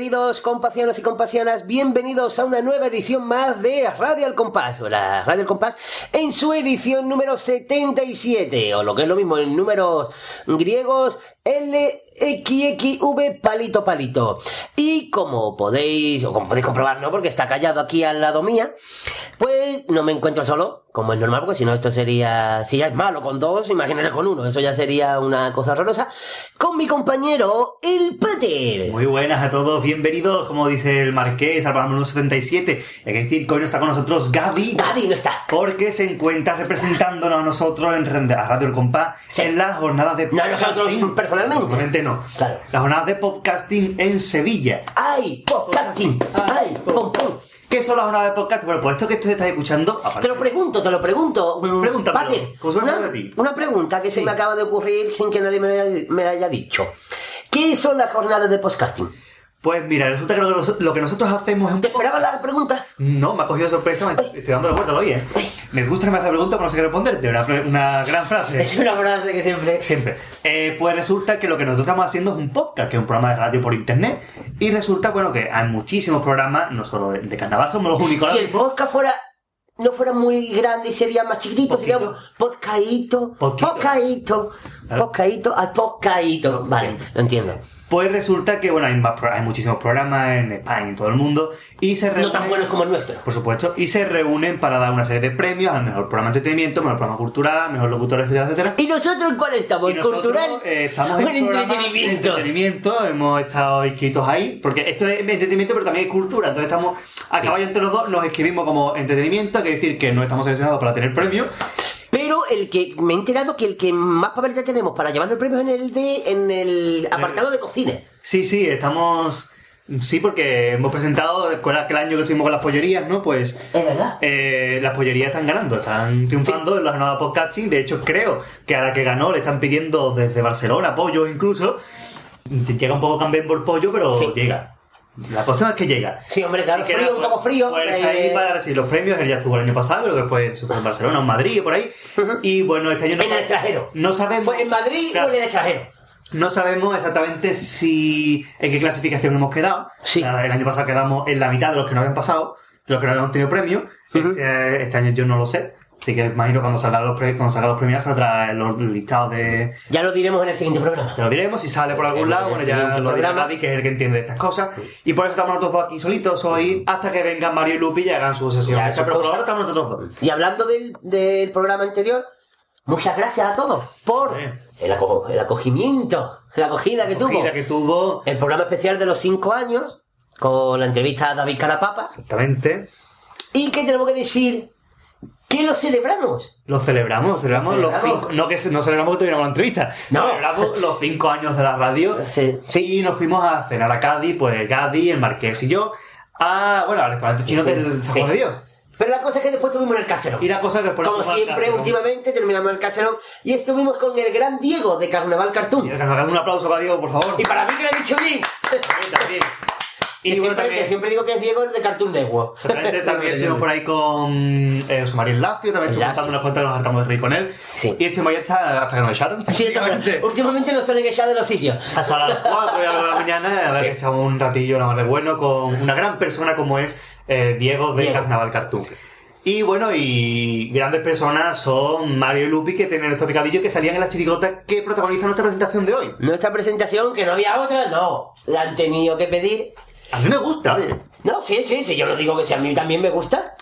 queridos compacianos y compacianas, bienvenidos a una nueva edición más de Radio Al Compás, o la Radio Al Compás, en su edición número 77, o lo que es lo mismo, en números griegos, LXXV palito palito. Y como podéis, o como podéis comprobar, ¿no? Porque está callado aquí al lado mía, pues no me encuentro solo, como es normal, porque si no esto sería, si ya es malo con dos, imagínate con uno, eso ya sería una cosa horrorosa, con mi compañero, el Peter. Muy buenas a todos, bienvenidos, como dice el Marqués, al programa número 77. Hay que decir que hoy no está con nosotros Gaby. Gaby no está. Porque se encuentra representándonos a nosotros en a Radio El Compás Sí. en las jornadas de No nosotros personalmente. Personalmente no. Claro. Las jornadas de podcasting en Sevilla. ¡Ay, podcasting! ¡Ay, pum, pum! ¿Qué son las jornadas de podcasting? Bueno, pues esto que tú estás escuchando... Te lo pregunto, te lo pregunto. Fuera una, pregunta que se me acaba de ocurrir sin que nadie me haya, me haya dicho. ¿Qué son las jornadas de podcasting? Pues mira, resulta que lo, lo que nosotros hacemos es un ¿Te esperabas la pregunta? No, me ha cogido sorpresa, me estoy dando la vuelta hoy, ¿eh? Me gusta que me hace pregunta, pero no sé qué responderte. Una, una gran frase. Es una frase que siempre... Siempre. Eh, pues resulta que lo que nosotros estamos haciendo es un podcast, que es un programa de radio por internet. Y resulta, bueno, que hay muchísimos programas, no solo de, de carnaval, somos los únicos. Si el podcast fuera... No fuera muy grande y sería más chiquitito, sería Poquito. podcastito, Claro. podcastito, al podcastito. Vale, lo entiendo. Pues resulta que, bueno, hay, hay muchísimos programas en España y en todo el mundo. Y se reúnen. No tan buenos como el nuestro. Por supuesto. Y se reúnen para dar una serie de premios al mejor programa de entretenimiento, mejor programa cultural, mejor locutor, etcétera, etcétera. ¿Y nosotros en cuál estamos? Y nosotros, ¿Cultural? eh, estamos ¿O en de entretenimiento? entretenimiento, hemos estado inscritos ahí, porque esto es entretenimiento, pero también es cultura, entonces estamos a caballo entre los dos, nos escribimos como entretenimiento, hay que decir que no estamos seleccionados para tener premio, Pero el que me he enterado que el que más papeleta tenemos para llevar el premio es en el de en el apartado de cocina. Sí, sí, estamos... Sí, porque hemos presentado, recuerda que el año que estuvimos con las pollerías, ¿no? Pues Es verdad. eh, las pollerías están ganando, están triunfando en la jornada podcasting. De hecho, creo que a la que ganó le están pidiendo desde Barcelona pollo incluso. Llega un poco también por pollo, pero Sí. llega. La cuestión es que llega. Sí, hombre, claro, frío, un poco frío. Pues está eh, ahí para recibir los premios. Él ya estuvo el año pasado, creo que fue en Barcelona, o en Madrid, o por ahí. Y bueno, este año no En el extranjero. No sabemos. ¿Fue en Madrid Claro. o en el extranjero? No sabemos exactamente si en qué clasificación hemos quedado. Sí. El año pasado quedamos en la mitad de los que no habían pasado, de los que no habían tenido premio. Este, este año yo no lo sé. Así que imagino cuando salgan los, pre- cuando salgan los premios saldrá los listados de... Ya lo diremos en el siguiente programa. Te lo diremos, si sale por algún En lado, bueno, ya lo dirá programa. Nadie, que es el que entiende estas cosas. Y por eso estamos nosotros dos aquí solitos hoy, hasta que vengan Mario y Lupi y hagan su sesión. Pero por ahora estamos nosotros dos. Y hablando del, del programa anterior, muchas gracias a todos por Sí. el, aco- el acogimiento, la acogida que tuvo. Acogida que tuvo... El programa especial de los 5 años, con la entrevista a David Carapapa. Exactamente. Y que tenemos que decir que lo celebramos. Lo celebramos, celebramos Lo los cinco. No que no celebramos que tuviéramos la entrevista. No. Celebramos los cinco años de la radio. Sí, sí. Y nos fuimos a cenar a Cádiz, pues Cádiz, el Marqués y yo, a, bueno, al restaurante chino Sí, del San Juan de Dios. Pero la cosa es que después estuvimos en el caserón. Y la cosa que después Como siempre, últimamente terminamos el caserón y estuvimos con el gran Diego de Carnaval Cartoon. Y hagan un aplauso para Diego, por favor. Y para mí que lo he dicho bien. También, también. Y bueno, siempre, también, que siempre digo que es Diego el de Cartoon Network. también estuvimos por ahí con eh, José María Lacio, también estuvimos contando unas cuantas nos hartamos de reír con él. Sí. Y estuvimos ahí hasta, hasta que nos echaron. Sí, Básicamente. últimamente nos suelen echar de los sitios. hasta las 4 y algo de la mañana, a ver que echamos un ratillo nada más de bueno con una gran persona como es eh, Diego de Diego. Carnaval Cartoon. Y bueno, y grandes personas son Mario y Lupi que tienen estos picadillos que salían en las chirigotas que protagonizan nuestra presentación de hoy. Nuestra presentación, que no había otra, no. La han tenido que pedir. A mí me gusta, oye. No, sí, sí, sí, yo no digo que si a mí también me gusta.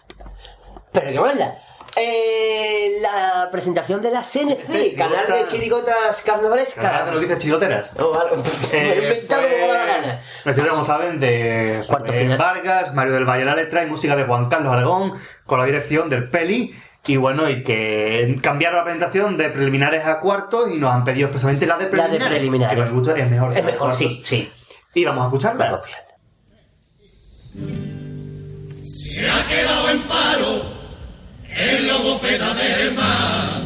Pero que buena. Eh, la presentación de la CNC, CNC, canal de chirigota. chirigotas carnavalescas. Canal de noticias chigoteras. O algo. me he inventado como me da la gana. Como saben, de Cuarto Rubén final. Vargas, Mario del Valle la letra y música de Juan Carlos Aragón, con la dirección del Peli. Y bueno, y que cambiaron la presentación de preliminares a cuartos y nos han pedido expresamente la de La preliminares. de preliminares. Que nos gusta, es mejor. Es la mejor, sí, sí. Y vamos a escucharla. Vamos. Se ha quedado en paro el logopeda de mar.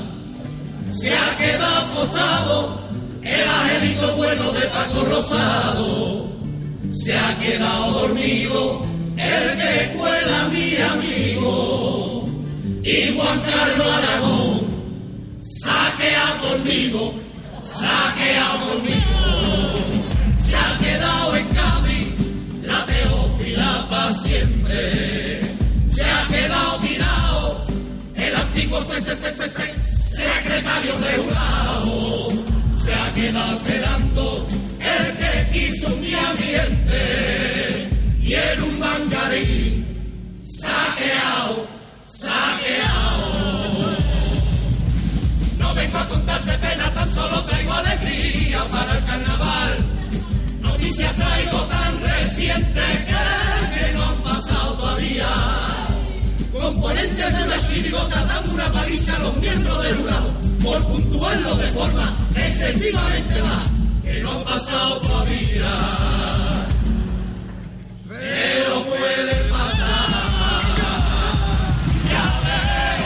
Se ha quedado acostado el angélico bueno de Paco Rosado. Se ha quedado dormido el que cuela mi amigo. Y Juan Carlos Aragón saquea conmigo, saquea conmigo. Una paliza a los miembros del jurado por puntuarlo de forma excesivamente baja, que no han pasado todavía. Pero puede pasar. Ya ves,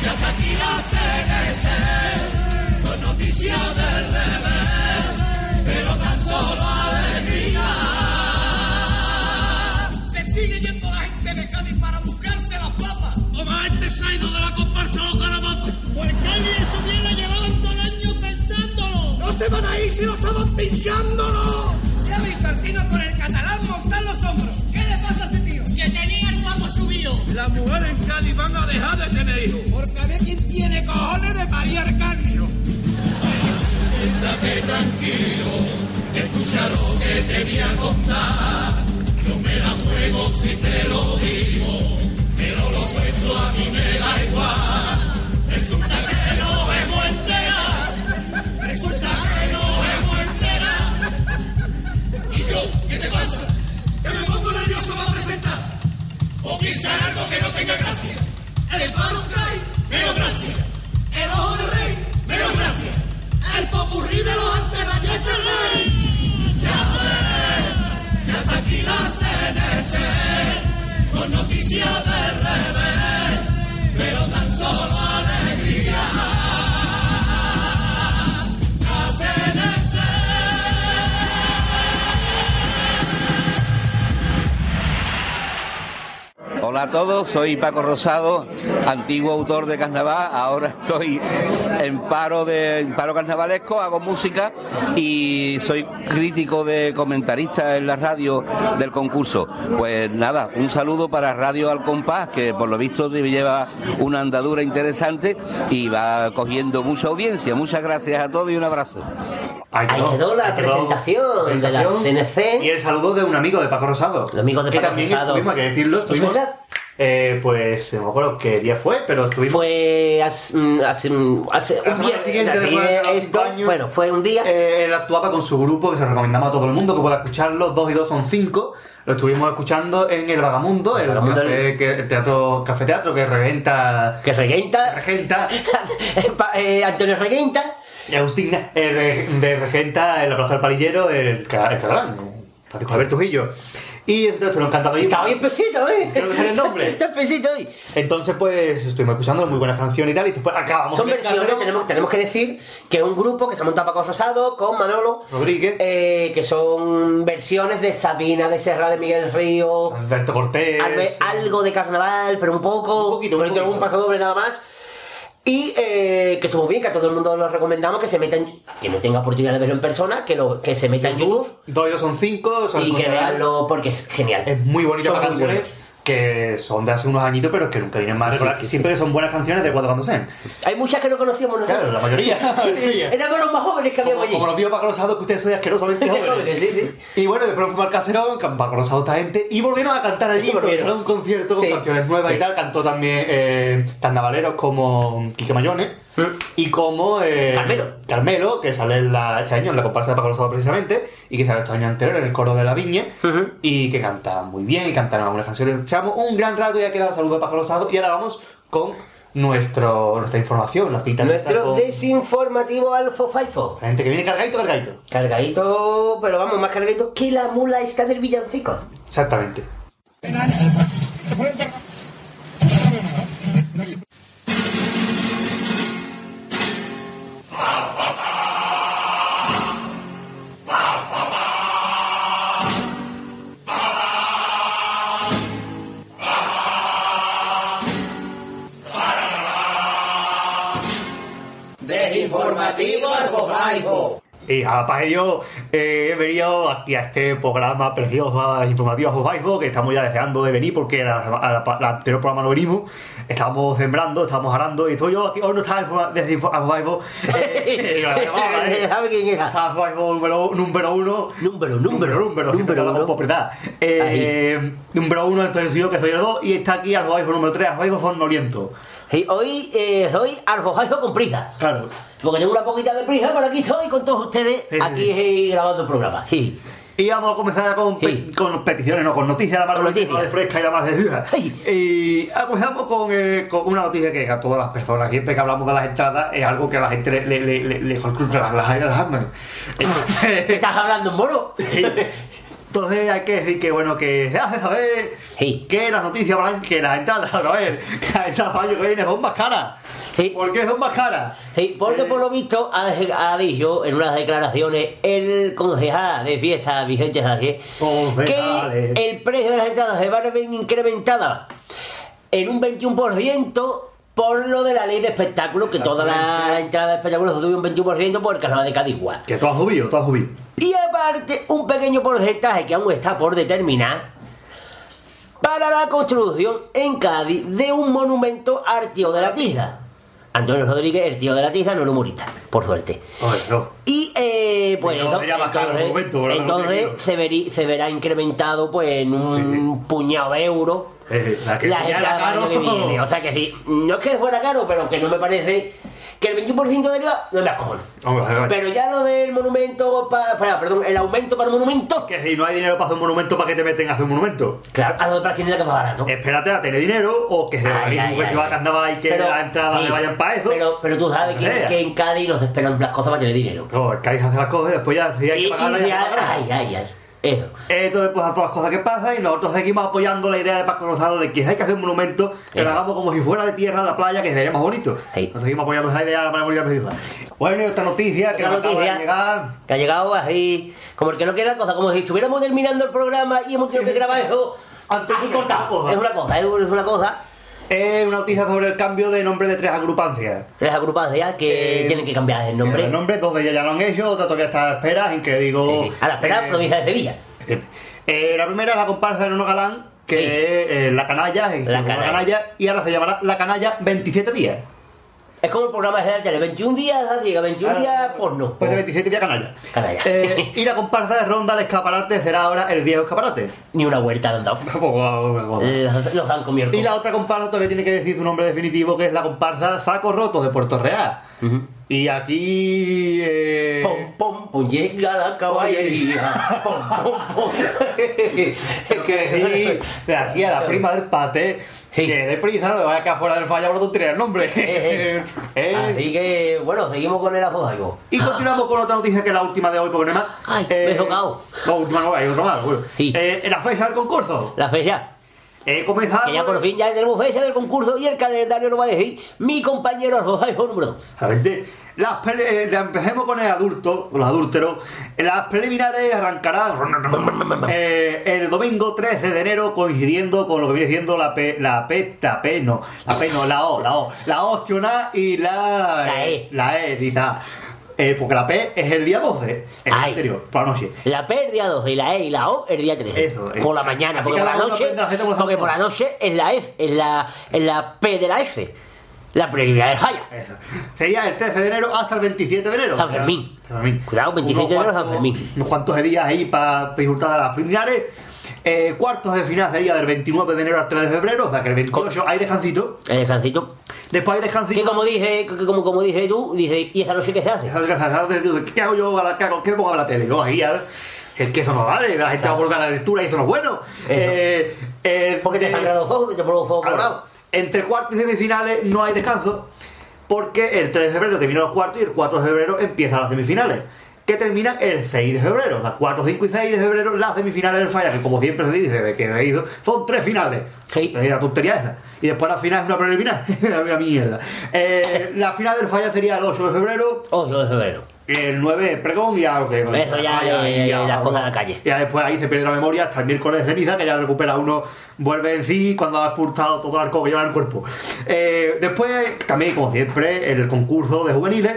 que hasta aquí la CNC, con noticias del revés, pero tan solo alegría. Se sigue yendo la gente de Cádiz para buscarse las papas. Toma este se ha ido de la Cali eso bien llevaban todo el año pensándolo. No se van a ir si lo estaban pinchándolo. Se ha visto al tino con el catalán montar los hombros. ¿Qué le pasa a ese tío? Que tenía el guapo subido. Las mujeres en Cádiz van a dejar de tener hijos. Porque a ver quién tiene cojones de pariar cancho. Siéntate tranquilo, escucha lo que te voy a contar. No me la juego si te lo digo, pero lo cuento a mí me da igual. Resulta que no hemos enterado, resulta que no hemos enterado. ¿Y yo? ¿Qué te pasa? Que me pongo nervioso para presentar. O en algo que no tenga gracia. El palo trae menos gracia. El ojo de rey menos gracia. El popurrí de los antebayes del rey. Ya ves, ya está aquí la CNC. Con noticias del revés. Pero tan solo Hola a todos, soy Paco Rosado, antiguo autor de carnaval, ahora estoy en paro de en paro carnavalesco, hago música y soy crítico de comentarista en la radio del concurso. Pues nada, un saludo para Radio Al Compás, que por lo visto lleva una andadura interesante y va cogiendo mucha audiencia. Muchas gracias a todos y un abrazo. Ahí quedó la ahí quedó presentación de la CNC. Y el saludo de un amigo de Paco Rosado. Los amigos de que Paco también Rosado. estuvimos, hay que decirlo. ¿Es verdad? Eh, pues no me acuerdo qué día fue, pero estuvimos. Fue hace, mm, hace, hace La un día- siguiente, la esto, años. Bueno, fue un día. Eh, él actuaba con su grupo que se recomendamos a todo el mundo que pueda escucharlo. Dos y dos son cinco. Lo estuvimos escuchando en el Vagamundo, el, Vagamundo, café, que- el teatro, café teatro que regenta. que regenta. regenta. Eh, Antonio Regenta. Y Agustina, eh, de regenta en la Plaza del Palillero, el, el catalán, eh, Francisco Javier Trujillo. Y entonces lo encantado ahí. Estaba bien pesito, ¿eh? Creo que sale el nombre. Está pesito hoy. Entonces, pues, estuvimos escuchando muy buenas canciones y tal, y después acabamos Son versiones, tenemos, tenemos que decir que es un grupo que se ha montado Paco Rosado con Manolo Rodríguez. eh, que son versiones de Sabina de Serra, de Miguel Río, Alberto Cortés. algo, algo de carnaval, pero un poco, Un poquito, un poquito. un paso doble nada más. Y eh, que estuvo bien, que a todo el mundo lo recomendamos que se metan, que no tenga oportunidad de verlo en persona, que, lo, que se meta en YouTube Dos y dos son cinco. son y que veanlo porque es genial. Es muy bonita Son muy canciones. Que son de hace unos añitos, pero que nunca vienen más. Sí, sí, sí, que sí, siempre sí. son buenas canciones de cuando cuando sean. Hay muchas que no conocíamos nosotros. Claro, la mayoría. la mayoría. Éramos los más jóvenes que Como, habíamos allí. como los vio Paco Rosado, que ustedes son asquerosamente jóvenes. Jóvenes, sí, sí. Y bueno, después fuimos al caserón, con Paco Rosado esta gente, y volvieron a cantar allí, Sí, volvieron. improvisaron un concierto con canciones nuevas sí. y tal. Cantó también eh, carnavaleros como Quique Mayones. Y como eh, Carmelo. Carmelo, que sale en la, este año en la comparsa de Paco Rosado precisamente, y que sale estos años anteriores en el coro de la Viña, y que canta muy bien, y cantaron algunas canciones. Echamos un gran rato y ha quedado el saludo de Paco Rosado, y ahora vamos con nuestro, nuestra información, la cita Nuestro con desinformativo Alfo Faifo. la gente que viene cargadito, cargadito. Cargadito, pero vamos, más cargadito que la mula esta del villancico. Exactamente. Y a la paz yo eh, he venido aquí a este programa precioso, informativo a que estamos ya deseando de venir porque la anterior programa no venimos. Estábamos sembrando, estábamos arando y estoy yo aquí, hoy no en- desde eh, ¿Sabe quién es? Está número, número uno. Número, número, número, número uno. propiedad. Eh, número uno, entonces yo que soy el dos, y está aquí al número tres, al Facebook son Oriento. Sí, hoy eh, soy alfojajo con prisa. Claro. Porque tengo una poquita de prisa, pero aquí estoy con todos ustedes, Sí, aquí eh, grabando el programa. Sí. Y vamos a comenzar con, pe- con peticiones, no, con noticias, la más Con noticia, de fresca y la más de duda. Sí. Y ah, comenzamos con, eh, con una noticia que a todas las personas, siempre que hablamos de las entradas, es algo que a la gente le, le, le, le, le las, las, las arman. Entonces, ¿Estás hablando en moro? entonces hay que decir que, bueno, que se hace saber Sí. que las noticias van que las entradas, a ver, que las entradas para el año que viene son más caras. Sí. ¿Por qué son más caras? Sí, porque por lo visto ha, ha dicho en unas declaraciones el concejal de fiesta Vicente Sánchez que el precio de las entradas se va a ver incrementada en un 21% por lo de la ley de espectáculos, que todas las entradas de espectáculos se suben un 21% por el carnaval de Cádiz igual. Que todo ha subido, todo ha subido. Y aparte, un pequeño porcentaje que aún está por determinar para la construcción en Cádiz de un monumento al tío de la tiza. Antonio Rodríguez, el tío de la tiza, no el humorista, por suerte. Oye, no. Y eh, pues No, eso, entonces tiene se, veri- se verá incrementado pues en un puñado de euros Eh, la que caro. que viene. O sea que sí, no es que fuera caro, pero que no me parece que el 21% del IVA no me acojono. Pero ya lo del monumento, pa- para, perdón, el aumento para el monumento, Que si no hay dinero para hacer un monumento, ¿para qué te meten a hacer un monumento? claro, a lo de Plastilina que más barato. Espérate a tener dinero o que se organice un festival ay. carnaval y que Pero- las entradas sí, le vayan para eso. Pero, pero tú sabes que, que en Cádiz no se esperan las cosas para tener dinero. No, que hay que hacer las cosas y después ya si hay Y, que pagarlas ay, ay. Eso. Entonces, pues a todas las cosas que pasan y nosotros seguimos apoyando la idea de Paco Rosado de que hay que hacer un monumento que lo Eso. hagamos como si fuera de tierra en la playa, que sería más bonito. Sí. Nos seguimos apoyando esa idea para morir preciosa. Bueno, y otra noticia que Otra nos acaba de noticia. llegar. Que ha llegado así, como el que no quiere la cosa, como si estuviéramos terminando el programa y hemos tenido que grabar eso antes de cortar. Es una cosa, es una cosa. Es una noticia sobre el cambio de nombre de tres agrupancias. Tres agrupadas ya que Eh, tienen que cambiar el nombre. El nombre, dos de ellas ya lo han hecho, otra todavía está a la espera, sin que digo. Sí, sí. A la espera, eh, provincia de Sevilla. eh, eh, la primera es la comparsa de Nono Galán, que Sí. es eh, La Canalla, en La La Canalla. Canalla, y ahora se llamará La Canalla 27 días. Es como el programa de la tele, 21 días así, 21 días Ahora, porno. Pues de 27 días Canalla. Canalla. Eh, y la comparsa de Ronda al Escaparate será ahora el viejo escaparate. Ni una vuelta han dado. Eh, Los han comido. Y la otra comparsa todavía tiene que decir su nombre definitivo, que es la comparsa Saco Roto de Puerto Real. Y aquí. eh, Pom, pom, pom, llega la caballería. Pom, pom, pom. Que decir de aquí a la prima del pate Sí. que de prisa no me vaya a quedar fuera del fallo ahora tú tienes el nombre. Eh, Eh, Así que, bueno, seguimos con el afojaigo. Y continuamos con otra noticia que es la última de hoy, porque no hay más. Ay, me he tocado. No, última no, hay otra más. Bueno. Sí. Eh, la fecha del concurso. La fecha. He comenzado. Que ya por fin ya tenemos fecha del concurso y el calendario lo va a decir mi compañero afojaigo número 2. Exactamente. Las prele- eh, empecemos con el adulto, los adúlteros. Las preliminares arrancarán eh, el domingo 13 de enero, coincidiendo con lo que viene siendo la P, la P, la P, no, la P no, la O, la O, la opcional y la, La eh, E. la E, quizá. Eh, porque la P es el día 12, el Ay. anterior, por la noche. La P el día 12 y la E y la O el día 13. Eso, eso. Por la mañana, porque por la noche. la como Porque por la noche es la F, es la, es la P de la F. La preliminar del falla. Eso. Sería el 13 de enero hasta el 27 de enero. San Fermín. San Fermín. Cuidado, 27 de enero, San Fermín. Unos cuantos días ahí para disfrutar de las preliminares. Eh, cuartos de final sería del 29 de enero al 3 de febrero, o sea que el 28 hay descansito. El descansito. Después hay descansito. Que como dije, que como, como dije tú, dice, ¿y esa noche qué se hace? ¿Qué hago yo? a la- ¿Qué hago? ¿Qué pongo a la tele? No, ahí es que eso no vale, la gente va a volcar la lectura y eso no es bueno. Eh, eh, Porque te eh, sangran los ojos, que te ponen los ojos Claro, entre cuartos y semifinales no hay descanso, porque el 3 de febrero terminan los cuartos y el 4 de febrero empiezan las semifinales, que terminan el 6 de febrero. O sea, 4, 5 y 6 de febrero las semifinales del falla, que como siempre se dice, de que he ido, son tres finales. Sí. Es la tontería esa. Y después la final es una preliminar. la mierda. Eh, la final del falla sería el 8 de febrero. 8 de febrero. El 9 el pregón y ya lo que Eso ya, ya, ya, ya, las cosas en la calle. Ya después ahí se pierde la memoria hasta el miércoles de ceniza, que ya recupera uno, vuelve en sí cuando ha expulsado todo el alcohol que lleva en el cuerpo. Eh, después, también, como siempre, el concurso de juveniles.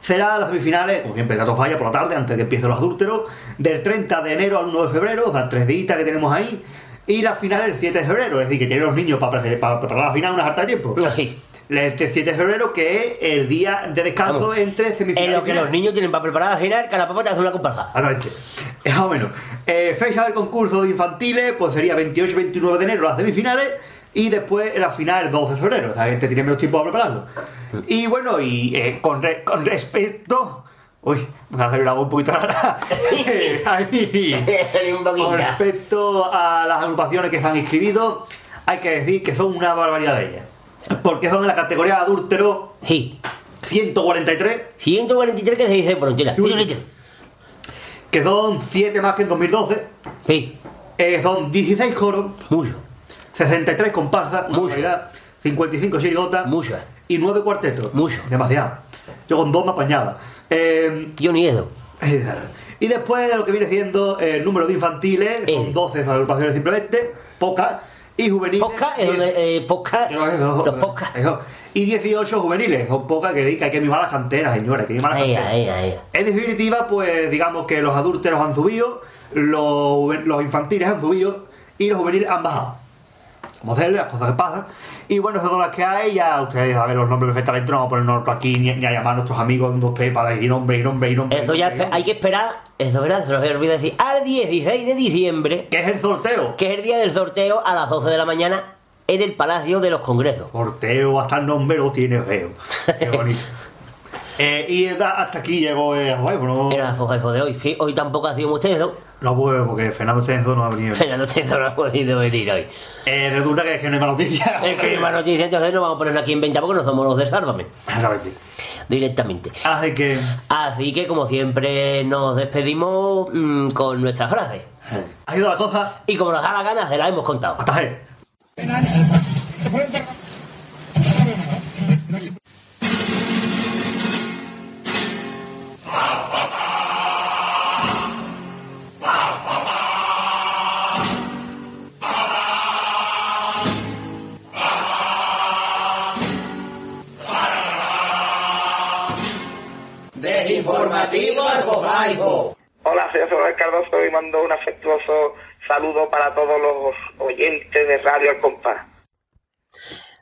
Será las semifinales, como siempre, dato falla por la tarde, antes de que empiecen los adúlteros, del 30 de enero al 1 de febrero, o sea, tres días que tenemos ahí, y la final el 7 de febrero, es decir, que tienen los niños para, para preparar la final una harta de tiempo. Ay, El 7 de febrero, que es el día de descanso Vamos. entre semifinales. En lo que los niños tienen para preparar la final, cada papá te hace una comparsa. Exactamente. Eh, Más o menos. Eh, fecha del concurso de infantiles, pues sería 28 y 29 de enero las semifinales. Y después la final el 12 de febrero. O sea, este tiene menos tiempo para prepararlo. Y bueno, y eh, con, re- con respecto. Uy, me va a hacer una voz un poquito rara. Eh, ahí. Con respecto a las agrupaciones que se han inscribido, hay que decir que son una barbaridad de ellas. Porque son en la categoría de adúltero Sí. 143, 143 que se dice. Uy. que son 7 más que en 2012. Sí, Eh, son 16 coros, mucho, 63 comparsas, una Mucho. barbaridad, 55 chirigotas mucho. y 9 cuartetos. Mucho. Demasiado. Yo con dos me apañaba. Eh, Yo ni eso. y después de lo que viene siendo el número de infantiles, son Eh. 12 agrupaciones simplemente, pocas, y juveniles. Posca es donde. Eh, posca. No, eso, Los posca. eso. Y 18 juveniles, son pocas que, que hay que mimar las canteras, señores, hay que mimar las Ahí, canteras. ahí, ahí. En definitiva, pues digamos que los adúlteros han subido, los, los infantiles han subido y los juveniles han bajado. Hacerle las cosas que pasan. Y bueno, esas son las que hay. Ya ustedes saben los nombres perfectamente. No vamos a ponernos aquí ni, ni a llamar a nuestros amigos un, dos, tres para decir nombre y nombre y nombre. Eso ya nombre hay que esperar. Eso es verdad, se nos había olvidado decir. Al 16 de diciembre, Que es el sorteo. que es el día del sorteo a las 12 de la mañana en el Palacio de los Congresos. Sorteo, hasta el nombre lo tiene feo. Qué bonito. Eh, y da- hasta aquí llegó el juego, ¿no? Era la de hoy. Sí, hoy tampoco ha sido muy tenso. No puedo porque Fernando Cenzo no ha venido. Fernando Tenzo no ha podido venir hoy. Eh, resulta que es que no hay más noticias. Es que hay más noticias, entonces nos vamos a poner aquí en venta porque no somos los de Sálvame. Exactamente. Directamente. Así que. Así que, como siempre, nos despedimos mm, con nuestra frase. eh, Ha ido la cosa Y como nos da la gana, se la hemos contado. hasta ahí. Desinformativo Alfojaico. Hola, soy José Cardoso y mando un afectuoso saludo para todos los oyentes de Radio Compás.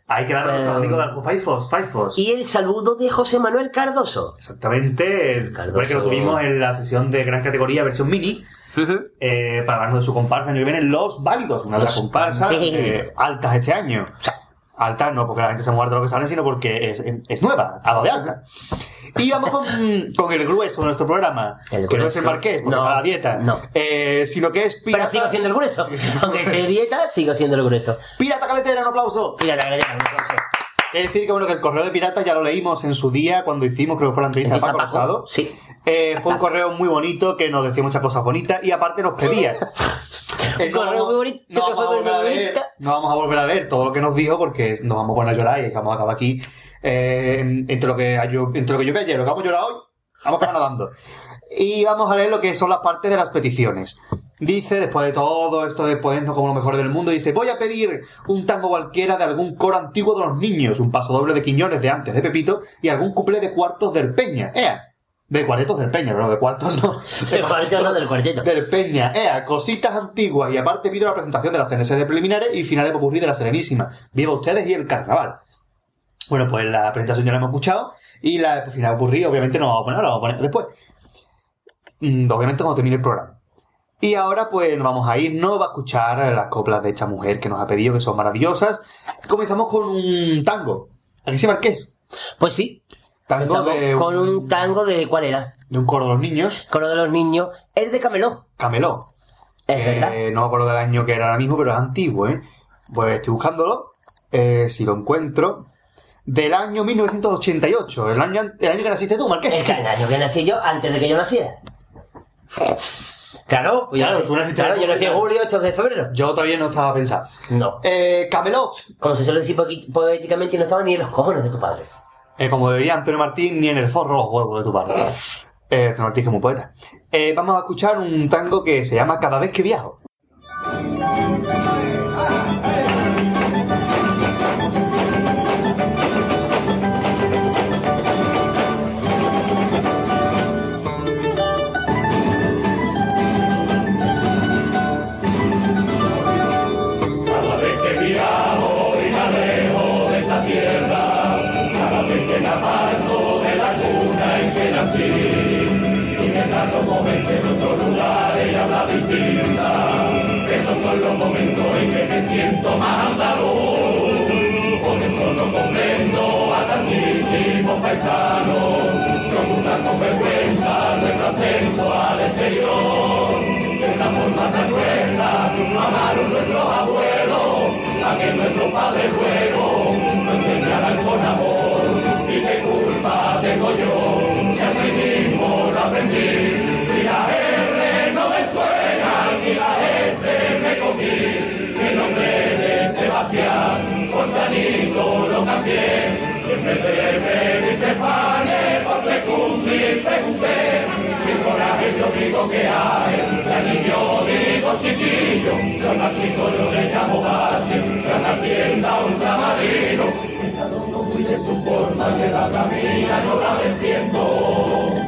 Hay que dar a nuestros Eh, amigos de Alco Faifos. Faifos. Y el saludo de José Manuel Cardoso. Exactamente. El Cardoso. que lo tuvimos en la sesión de gran categoría, versión mini. eh, para hablarnos de su comparsa. Año que viene, Los Válidos, una de las Los comparsas eh, altas este año. O sea, Altas no porque la gente se muerde lo que sale, sino porque es, es nueva, a lo de alta. Y vamos con, con el grueso de nuestro programa, El que no es grueso. el marqués, No, la dieta, no. eh, sino que es pero pirata, sigo siendo el grueso. Aunque esté dieta, sigo siendo el grueso. pirata caletera, un aplauso. Mira, la galleta, un aplauso. Es decir, que bueno, que el correo de pirata ya lo leímos en su día cuando hicimos, creo que fue la entrevista de ¿Empieza Paco Paco? Rosado. Sí. Eh, fue un correo muy bonito que nos decía muchas cosas bonitas y aparte nos pedía. Eh, Un correo muy bonito no que vamos, fue a volver a muy leer, bonito. no vamos a volver a leer todo lo que nos dijo porque nos vamos a poner a llorar y vamos a acabar aquí. Eh, entre, lo que yo, entre lo que yo vi ayer y lo que vamos a llorar hoy, vamos a acabar nadando. Y vamos a leer lo que son las partes de las peticiones. Dice, después de todo esto de ponernos como lo mejor del mundo, dice, voy a pedir un tango cualquiera de algún coro antiguo de los niños, un paso doble de Quiñones de antes de Pepito y algún cuplé de cuartos del Peña. ¡Ea! De cuartetos del Peña, pero de cuartos no. Del cuarteto, no, del cuarteto. Del Peña, ea, cositas antiguas y aparte pido la presentación de las CNS de preliminares y finales popurrí de la Serenísima. Viva ustedes y el carnaval. Bueno, pues la presentación ya la hemos escuchado y la final popurrí obviamente no la vamos a poner, la vamos a poner después. Mm, obviamente cuando termine el programa. Y ahora pues nos vamos a ir, no va a escuchar las coplas de esta mujer que nos ha pedido, que son maravillosas. Comenzamos con un tango. ¿Aquí se marqués? Pues sí. Tango de con un tango de cuál era. de un coro de los niños, Coro de los niños. El de Cameló. Cameló. Es verdad. Eh, no me acuerdo del año que era ahora mismo, pero es antiguo, ¿eh? Pues estoy buscándolo. eh, si lo encuentro. Del año 1988. El año, el año que naciste tú, Marqués. El, que- el año que nací yo, antes de que yo naciera. Claro, Claro, tú naciste claro, en yo nací en julio. julio, 8 de febrero. Yo todavía no estaba pensado. No. Eh, Camelot. Como se suele decir poéticamente, no estaba ni en los cojones de tu padre. Eh, como debería Antonio Martín, ni en el forro los huevos de tu padre. Eh, Antonio Martín que es muy poeta. Eh, vamos a escuchar un tango que se llama Cada vez que viajo. movimento mandalor, con un solo comprendo a tantísimo paisano, con una con vergüenza represento al exterior, de una forma tan buena amaron nuestros abuelos, a que nuestro padre luego nos enseñaran con amor, y qué culpa tengo yo, si así mismo lo aprendí. Por San Nicolás también. Siempre bebe, siempre pane, porque cumplir pregunté. Sin coraje yo digo que hay, la niño digo chiquillo. Son las cinco yo le llamo base, gran tienda ultramarino. Cada uno cuide su forma, que la camina yo la defiendo.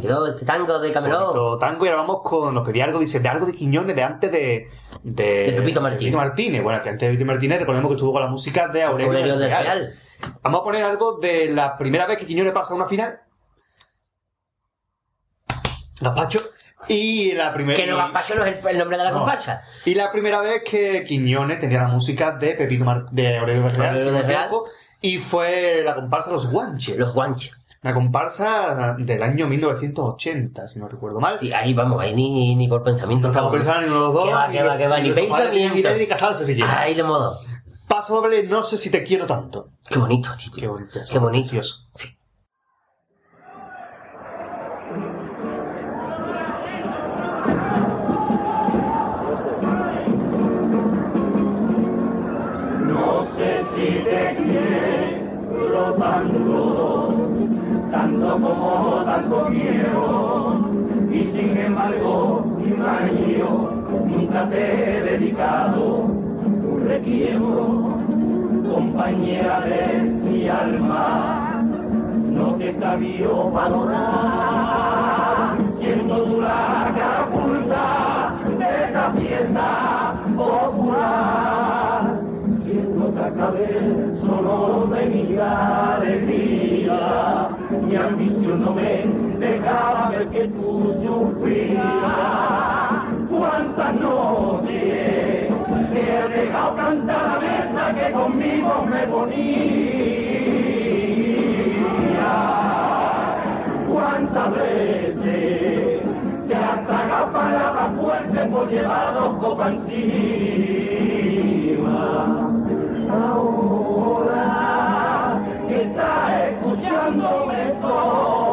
Quedó este tango de Camelot. Bonito tango y ahora vamos con. Nos pedía algo, dice, de algo de Quiñones de antes de. De, De Pepito Martínez. Pepito Martínez. Bueno, que antes de Pepito Martínez recordemos que estuvo con la música de Aurelio, Aurelio del Real. Real. Vamos a poner algo de la primera vez que Quiñones pasa a una final. Gazpacho. Y la primera. Que no Gaspacho no es el, nombre de la No. comparsa. Y la primera vez que Quiñones tenía la música de Pepito Mar- de Aurelio del Real, Aurelio del Real. y fue la comparsa Los Guanches. Los guanches. Una comparsa del año 1980, si no recuerdo mal. Sí, ahí vamos, ahí ni, ni por pensamiento. No estamos pensando ni uno de los dos. Que va, que va, que va, ni ir pensamiento. y casarse si quieren. Ahí de modo. Paso doble, no sé si te quiero tanto. Qué bonito, tío. Qué bonito. Qué bonito. Precioso. Sí. Te he dedicado un requiero, compañera de mi alma, no te sabió valorar, siendo la catapulta de esta fiesta popular siendo acabé solo de mi alegría. Mi ambición no me dejaba ver que tú sufrías. Cuántas noches te he dejado cantar la mesa que conmigo me ponía. Cuántas veces te has tragado palabras fuertes por llevar dos copas encima. Ahora que estás escuchándome toda,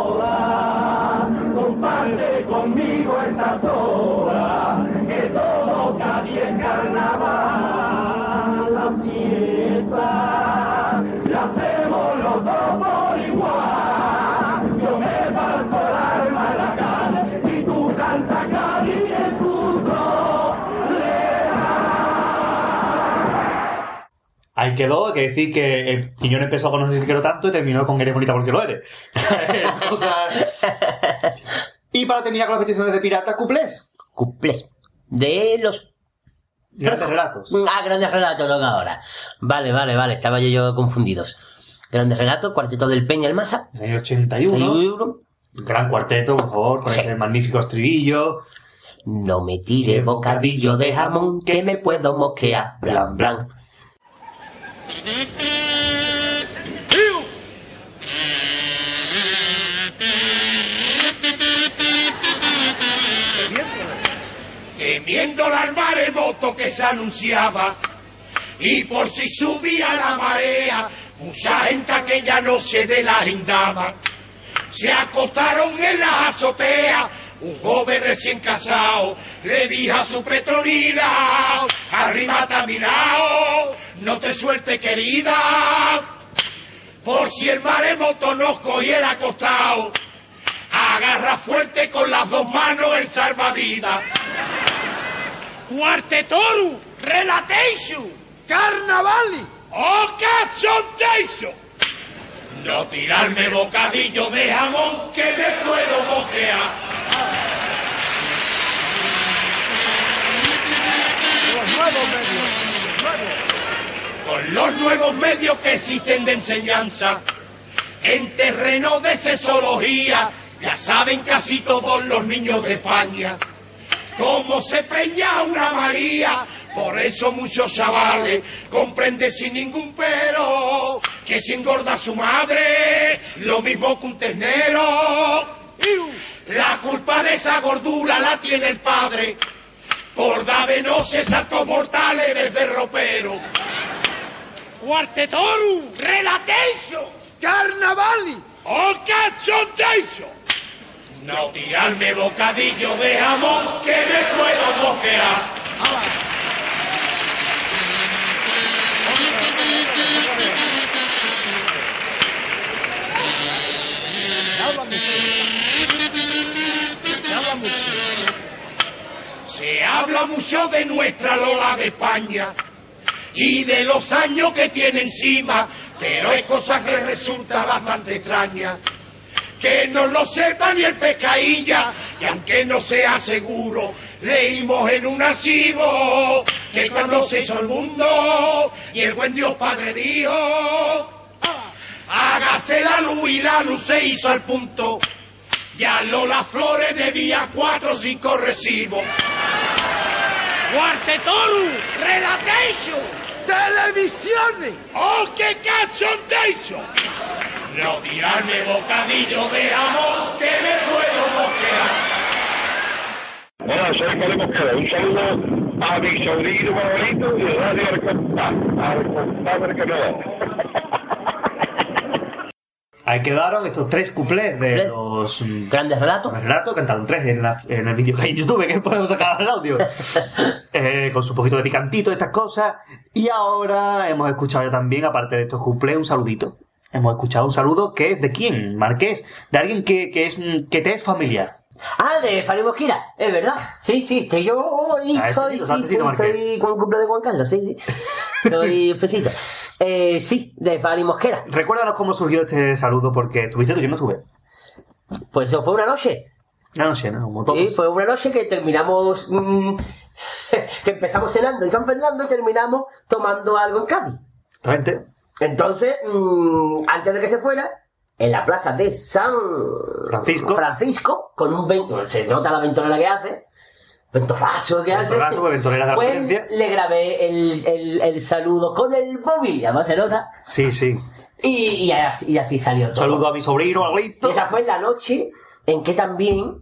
Ahí quedó, hay que decir que el Quiñones empezó con No sé si quiero tanto y terminó con Eres bonita porque lo eres. O sea, y para terminar con las peticiones de pirata, cuplés. Cuplés. De los Grandes relatos. Ah, grandes relatos toca ahora. Vale, vale, vale, estaba yo, yo confundidos. Grandes relatos, cuarteto del Peña el Masa. En el año 81. Euro. Gran cuarteto, por favor, con Sí. ese magnífico estribillo. No me tire bocadillo de jamón que me puedo mosquear. Blan, blan. Temiendo al maremoto que se anunciaba, y por si subía la marea, mucha gente aquella noche de la indama, se acostaron en la azotea, un joven recién casado le dijo a su petronila, arriba a mi lado, no te suelte querida, por si el maremoto nos cogiera acostado, agarra fuerte con las dos manos el salvavidas. Cuartetoru, Relatation, Carnavali, ¡Oh, cachondeo! cachondation. No tirarme bocadillo de jamón que me puedo Con los nuevos medios que existen de enseñanza, en terreno de sexología, ya saben casi todos los niños de España cómo se preña una María. Por eso muchos chavales comprenden sin ningún pero que se engorda su madre, lo mismo que un ternero. La culpa de esa gordura la tiene el padre, por se saltos mortales desde ropero. Cuartetorum, relatation, carnavali, o cachondation. No tirarme bocadillo de jamón que me puedo moquear. Se habla mucho de nuestra Lola de España y de los años que tiene encima, pero es cosa que resulta bastante extraña que no lo sepa ni el pescailla, y aunque no sea seguro, leímos en un archivo que cuando se hizo el mundo y el buen Dios Padre dijo, hágase la luz y la luz se hizo al punto, ya Lola Flores debía cuatro o cinco recibos. Cuartetoru, Relatation, Televisiones, ¡Oh, qué cachondeo! No tirarme bocadillo de amor que me puedo moquear. Hola, soy Pablo Mosquera. Un saludo a mi sobrino favorito y Radio Arcontá. Arcontá que no. Ahí quedaron estos tres cuplés de los Grandes relatos. relatos, cantaron tres en, la- en el vídeo que hay en YouTube, que podemos sacar el audio. Eh, con su poquito de picantito, estas cosas. Y ahora hemos escuchado ya también, aparte de estos cuplés, un saludito. Hemos escuchado un saludo que es de quién, Marqués, de alguien que, que es que te es familiar. Ah, de Fari Mosquera, es verdad. Sí, sí, estoy yo y Ah, estoy, sí, estoy con el cumple de Juan Carlos, sí, sí. Estoy espesito. Eh, sí, de Fari Mosquera. Recuérdanos cómo surgió este saludo, porque tuviste tú, yo no tuve. Pues eso fue una noche. Ya no sé, ¿no? Como todos. Sí, fue una noche que terminamos, mm, que empezamos cenando en San Fernando y terminamos tomando algo en Cádiz. Exactamente. Entonces, mm, antes de que se fuera, en la plaza de San Francisco. Francisco, con un vento, se nota la ventonera que hace, ventorazo que hace. Ventorazo, pues, de la Pues, le grabé el, el, el saludo con el móvil, además se nota, Sí, sí. y, y así, y así salió todo. saludo a mi sobrino, a esa fue la noche en que también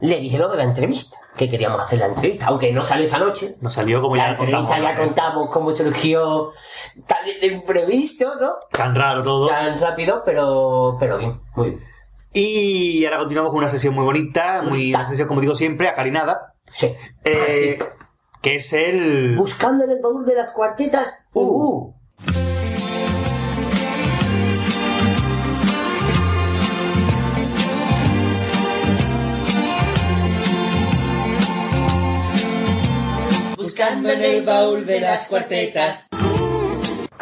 le dije lo de la entrevista, que queríamos hacer la entrevista, aunque no salió esa noche. Nos salió como la ya entrevista contamos. ya ¿no? contamos cómo surgió tan de imprevisto, ¿no? Tan raro todo. Tan rápido, pero, pero bien, muy bien. Y ahora continuamos con una sesión muy bonita, muy una sesión, como digo siempre, acarinada, Sí. eh, que es el... Buscando en el baúl de las cuartetas. Uh, uh. Buscando en el baúl de las cuartetas.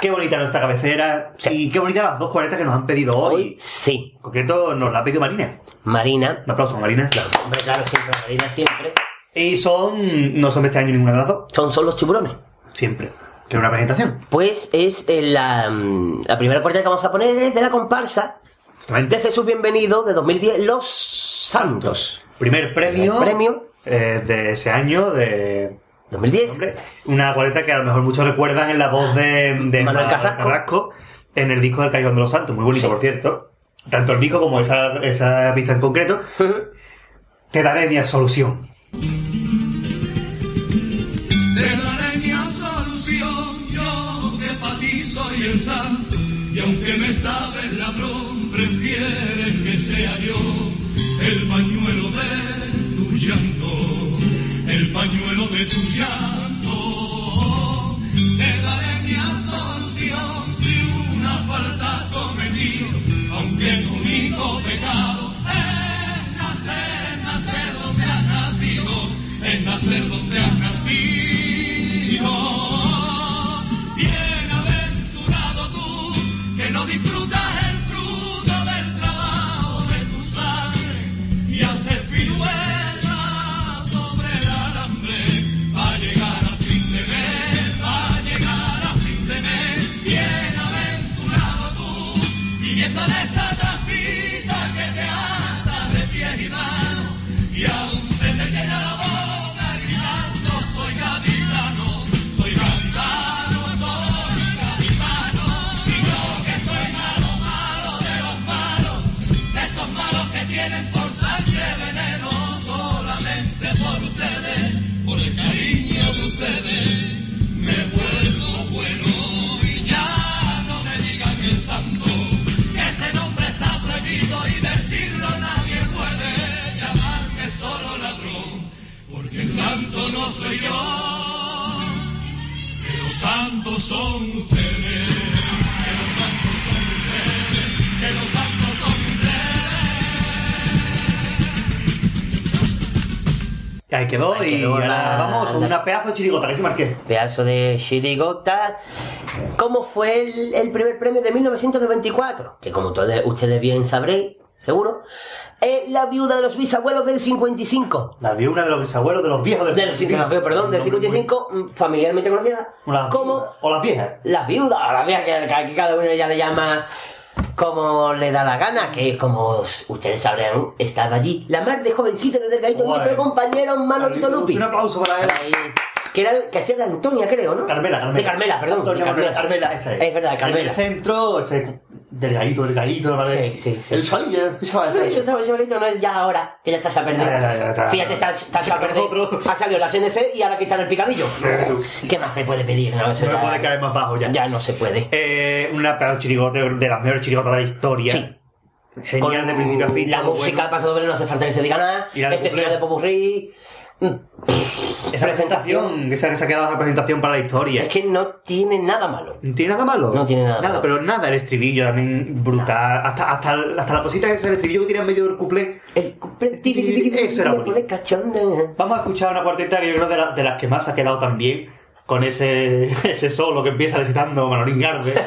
Qué bonita nuestra cabecera y qué bonitas las dos cuartetas que nos han pedido hoy. Hoy sí. En concreto nos la ha pedido Marina. Marina. Un aplauso, Marina. Hombre, claro, siempre, Marina siempre. Y son... No son de este año ninguna de las dos. Son solo los tiburones. Siempre. Que una presentación. Pues es eh, la, mm, la primera cuarteta que vamos a poner es de la comparsa de. Jesús Bienvenido de 2010, Los Santos. Primer premio. Primer premio. eh, de ese año de... 2010. Hombre, una cuarteta que a lo mejor muchos recuerdan en la voz de, de Manuel Carrasco. en el disco del Callejón de los Santos, muy bonito Sí. por cierto. Tanto el disco como esa, esa pista en concreto. Te daré mi absolución. Te daré mi absolución, yo que para ti soy el santo, y aunque me sabes ladrón, prefieres que sea yo el pañuelo pañuelo de tu llanto. Te daré mi absolución si una falta cometido, aunque tu único pecado es nacer, nacer donde has nacido, es nacer donde has nacido. Santo no soy yo, que los santos son ustedes, que los santos son ustedes, que los santos son Y ahí quedó Ahí y ahora vamos con una pedazo de chirigota que se marqué. Pedazo de chirigota. ¿Cómo fue el, el primer premio de 1994? Que como todos ustedes bien sabréis, seguro, es la viuda de los bisabuelos del 55. La vi una de los bisabuelos de los viejos del Del 55, perdón, del Un nombre muy- 55, mm, familiarmente conocida O las como O las viejas. las viudas, las viejas que, cada uno ya le llama como le da la gana, que como ustedes sabrán, estaba allí la más de jovencita de delgadito, Guay. nuestro compañero Manolito Lupi. Un aplauso para él. Ahí. Que era que hacía de Antonia, creo, ¿no? Carmela, Carmela. De Carmela, perdón. Antonio de Carmela, Carmela, esa es. Es verdad, En Carmela. el centro, ese delgadito, delgadito, ¿no? Sí, sí, sí. El yo estaba chavalito, no es ya ahora, que ya está ya perdido. Ya, ya, ya, ya. Fíjate, está, está ya perdido. Ha salido la CNC y ahora que está en el picadillo. ¿Qué más se puede pedir? No, No ya- puede caer más bajo ya. Ya no se puede. Eh, una pedazo chirigote de las mejores chirigotas de la historia. Sí. Genial de principio a fin. La música bueno. doble no hace falta que se diga nada. Y la de Este final de Popurrí. Mm, Esa presentación, esa que se ha quedado esa presentación para la historia. Es que no tiene nada malo. ¿No tiene nada malo? No tiene nada Nada, malo. pero nada, el estribillo también brutal. Hasta, hasta, hasta la cosita esa, el estribillo que tiene en medio del cuplé. El cachonda. Vamos a escuchar una cuarteta que yo creo de, la- de las que más ha quedado también, con ese, ese solo que empieza recitando Manolín Garde.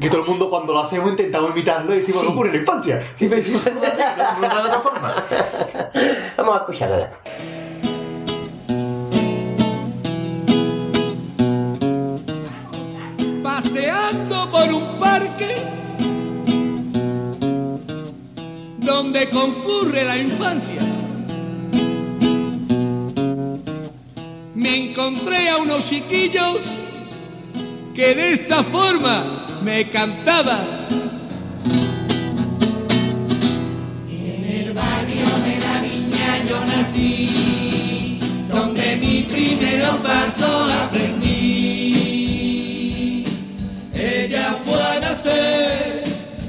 Que todo el mundo cuando lo hacemos intentamos imitarlo y decimos, Sí. no ocurre en la infancia. Y me decimos, no, no, no. paseando por un parque donde concurre la infancia. Me encontré a unos chiquillos que de esta forma me cantaban. En el barrio de la niña yo nací, donde mi primero paso aprendí.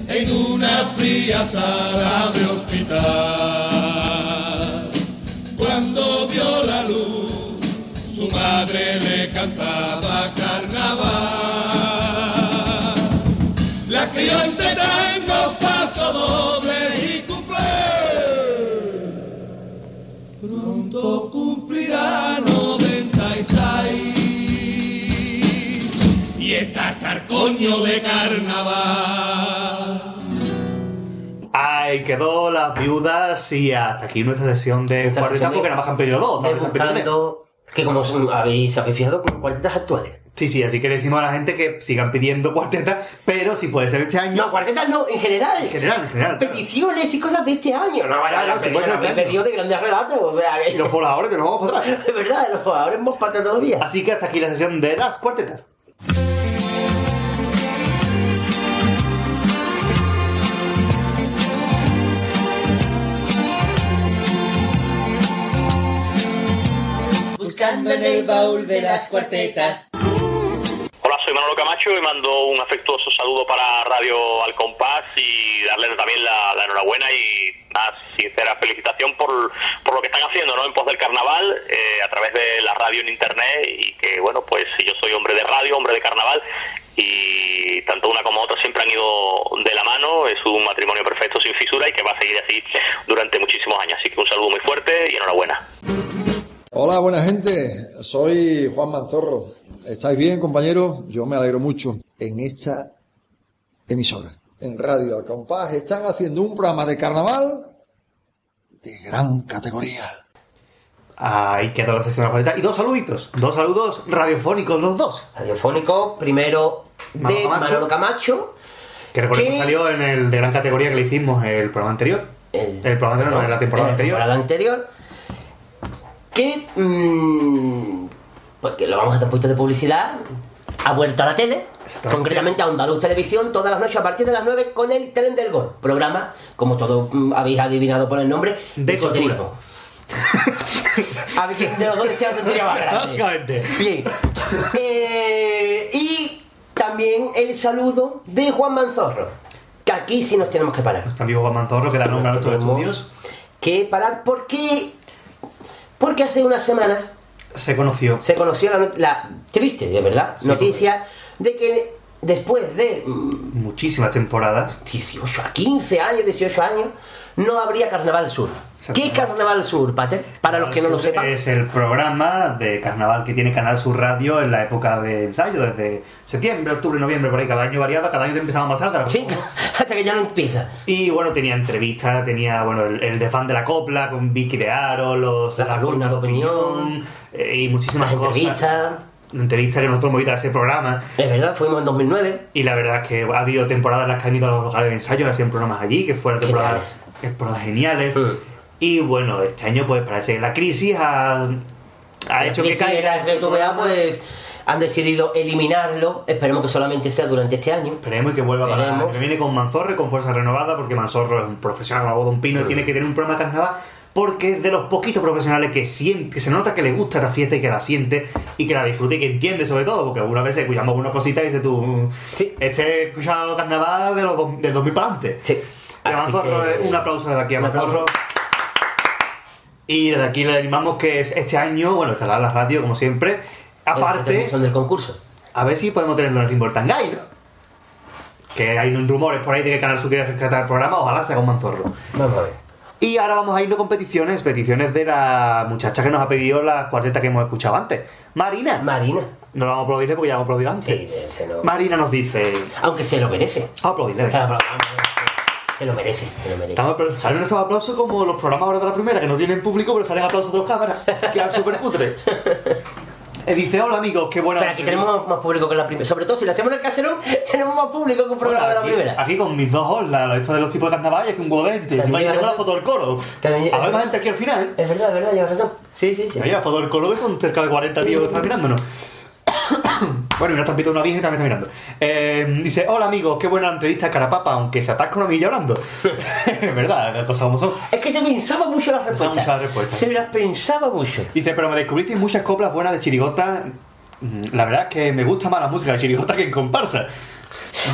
En una fría sala de hospital. Cuando vio la luz, su madre le cantaba carnaval. La crió entre tangos, paso doble y cumple. Pronto cumplirá 96 y está carcoño de carnaval. Ahí quedó las viudas y hasta aquí nuestra sesión de cuartetas porque nada más han pedido dos, no han pedido tres. Que como habéis, habéis fijado, con cuartetas actuales. Sí, sí, así que le decimos a la gente que sigan pidiendo cuartetas, pero si puede ser este año. No, cuartetas no, en general. En general, en general. claro. Peticiones y cosas de este año. No, vaya, Claro, no, se puede ser este pedido de grandes relatos. O sea, que... Y los voladores que nos vamos para atrás. De verdad, los jugadores voz parte todavía. Así que hasta aquí la sesión de las cuartetas. Buscando en el baúl de las cuartetas. Hola, soy Manolo Camacho y mando un afectuoso saludo para Radio Al Compás y darles también la, enhorabuena y una sincera felicitación por, por lo que están haciendo ¿no? en pos del carnaval eh, a través de la radio en internet y que bueno pues yo soy hombre de radio, hombre de carnaval y tanto una como otra siempre han ido de la mano, es un matrimonio perfecto sin fisura y que va a seguir así durante muchísimos años, así que un saludo muy fuerte y enhorabuena. Hola, buena gente. Soy Juan Manzorro. ¿Estáis bien, compañeros? Yo me alegro mucho. En esta emisora, en Radio Al Compás, están haciendo un programa de carnaval de gran categoría. Ahí quedó la sesión de cuartetas. Y dos saluditos. Dos saludos radiofónicos, los dos. Radiofónico, primero de Manolo Camacho. Manolo Camacho, Que recordemos ¿Qué? salió en el de gran categoría que le hicimos el programa anterior. El- El programa anterior, no, la temporada en la anterior. temporada anterior. Que. mm, porque lo vamos a hacer un poquito de publicidad. Ha vuelto a la tele, concretamente a Andaluz Televisión, todas las noches a partir de las 9 con el Tren del Gol. Programa, como todos mm, habéis adivinado por el nombre, De esoterismo. a ver quién de los dos decía la tontería más grande. Básicamente. Bien. Eh, y también el saludo de Juan Manzorro. Que aquí sí nos tenemos que parar. Nuestro amigo Juan Manzorro que da nombre a nuestros estudios. Que parar porque. Porque hace unas semanas Se conoció. se conoció la, la triste, de verdad, noticia de que después de Muchísimas temporadas. 18 a 15 años, 18 años, no habría Carnaval Sur. ¿Qué. Carnaval Sur, Pater? Para los que no lo sepan. Es el programa de carnaval que tiene Canal Sur Radio en la época de ensayo, desde septiembre, octubre, noviembre, por ahí, cada año variaba, cada año te empezaba más tarde. Sí, hasta que ya no empieza. Y bueno, tenía entrevistas, tenía bueno el, el de fan de la copla con Vicky de Aro, los La columna de opinión, eh, y muchísimas Las cosas. entrevistas. Entrevistas que nosotros ido a ese programa. Es verdad, fuimos en 2009. Y la verdad es que ha habido temporadas en las que han ido a los locales de ensayo, hacían programas allí, que fueron temporadas, temporadas geniales. Y bueno, este año pues parece que la crisis ha, ha La hecho que crisis caiga la RTVA, pues han decidido eliminarlo. Esperemos que solamente sea durante este año. Esperemos que vuelva para Esperemos. que viene con Manzorro y con fuerza renovada, porque Manzorro es un profesional como de un pino y tiene que tener un programa de carnaval porque es de los poquitos profesionales que siente, que se nota que le gusta esta fiesta y que la siente y que la disfruta y que entiende sobre todo, porque algunas veces escuchamos algunas cositas y dices tú, Sí. este he escuchado carnaval de los dos- del 2000 para adelante. Sí. Y a Así Manzorro, que- eh, un aplauso desde aquí a. Manzorro. Y desde aquí le animamos que es- este año, bueno, estará en la radio como siempre. Aparte, Son del concurso. a ver si podemos tenerlo en el Tangay, ¿no? Que hay rumores por ahí de que Canal Sur quiere rescatar el programa, ojalá sea con Manzorro. Vamos a ver. Y ahora vamos a irnos con peticiones, peticiones de la muchacha que nos ha pedido la cuarteta que hemos escuchado antes. Marina. Marina. no lo vamos a aplaudirle porque ya lo hemos aplaudido antes. Sí, no. Marina nos dice... Aunque se lo merece. Vamos a aplaudirle. Claro, Se lo merece, se lo merece. Salen nuestros aplausos como los programas ahora de la primera, que no tienen público, pero salen aplausos de los cámaras, que eran súper cutres. Eh, dice, hola amigos, qué buena Pero aquí entrevista". tenemos más público que la primera. Sobre todo si lo hacemos en el caserón, tenemos más público que un programa de la primera. aquí con mis dos holas, esto de los tipos de carnaval, y aquí un gente. Encima yo tengo la foto del coro. También- A ver más gente aquí al final, ¿eh? Es verdad, es verdad, llevas razón. Sí, sí, sí. Mira, la foto del coro que son cerca de 40 tíos que están mirándonos. bueno, y una estampita de una virgen también está mirando. Eh, dice, hola amigos, qué buena la entrevista Carapapa, aunque se atasca una milla hablando. es verdad, las cosas como son. Es que se pensaba mucho las respuestas. mucho las respuestas. Se las pensaba mucho. Dice, pero me descubristeis muchas coplas buenas de chirigota. Mm, La verdad es que me gusta más la música de chirigota que en comparsa.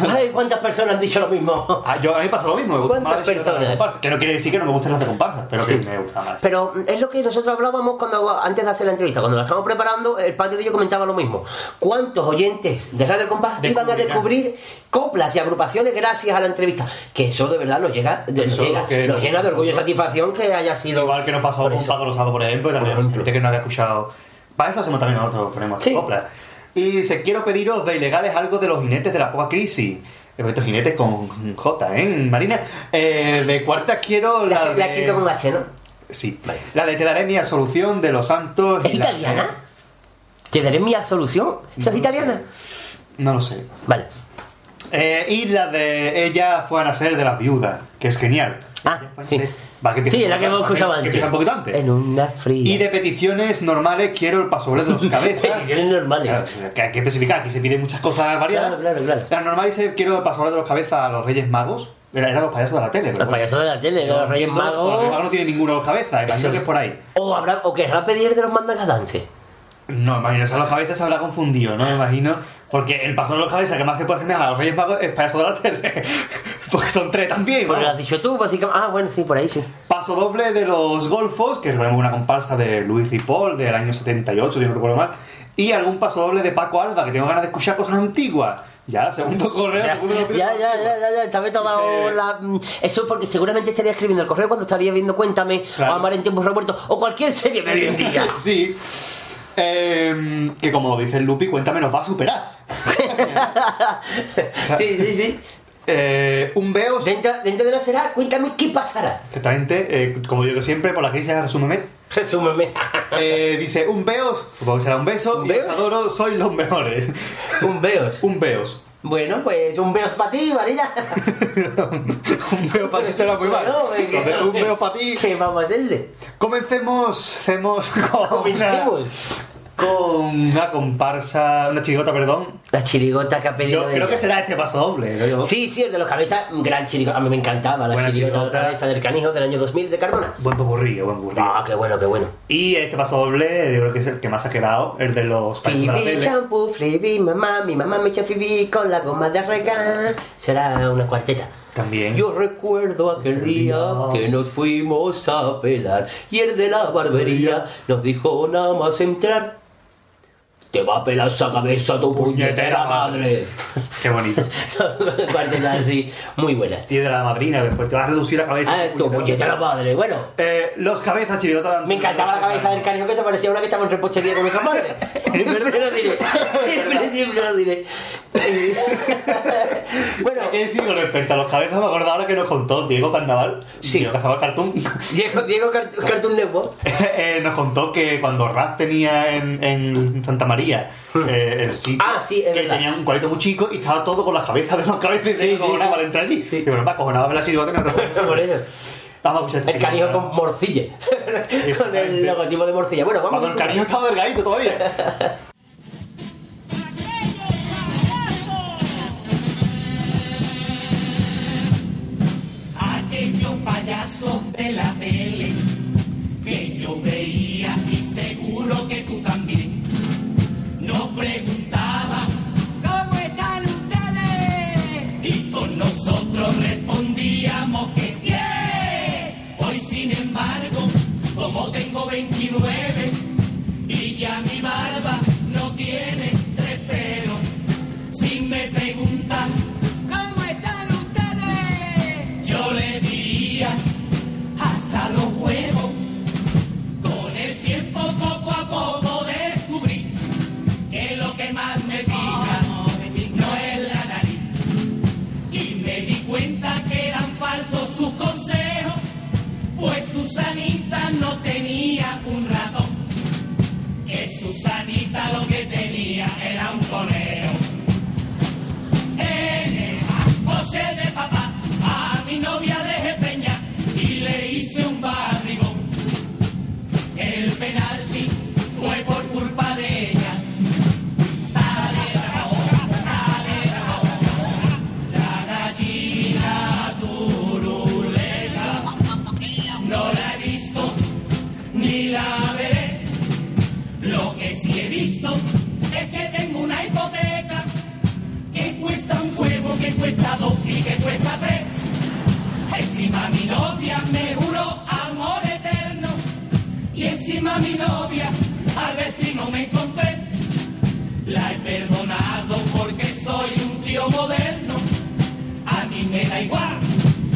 Ay, cuántas personas han dicho lo mismo. Ah, yo, a mí pasa lo mismo, me gusta ¿Cuántas más de de personas? Que no quiere decir que no me gusten las de comparsa, pero Sí. que me gusta más. Pero es lo que nosotros hablábamos cuando antes de hacer la entrevista, cuando la estábamos preparando, el padre y yo comentaba lo mismo. ¿Cuántos oyentes de Radio Compás iban a descubrir coplas y agrupaciones gracias a la entrevista? Que eso de verdad nos llega, nos, Eso es llega- que nos nos- llena de orgullo y satisfacción que haya sido. Igual que nos pasó con. Paco Rosado, por ejemplo, y también Por ejemplo. gente que no había escuchado. Para eso hacemos también nosotros, ponemos Sí. coplas. Y dice, quiero pediros de ilegales algo de los jinetes de la poca crisis. Estos jinetes con J, ¿eh? Marina. Eh, de cuartas quiero la, La, de... la con H, ¿no? Sí. Vale. La de Te daré mi absolución de los santos. ¿Es de- italiana? Te daré mi solución. ¿Eso es No italiana? sé. No lo sé. Vale. Eh, y la de ella fue a nacer de las viudas, que es genial. Ah, sí. Va, que Sí, la que hemos escuchado que antes. empieza un poquito antes. En una fría. Y de peticiones normales quiero el pasodoble de los cabezas. Peticiones normales. Claro, que hay que especificar, aquí se piden muchas cosas variadas. Claro, claro, claro. La normal dice quiero el pasodoble de los cabezas a los Reyes Magos. Era, era los payasos de la tele, pero Los bueno. payasos de la tele, los Reyes Entiendo, Los Reyes Magos. Magos no tienen ninguno de los cabezas, imagino que es por ahí. O, habrá, o querrá pedir de los mandagadantes. No, imagino, a los cabezas se habrá confundido, ¿no? Me imagino. Porque el paso de los cabezas que más se puede asemejar a los Reyes Magos es payaso de la tele. Porque son tres también, Pues lo has dicho tú, básicamente. Ah, bueno, sí, por ahí sí. Paso doble de los golfos, que es una comparsa de Luis Ripoll del año 78, si no recuerdo mal. Y algún paso doble de Paco Alba, que tengo ganas de escuchar cosas antiguas. Ya, segundo correo, Ya, segundo pido. ya, ya, ya, ya, ya, esta vez te ha dado la... mm, Eso es porque seguramente estaría escribiendo el correo cuando estaría viendo Cuéntame, Claro. o Amar en tiempos revueltos, o cualquier serie de hoy en día. Sí. Em, que como dice el Lupi, cuéntame, nos va a superar. sí, sí, sí. Eh, un veo. Dentro, dentro de la será, cuéntame qué pasará. Exactamente, eh, como digo siempre, por la crisis, resúmeme. Resúmeme. Eh, dice, un beos, supongo que será un beso, ¿Un y os adoro, sois los mejores. Un veos. un beos. Bueno, pues un beso para ti, Marina. un veo para ti será muy mal. Un veo para ti. ¿Qué vamos a hacerle? Comencemos, hacemos con una, Comencemos. Con una comparsa, una chirigota, perdón. La chirigota que ha pedido. Yo de creo ella. que será este paso doble. ¿no? Sí, sí, el de los cabezas, un gran chirigota. A mí me encantaba la Buena chirigota, de chirigota. cabeza del canijo del año 2000 de Cardona. Buen popurrí, buen popurrí. Ah, qué bueno, qué bueno. Y este paso doble, yo creo que es el que más ha quedado, el de los payasos de la Phoebe shampoo, Phoebe mamá, mi mamá me echa Phoebe con la goma de regar. Será una cuarteta. También. Yo recuerdo aquel día que nos fuimos a pelar y el de la barbería nos dijo nada más entrar. Te va a pelar esa cabeza tu puñetera madre. Qué bonito. Cuartetas así, muy buenas. Y de la madrina, después te vas a reducir la cabeza. Ah, tu puñetera madre. Bueno, Eh, los cabezas, chirigota. me encantaba la cabeza del canijo que se parecía a una que estaba en repostería con nuestra madre. Siempre lo diré. Siempre, siempre lo diré. bueno, que decir con respecto a los cabezas, me acuerdo ahora que nos contó Diego Carnaval. Sí. Diego Carnaval Cartoon. Diego, Diego Cart- Cartoon Network. eh, nos contó que cuando Raz tenía en, en Santa María eh, el sitio, Ah, sí, es que verdad. tenía un cuarito muy chico y estaba todo con las cabezas de los cabezas y se Sí, cojonaba sí, al entrar allí. Y bueno, me acojonaba la chirigota y me atrapaba. Por eso. Vamos a escuchar esta El canijo con morcilla. con el logotipo de morcilla. Bueno, vamos. Cuando el canijo estaba delgadito todavía. aquellos payasos de la tele que yo veía y seguro que tú también nos preguntaban ¿Cómo están ustedes? Y con nosotros respondíamos que bien. Hoy sin embargo, como tengo 29 y ya mi barba no tiene y que cuesta tres. Encima mi novia me juró amor eterno y encima mi novia al vecino me encontré. La he perdonado porque soy un tío moderno. A mí me da igual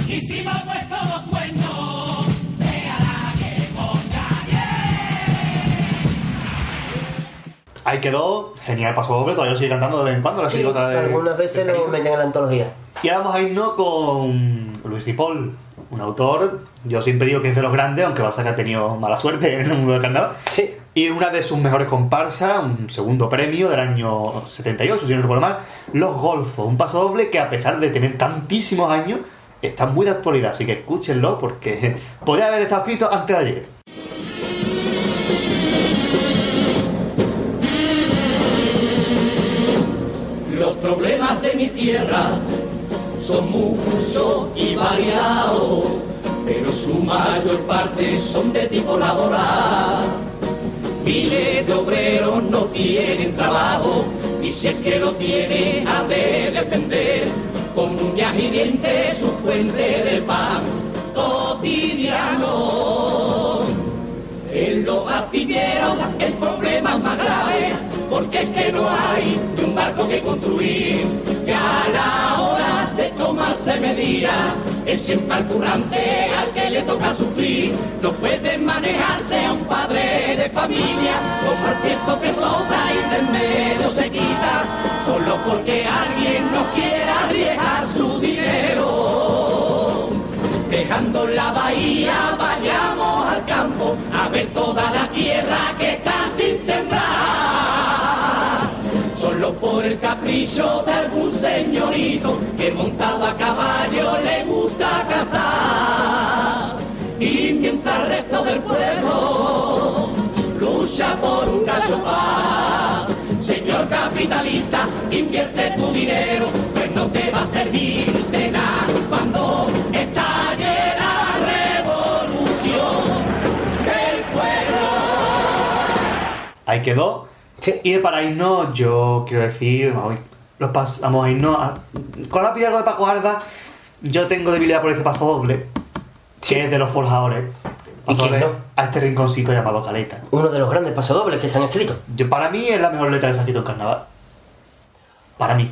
y si me ha puesto los cuernos, déjala que ponga Ahí quedó, genial paso doble, todavía lo sigue cantando de vez en cuando la Sí, algunas veces lo meten en la antología. Y ahora vamos a irnos con Luis Ripoll, un autor, yo siempre digo que es de los grandes, aunque pasa que ha tenido mala suerte en el mundo del carnaval. Sí. Y una de sus mejores comparsas, un segundo premio del año 78, si no recuerdo mal, Los Golfos, un paso doble que a pesar de tener tantísimos años, está muy de actualidad, así que escúchenlo porque podría haber estado escrito antes de ayer. Los problemas de mi tierra son muchos y variados, pero su mayor parte son de tipo laboral. Miles de obreros no tienen trabajo, y si es que lo tiene, ha de defender con uñas y dientes su fuente de pan cotidiano. En los astilleros el problema es más grave, porque es que no hay un barco que construir, que la de tomarse medidas, es siempre al currante al que le toca sufrir, no puede manejarse a un padre de familia, como el tiempo que sobra y de en medio se quita, solo porque alguien no quiera arriesgar su dinero. Dejando la bahía, vayamos al campo. A ver toda la tierra que está sin sembrar. Solo por el capricho de algún señorito que montado a caballo le gusta cazar. Y mientras el resto del pueblo lucha por un gallo. Señor capitalista, invierte tu dinero, pues no te va a servir de nada cuando estalle la revolución del pueblo. Ahí quedó. Y para irnos, yo quiero decir, vamos, los pas- vamos a irnos a- con la piedra de Paco Arda. Yo tengo debilidad por este paso doble, que es de los forjadores. ¿Y Paso quién doble A este rinconcito llamado Caleta. Uno de los grandes pasodobles que se han escrito. Yo, para mí es la mejor letra que se ha escrito en carnaval. Para mí.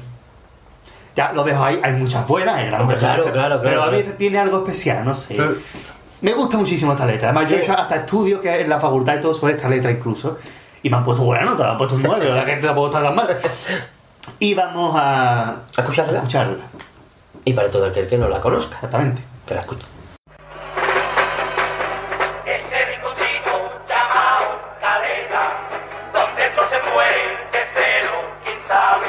Ya lo dejo ahí, hay muchas buenas, hay Hombre, claro, letras, claro, Pero claro, a mí claro. tiene algo especial, no sé. Me gusta muchísimo esta letra. Además, yo he hecho hasta estudios que en la facultad y todo sobre esta letra incluso. Y me han puesto buena nota, me han puesto un 9, la gente tampoco está tan mal. Y vamos a, ¿A escucharla? a escucharla. Y para todo aquel que no la conozca, Exactamente. que la escuche. Ese rinconcito llamado Caleta, donde eso se muere de celo, quién sabe,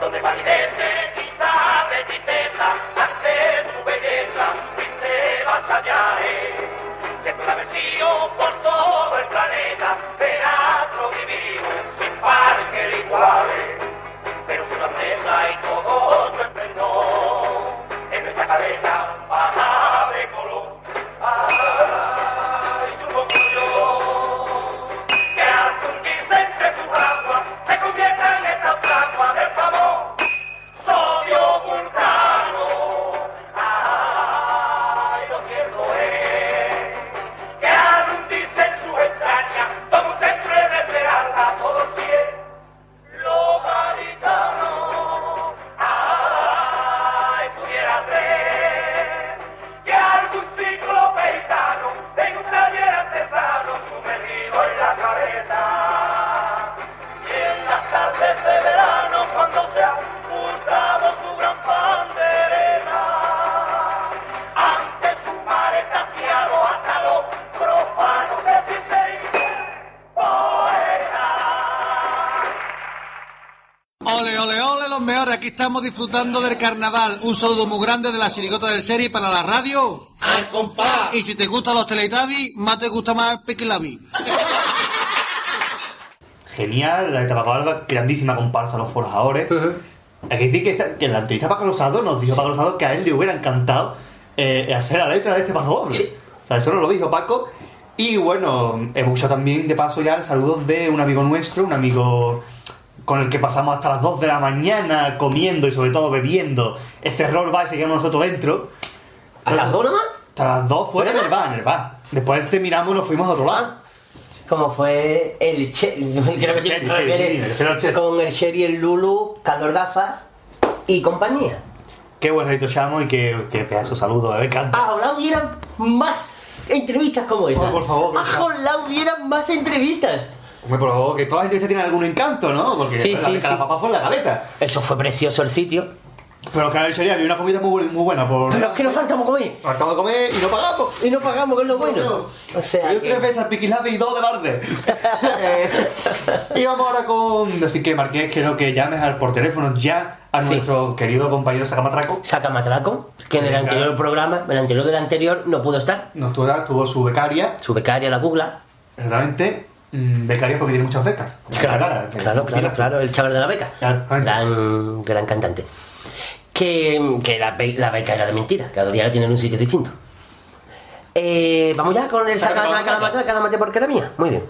donde palidece quizá de tristeza ante su belleza, triste vasallaje, después de haber sido por todo el planeta, iguale, Aquí estamos disfrutando del carnaval. Un saludo muy grande de la chirigota del serie para la radio. Al compás. Y si te gustan los Teletubbies, más te gusta más Pequilabi. Genial, la letra de Paco Arda, grandísima comparsa a los forjadores. Hay que decir que, esta- que en la entrevista Paco Rosado nos dijo Paco Rosado que a él le hubiera encantado eh, hacer la letra de este paso doble. O sea, eso nos lo dijo Paco. Y bueno, hemos escuchado también de paso ya saludos de un amigo nuestro, un amigo con el que pasamos hasta las 2 de la mañana comiendo y sobre todo bebiendo. Ese error va y seguimos nosotros dentro. ¿A las dos nomás? Hasta las 2 fuera en el bar, en el bar. Después terminamos y nos fuimos a otro lado. Como fue el Che, creo que te refieres con el Sherry, el Lulu, Carlos Gafas y compañía. Qué buen rito chamo y qué, qué pedazo saludo, me encanta. Ahora hubieran más entrevistas como esta. Oh, por favor, Ojalá hubieran más entrevistas. Hombre, por favor, que toda la entrevista tiene algún encanto, ¿no? Porque Sí, la sí, de sí. Calapapa fue en la caleta. Eso fue precioso el sitio. Pero claro, sería había una comida muy, muy buena por. Pero es que nos faltamos comer. Nos de comer y no pagamos. Y no pagamos, que es lo bueno. O sea, Yo que- tres veces al Piquilabe y dos de Barde. Eh, y vamos ahora con. Así que Marqués, quiero que llames al- por teléfono ya a Sí. nuestro querido compañero Sacamatraco. saca matraco, que en el Venga. anterior programa, el anterior del anterior, no pudo estar. Nos tuvo, tuvo su becaria, Su becaria, la Gugla. realmente. Mm, becaria porque tiene muchas becas. Claro, Cara, claro, claro, claro, el chaval de la beca. Claro, Gran, gran cantante. Que, que la, be- la beca era de mentira, cada día la tienen en un sitio distinto. Eh, Vamos ya con el Saca saca la matraca, la porque era mía. Muy bien.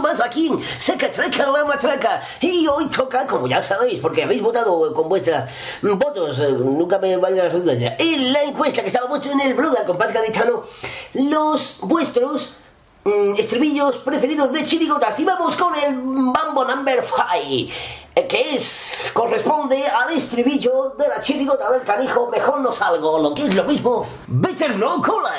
Más aquí en Saca, traca la matraca. Y hoy toca, como ya sabéis, porque habéis votado con vuestras votos, eh, nunca me vaya la redundancia, en la encuesta que estaba puesto en el blog del compás gaditano, los vuestros mm, estribillos preferidos de chirigotas. Y vamos con el Mambo Number 5, que es, corresponde al estribillo de la chirigota del canijo, mejor no salgo, lo que es lo mismo, Better No Cola.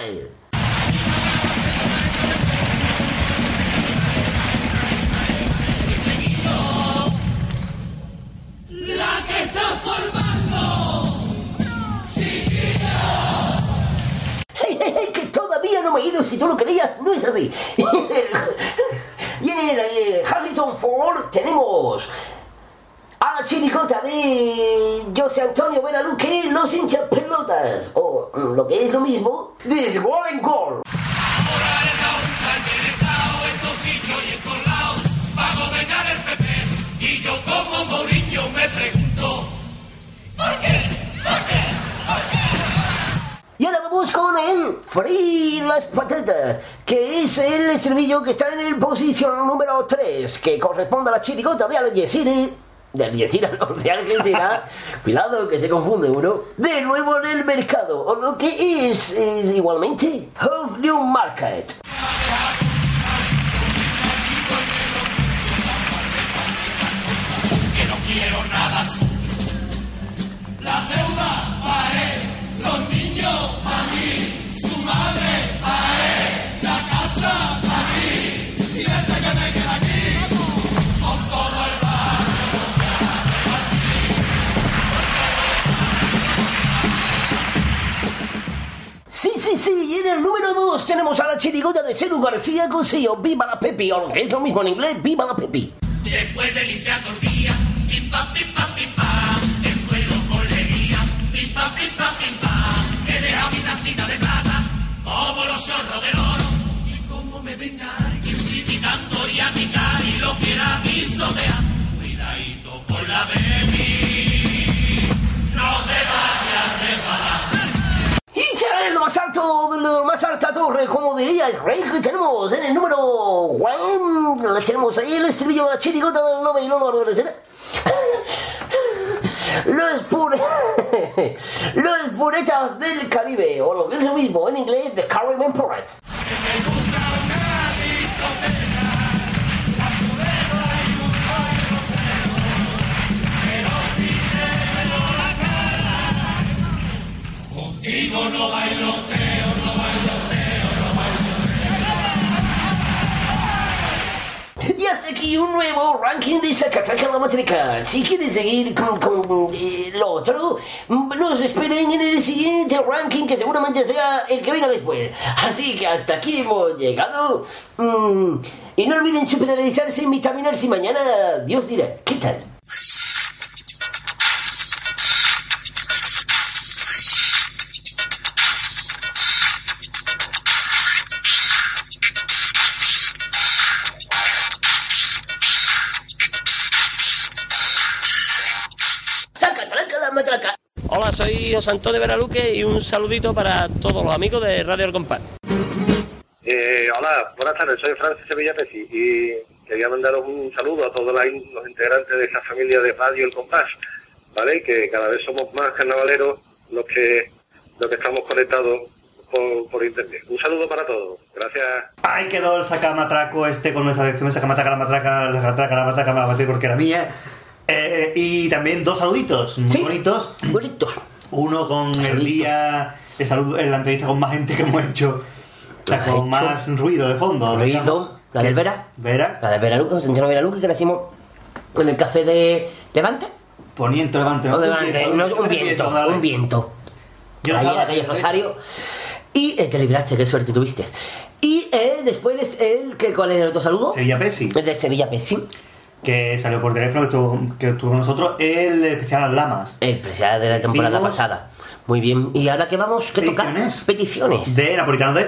todavía no me he ido, si tú lo querías, no es así. Viene eh, Harrison Ford, tenemos a la chiricota de José Antonio Benaluque, los hinchas pelotas, o mm, lo que es lo mismo, This Warren Gold. Y ahora vamos con el freír las patatas, que es el estribillo que está en el posición número 3, que corresponde a la chiricota de Algeciras. De Algeciras, no, de Algeciras. Cuidado que se confunde uno. De nuevo en el mercado, o lo que es, eh, igualmente Half New Market. Que no quiero nada La Sí, sí, sí, y en el número 2 tenemos a la chirigota de Celu García Cosío, Viva la Pepi, o lo que es lo mismo en inglés, Viva la Pepi. Después de limpiar pim pam, pim pam, el suelo pim pam, pim pam, he dejado mi tacita de plata, como los chorros del oro, y como me venga criticando y a mi cara y lo quiera pisotear, cuidadito con la baby, En lo más alto, de lo más alta torre, como diría el rey, que tenemos en el número 1, tenemos ahí el estribillo de la chirigota del 9 y lo la Los pure... Los puretas del Caribe, o lo que es lo mismo en inglés, The Caribbean Poet. Contigo no Y hasta aquí un nuevo ranking de Zacatraca la Matrica. Si quieres seguir con, con, eh, lo otro, nos esperen en el siguiente ranking que seguramente sea el que venga después. Así que hasta aquí hemos llegado. Mm, y no olviden superanalizarse y vitaminarse mañana Dios dirá, ¿qué tal? Soy José Antonio Veraluque y un saludito para todos los amigos de Radio El Compás. Eh, hola, buenas tardes, soy Francis Sevilla Pesi y quería mandaros un saludo a todos los integrantes de esta familia de Radio El Compás, ¿vale? Que cada vez somos más carnavaleros los que, los que estamos conectados por, por internet. Un saludo para todos, gracias. Ahí quedó el sacamatraco este con nuestra sección de sacamatraca, la matraca, la matraca, la matraca, me la maté porque era mía. Eh, y también dos saluditos muy bonitos. Bonitos. Uno con el día de salud, en la entrevista con más gente que hemos hecho. O sea, con más ruido de fondo. Ruido, digamos, la es Vera. Vera. La de Veraluque, José Antonio Veraluque, que la hicimos en el café de Levante. Poniente, levante. De Levante, no, un viento, un viento. Yo Ahí en la calle Rosario. Y eh, te libraste, qué suerte tuviste. Y eh, después, el, que, ¿cuál es el otro saludo? Sevilla Pesi. El de Sevilla. Que salió por teléfono, que estuvo, que estuvo con nosotros, el especial Las Lamas. El especial de la temporada Hicimos pasada. Muy bien. ¿Y ahora qué vamos? ¿Qué toca? Peticiones. De Napolitano de...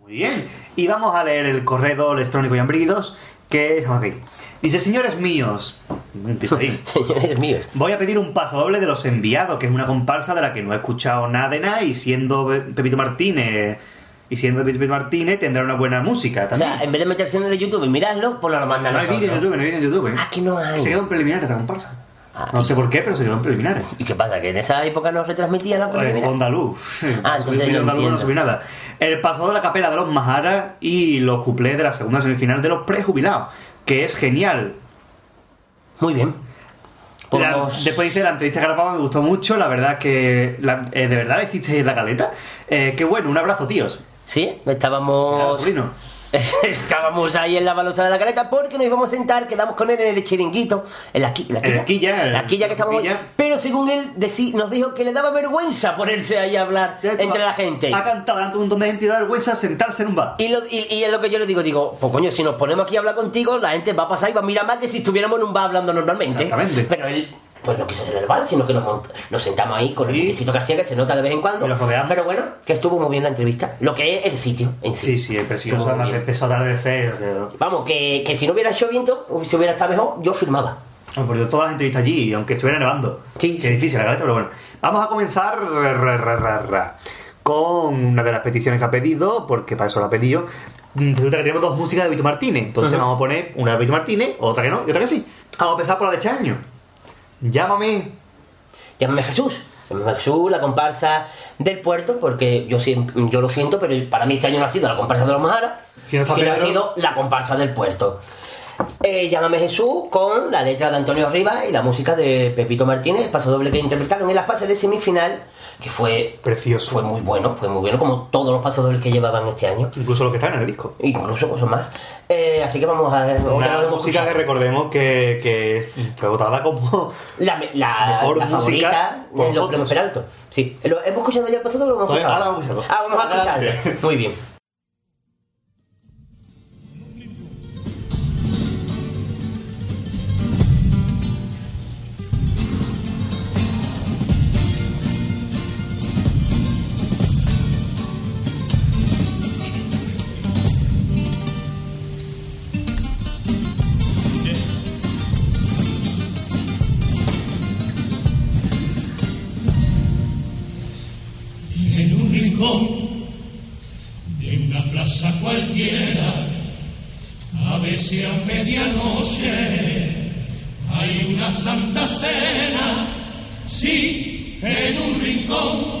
Muy bien. Y vamos a leer el correo electrónico y hambridos que estamos aquí. Dice, señores míos, empieza ahí. señores míos. Voy a pedir un paso doble de los enviados, que es una comparsa de la que no he escuchado nada de nada y siendo Pe- Pepito Martínez y siendo Pepito Martínez tendrá una buena música O también. sea, en vez de meterse en el YouTube y mirarlo, pues lo mandan no hay vídeo en YouTube, no hay vídeo en YouTube. ¿eh? Ah, que no hay. Se quedó en preliminares esta comparsa. no sé por qué, pero se quedó en preliminares. ¿Y qué pasa? ¿Que en esa época no retransmitía la preliminar? Onda Luz. Ah, entonces Subí no Onda Luz, entiendo. no subí nada. El pasado de la capela de los Maharas y los cuplés de la segunda semifinal de los prejubilados, que es genial. Muy bien. La- Podemos- después dice la entrevista grabada me gustó mucho, la verdad que la- eh, de verdad hiciste la caleta. Eh, qué bueno, un abrazo, tíos. Sí, estábamos. Estábamos ahí en la balota de la caleta porque nos íbamos a sentar, quedamos con él en el chiringuito, en la, qui- la quilla, en la quilla que estábamos quilla. Pero según él nos dijo que le daba vergüenza ponerse ahí a hablar entre la gente. Ha cantado ante un montón de gente y da vergüenza sentarse en un bar. Y, lo- y- y es lo que yo le digo, digo, pues coño, si nos ponemos aquí a hablar contigo, la gente va a pasar y va a mirar más que si estuviéramos en un bar hablando normalmente. Exactamente. Pero él, pues no quiso ser el bar, sino que nos, nos sentamos ahí con el vistecito que hacía, que se nota de vez en cuando. Pero bueno, que estuvo muy bien la entrevista. Lo que es el sitio en sí. Sí, sí, es precioso. Además, empezó a atardecer. Vamos, que, que si no hubiera hecho viento, si hubiera estado mejor, yo firmaba. Bueno, por toda la entrevista allí, aunque estuviera nevando. Sí, Qué difícil la galeta, pero bueno. Vamos a comenzar ra, con una de las peticiones que ha pedido, porque para eso lo ha pedido. Mm, Resulta que tenemos dos músicas de Vito Martínez. Entonces vamos a poner una de Vito Martínez, otra que no, y otra que sí. Vamos a empezar por la de este año. Llámame. Llámame Jesús. Llámame Jesús, la comparsa del puerto, porque yo, siempre, yo lo siento, pero para mí este año no ha sido la comparsa de los Majara, Si no sino ha sido la comparsa del puerto. Eh, Llámame Jesús con la letra de Antonio Rivas y la música de Pepito Martínez, el paso doble que interpretaron en la fase de semifinal, que fue precioso. Fue muy bueno, fue muy bueno, como todos los pasos que llevaban este año. Incluso los que están en el disco. Incluso cosas más. Eh, así que vamos a. Una música que recordemos que, que fue votada como La, la, mejor la música favorita de los premios Peralto. Sí. ¿Lo hemos escuchado ya el pasado o lo hemos escuchado? ahora vamos a escucharlo. Ah, vamos a escucharlo. Muy bien. De una plaza cualquiera, a veces a medianoche hay una santa cena, sí, en un rincón,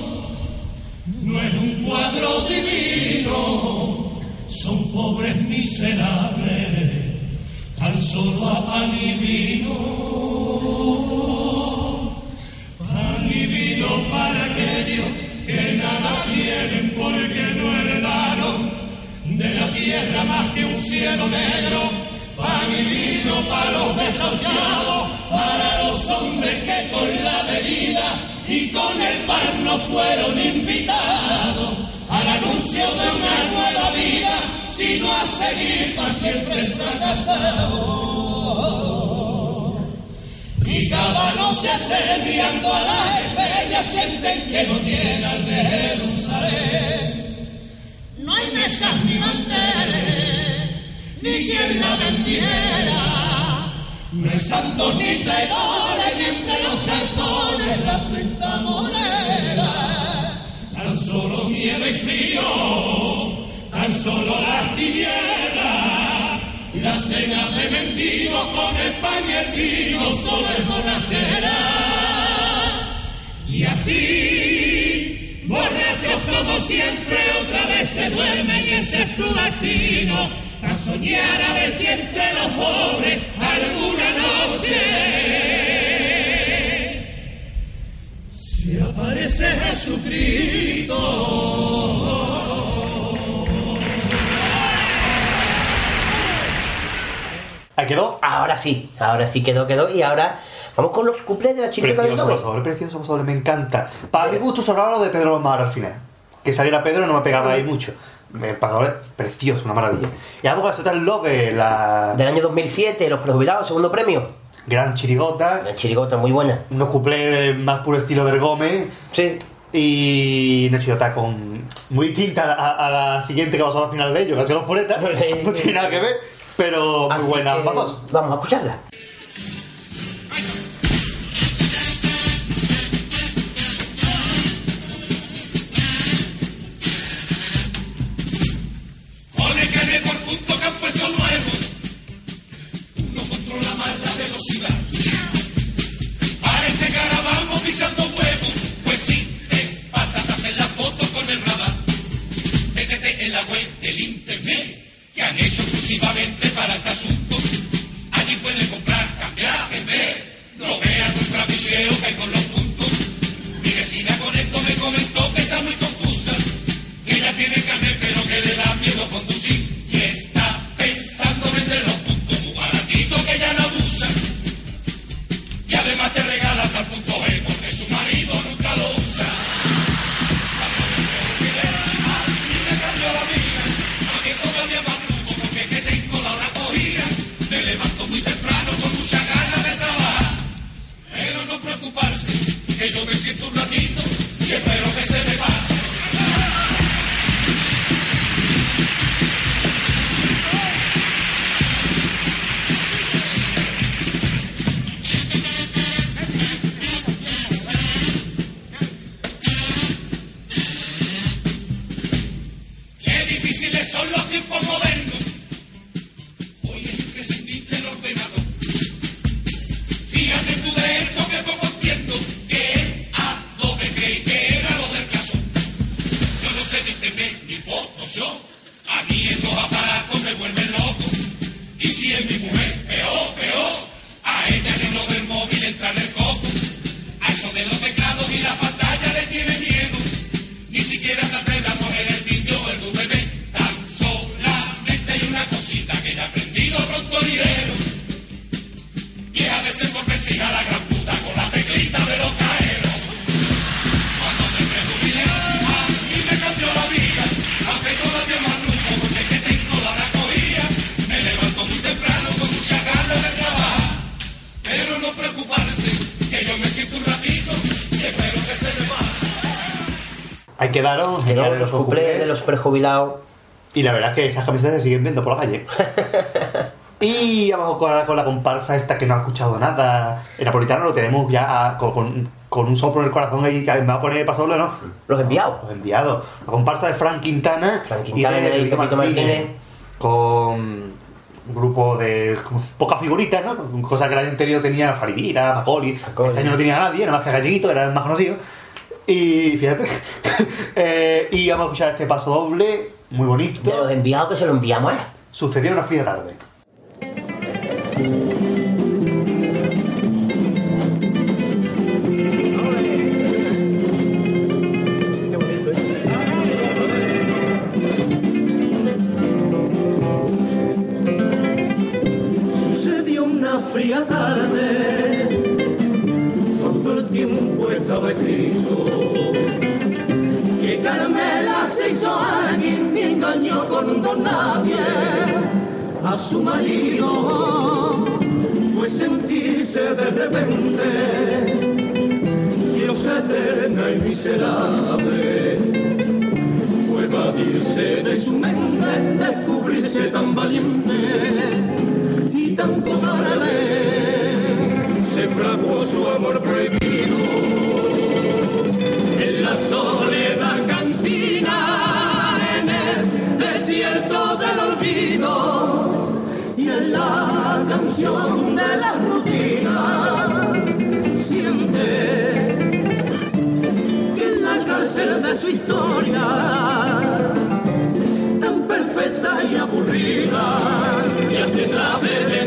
no es un cuadro divino, son pobres miserables, tan solo a pan y vino. Pan y vino para aquellos que nada tienen porque no heredaron de la tierra más que un cielo negro. Pan y vino para los desahuciados, para los hombres que con la bebida y con el pan no fueron invitados al anuncio de una nueva vida, sino a seguir para siempre fracasados. Y cada noche se mirando a las estrellas sienten que no tienen al hay mesas ni manteles, ni quien la vendiera. No hay santos ni traidores, ni entre los cartones las treinta monedas. Tan solo miedo y frío, tan solo las tinieblas. La cena de mendigo con el pan y el vino solo es borrachera. Y así, como siempre, otra vez se duermen y ese es su destino. A soñar a ver si entre los pobres alguna noche se aparece Jesucristo. ¿Ahí quedó? Ahora sí, ahora sí quedó, quedó. Y ahora vamos con los cuplés de la chica del Precioso pasador, precioso pasador, me encanta. Para mi gusto se hablaba lo de Pedro Mar al final. Que saliera Pedro no me pegaba ahí mucho. El pasador es precioso, una maravilla. Y vamos con la Total Love la. Del año 2007, los prejubilados, segundo premio. Gran chirigota. La chirigota muy buena. Unos cuplés del más puro estilo del Gómez. Sí. Y una chirigota con. Muy distinta a, a la siguiente que pasó al final de ellos, que ha sido los poretas. No tiene nada que ver, pero muy Así buena que dos. Vamos a escucharla. Daros genial los cuplés de los prejubilados. Y la verdad es que esas camisetas se siguen viendo por la calle. y vamos con la, con la comparsa esta que no ha escuchado nada. El napolitano lo tenemos ya a- con, con- con un soplo en el corazón ahí que me va a poner paso doble, ¿no? Los enviados. Los enviados. La comparsa de Frank Quintana, Quintana y de Pepito Martínez, Martínez. Con un grupo de pocas figuritas, ¿no? Cosas que el año anterior tenía Faridira, Macoli. Este año no tenía a nadie, nada más que Galleguito, era el más conocido. Y fíjate. Eh, y vamos a escuchar este paso doble, muy bonito. De los enviados que se lo enviamos, ¿eh? Sucedió una fría tarde. Sucedió una fría tarde, que Carmela se hizo alguien y engañó con un don nadie a su marido. Fue sentirse de repente Dios eterna y miserable. Fue evadirse de su mente, descubrirse tan valiente y tan cobarde se fraguó su amor prohibido la soledad cansina en el desierto del olvido y en la canción de la rutina siente que en la cárcel de su historia tan perfecta y aburrida ya se sabe de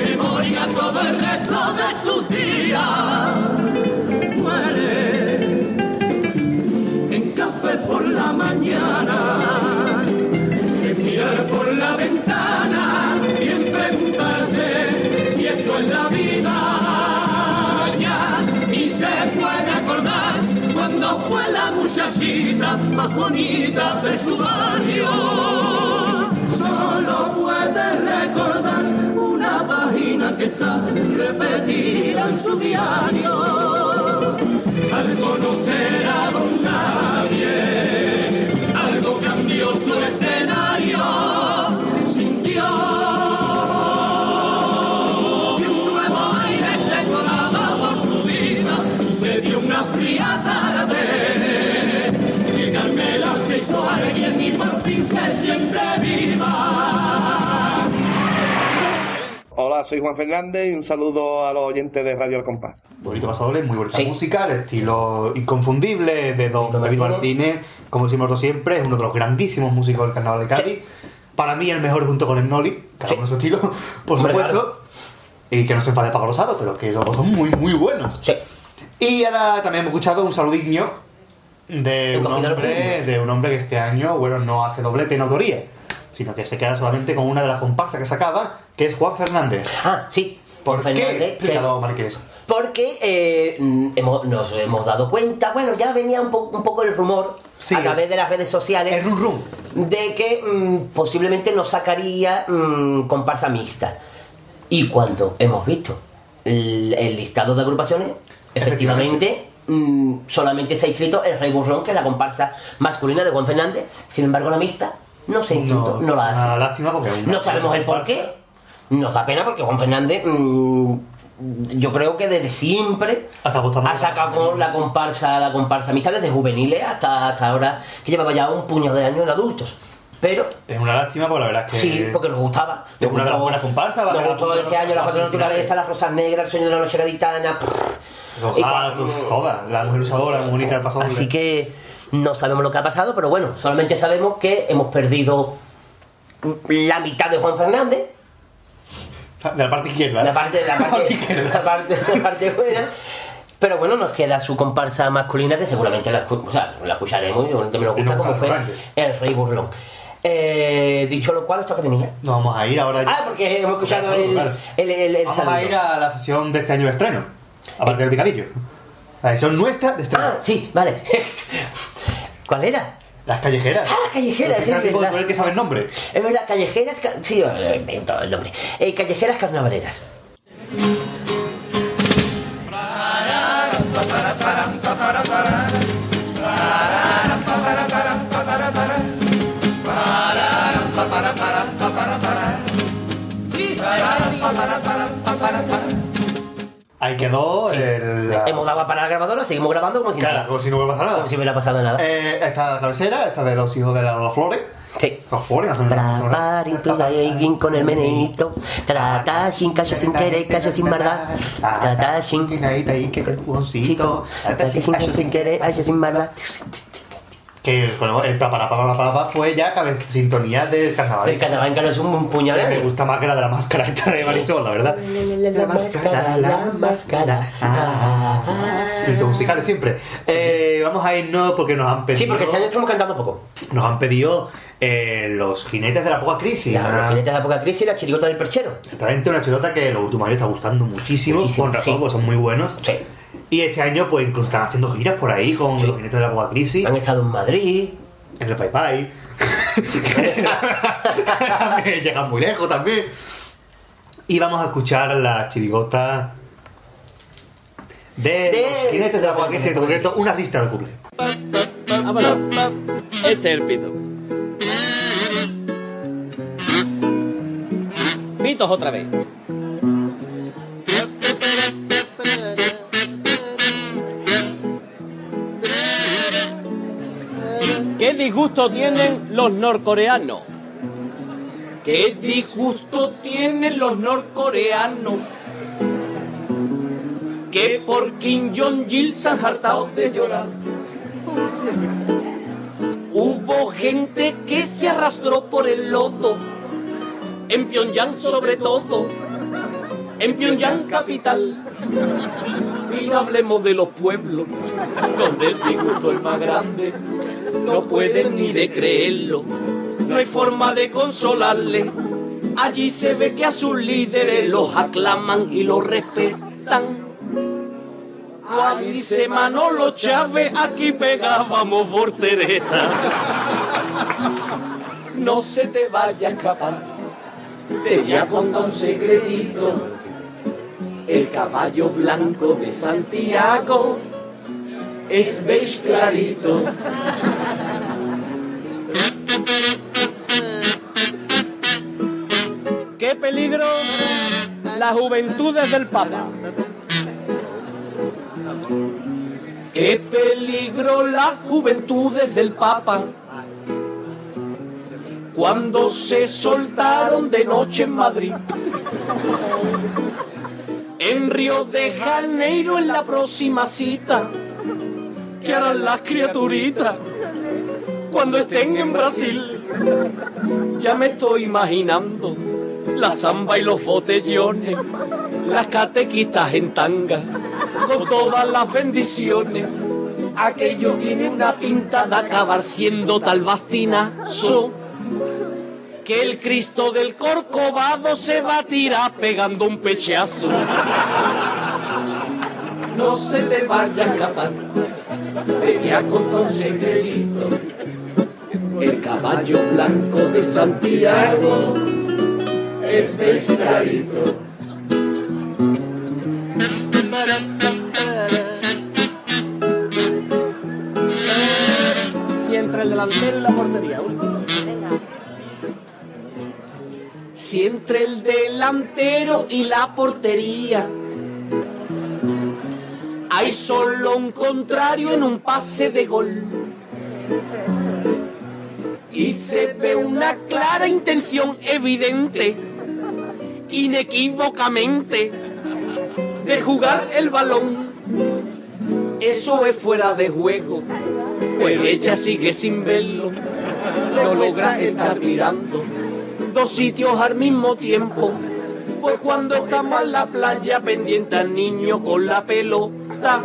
más bonita de su barrio. Solo puede recordar una página que está repetida en su diario. Algo no será don nadie Hola, soy Juan Fernández y un saludo a los oyentes de Radio El Compás. Bonito paso doble, muy bonita música, el estilo inconfundible de Don David Martínez, como decimos nosotros siempre, es uno de los grandísimos músicos del carnaval de Cádiz. Para mí el mejor junto con el Noli, cada uno en su estilo, por Hombre, supuesto. Y que no se enfade Paco Rosado, pero que los dos son muy, muy buenos. Y ahora también hemos escuchado un saludiño de un, hombre, de un hombre que este año, bueno, no hace doblete en autoría, sino que se queda solamente con una de las comparsas que sacaba, que es Juan Fernández. Ah, sí. ¿Por qué? Fernández, que- Explícalo, Marqués. Porque eh, mm, hemos- nos hemos dado cuenta, bueno, ya venía un, po- un poco el rumor a través de las redes sociales de que mm, posiblemente nos sacaría mm, comparsa mixta. Y cuando hemos visto el, el listado de agrupaciones, efectivamente, mm, solamente se ha inscrito el Rey Burrón, que es la comparsa masculina de Juan Fernández. Sin embargo, la mixta no se ha inscrito, no, la hace. Una lástima porque No sabemos el por qué. Nos da pena porque Juan Fernández, mm, yo creo que desde siempre ha sacado con la comparsa, la comparsa mixta desde juveniles hasta, hasta ahora, que llevaba ya un puñado de años en adultos. Pero. Es una lástima, porque la verdad es que. Sí, porque nos gustaba. Es Nos una de las gustó- buenas comparsas, va a Nos gustó este año las cuatro finales. naturalezas, las rosas negras, el sueño de la noche gaditana. Los Y gatos, todas. La mujer luchadora, muy bonita del paso doble. Así que no sabemos lo que ha pasado, pero bueno, solamente sabemos que hemos perdido la mitad de Juan Fernández. De la parte izquierda. La parte, la parte, la parte, la parte buena. Pero bueno, nos queda su comparsa masculina que seguramente la, o sea, la escucharemos y seguramente me lo gusta, como fue el Rey Burlón. Eh, dicho lo cual, ¿esto que venía? Nos vamos a ir ahora. Ah, porque hemos escuchado el, Claro. el, el, el Vamos a ir a la sesión de este año de estreno. Aparte del picadillo. La sesión nuestra de estreno. Ah, sí, vale. ¿Cuál era? Las callejeras. Ah, callejeras, Los sí, que es verdad. poner que sabe el nombre. Es verdad, callejeras. ca- Sí, eh, invento el nombre. Eh, callejeras carnavaleras. Ahí quedó el. la- Hemos dado para la grabadora, seguimos grabando como si Claro, nada. como si no hubiera pasado nada. Como si hubiera pasado nada. Eh, esta la cabecera, esta de los hijos de la Lola Flores. Sí. Los Flores, Trabar, implodir con el meneito. Trata sin callo sin querer, callo sin maldad. Trata sin. Trata sin callo sin querer, callo sin maldad. Que bueno, el para para para fue ya cabe- sintonía del carnaval. El carnaval en es un puñado Me de. gusta más que la de la máscara esta de Marisol, la verdad. La máscara, la máscara. Ah, Virtuos musicales siempre. Eh, vamos a irnos porque nos han pedido. Sí, porque este año estamos cantando poco. Nos han pedido eh, los jinetes de la poca crisis. Una- los jinetes de la poca crisis y la chirigota del perchero. Exactamente, una chilota que los últimos años está gustando muchísimo, Muchísimo, con razón, sí. porque son muy buenos. Sí. Y este año, pues incluso están haciendo giras por ahí con los jinetes de la poca crisis. Han estado en Madrid. En el Pai Pai. Llegan muy lejos también. Y vamos a escuchar la chirigota de, De- los jinetes de la poca crisis, en concreto, una lista del cumple. Vámonos. Este es el pito. Pitos otra vez. ¿Qué disgusto tienen los norcoreanos? ¿Qué disgusto tienen los norcoreanos? Que por Kim Jong-il se han hartado de llorar. Hubo gente que se arrastró por el lodo, en Pyongyang sobre todo, en Pyongyang capital. Y no hablemos de los pueblos, donde el disgusto es más grande, no pueden ni de creerlo, no hay forma de consolarle. Allí se ve que a sus líderes los aclaman y los respetan. Juan dice Manolo Chávez, aquí pegábamos voltereta. No se te vaya a escapar, te voy a un secretito. El caballo blanco de Santiago es beige clarito. ¡Qué peligro! Las juventudes del Papa. ¡Qué peligro las juventudes del Papa! Cuando se soltaron de noche en Madrid. En Río de Janeiro en la próxima cita. ¿Qué harán las criaturitas cuando estén en Brasil? Ya me estoy imaginando la samba y los botellones, las catequitas en tanga, con todas las bendiciones. Aquello tiene una pinta de acabar siendo tal bastinazo que el Cristo del Corcovado se tirar pegando un pechazo. No se te vaya a escapar, te voy a contar un secretito. El caballo blanco de Santiago es pescadito. Si entre el delantero y la portería, último. Si entre el delantero y la portería hay solo un contrario en un pase de gol. Y se ve una clara intención evidente, inequívocamente, de jugar el balón. Eso es fuera de juego, pues ella sigue sin verlo, no logra estar mirando dos sitios al mismo tiempo. Pues cuando estamos en la playa pendiente al niño con la pelota,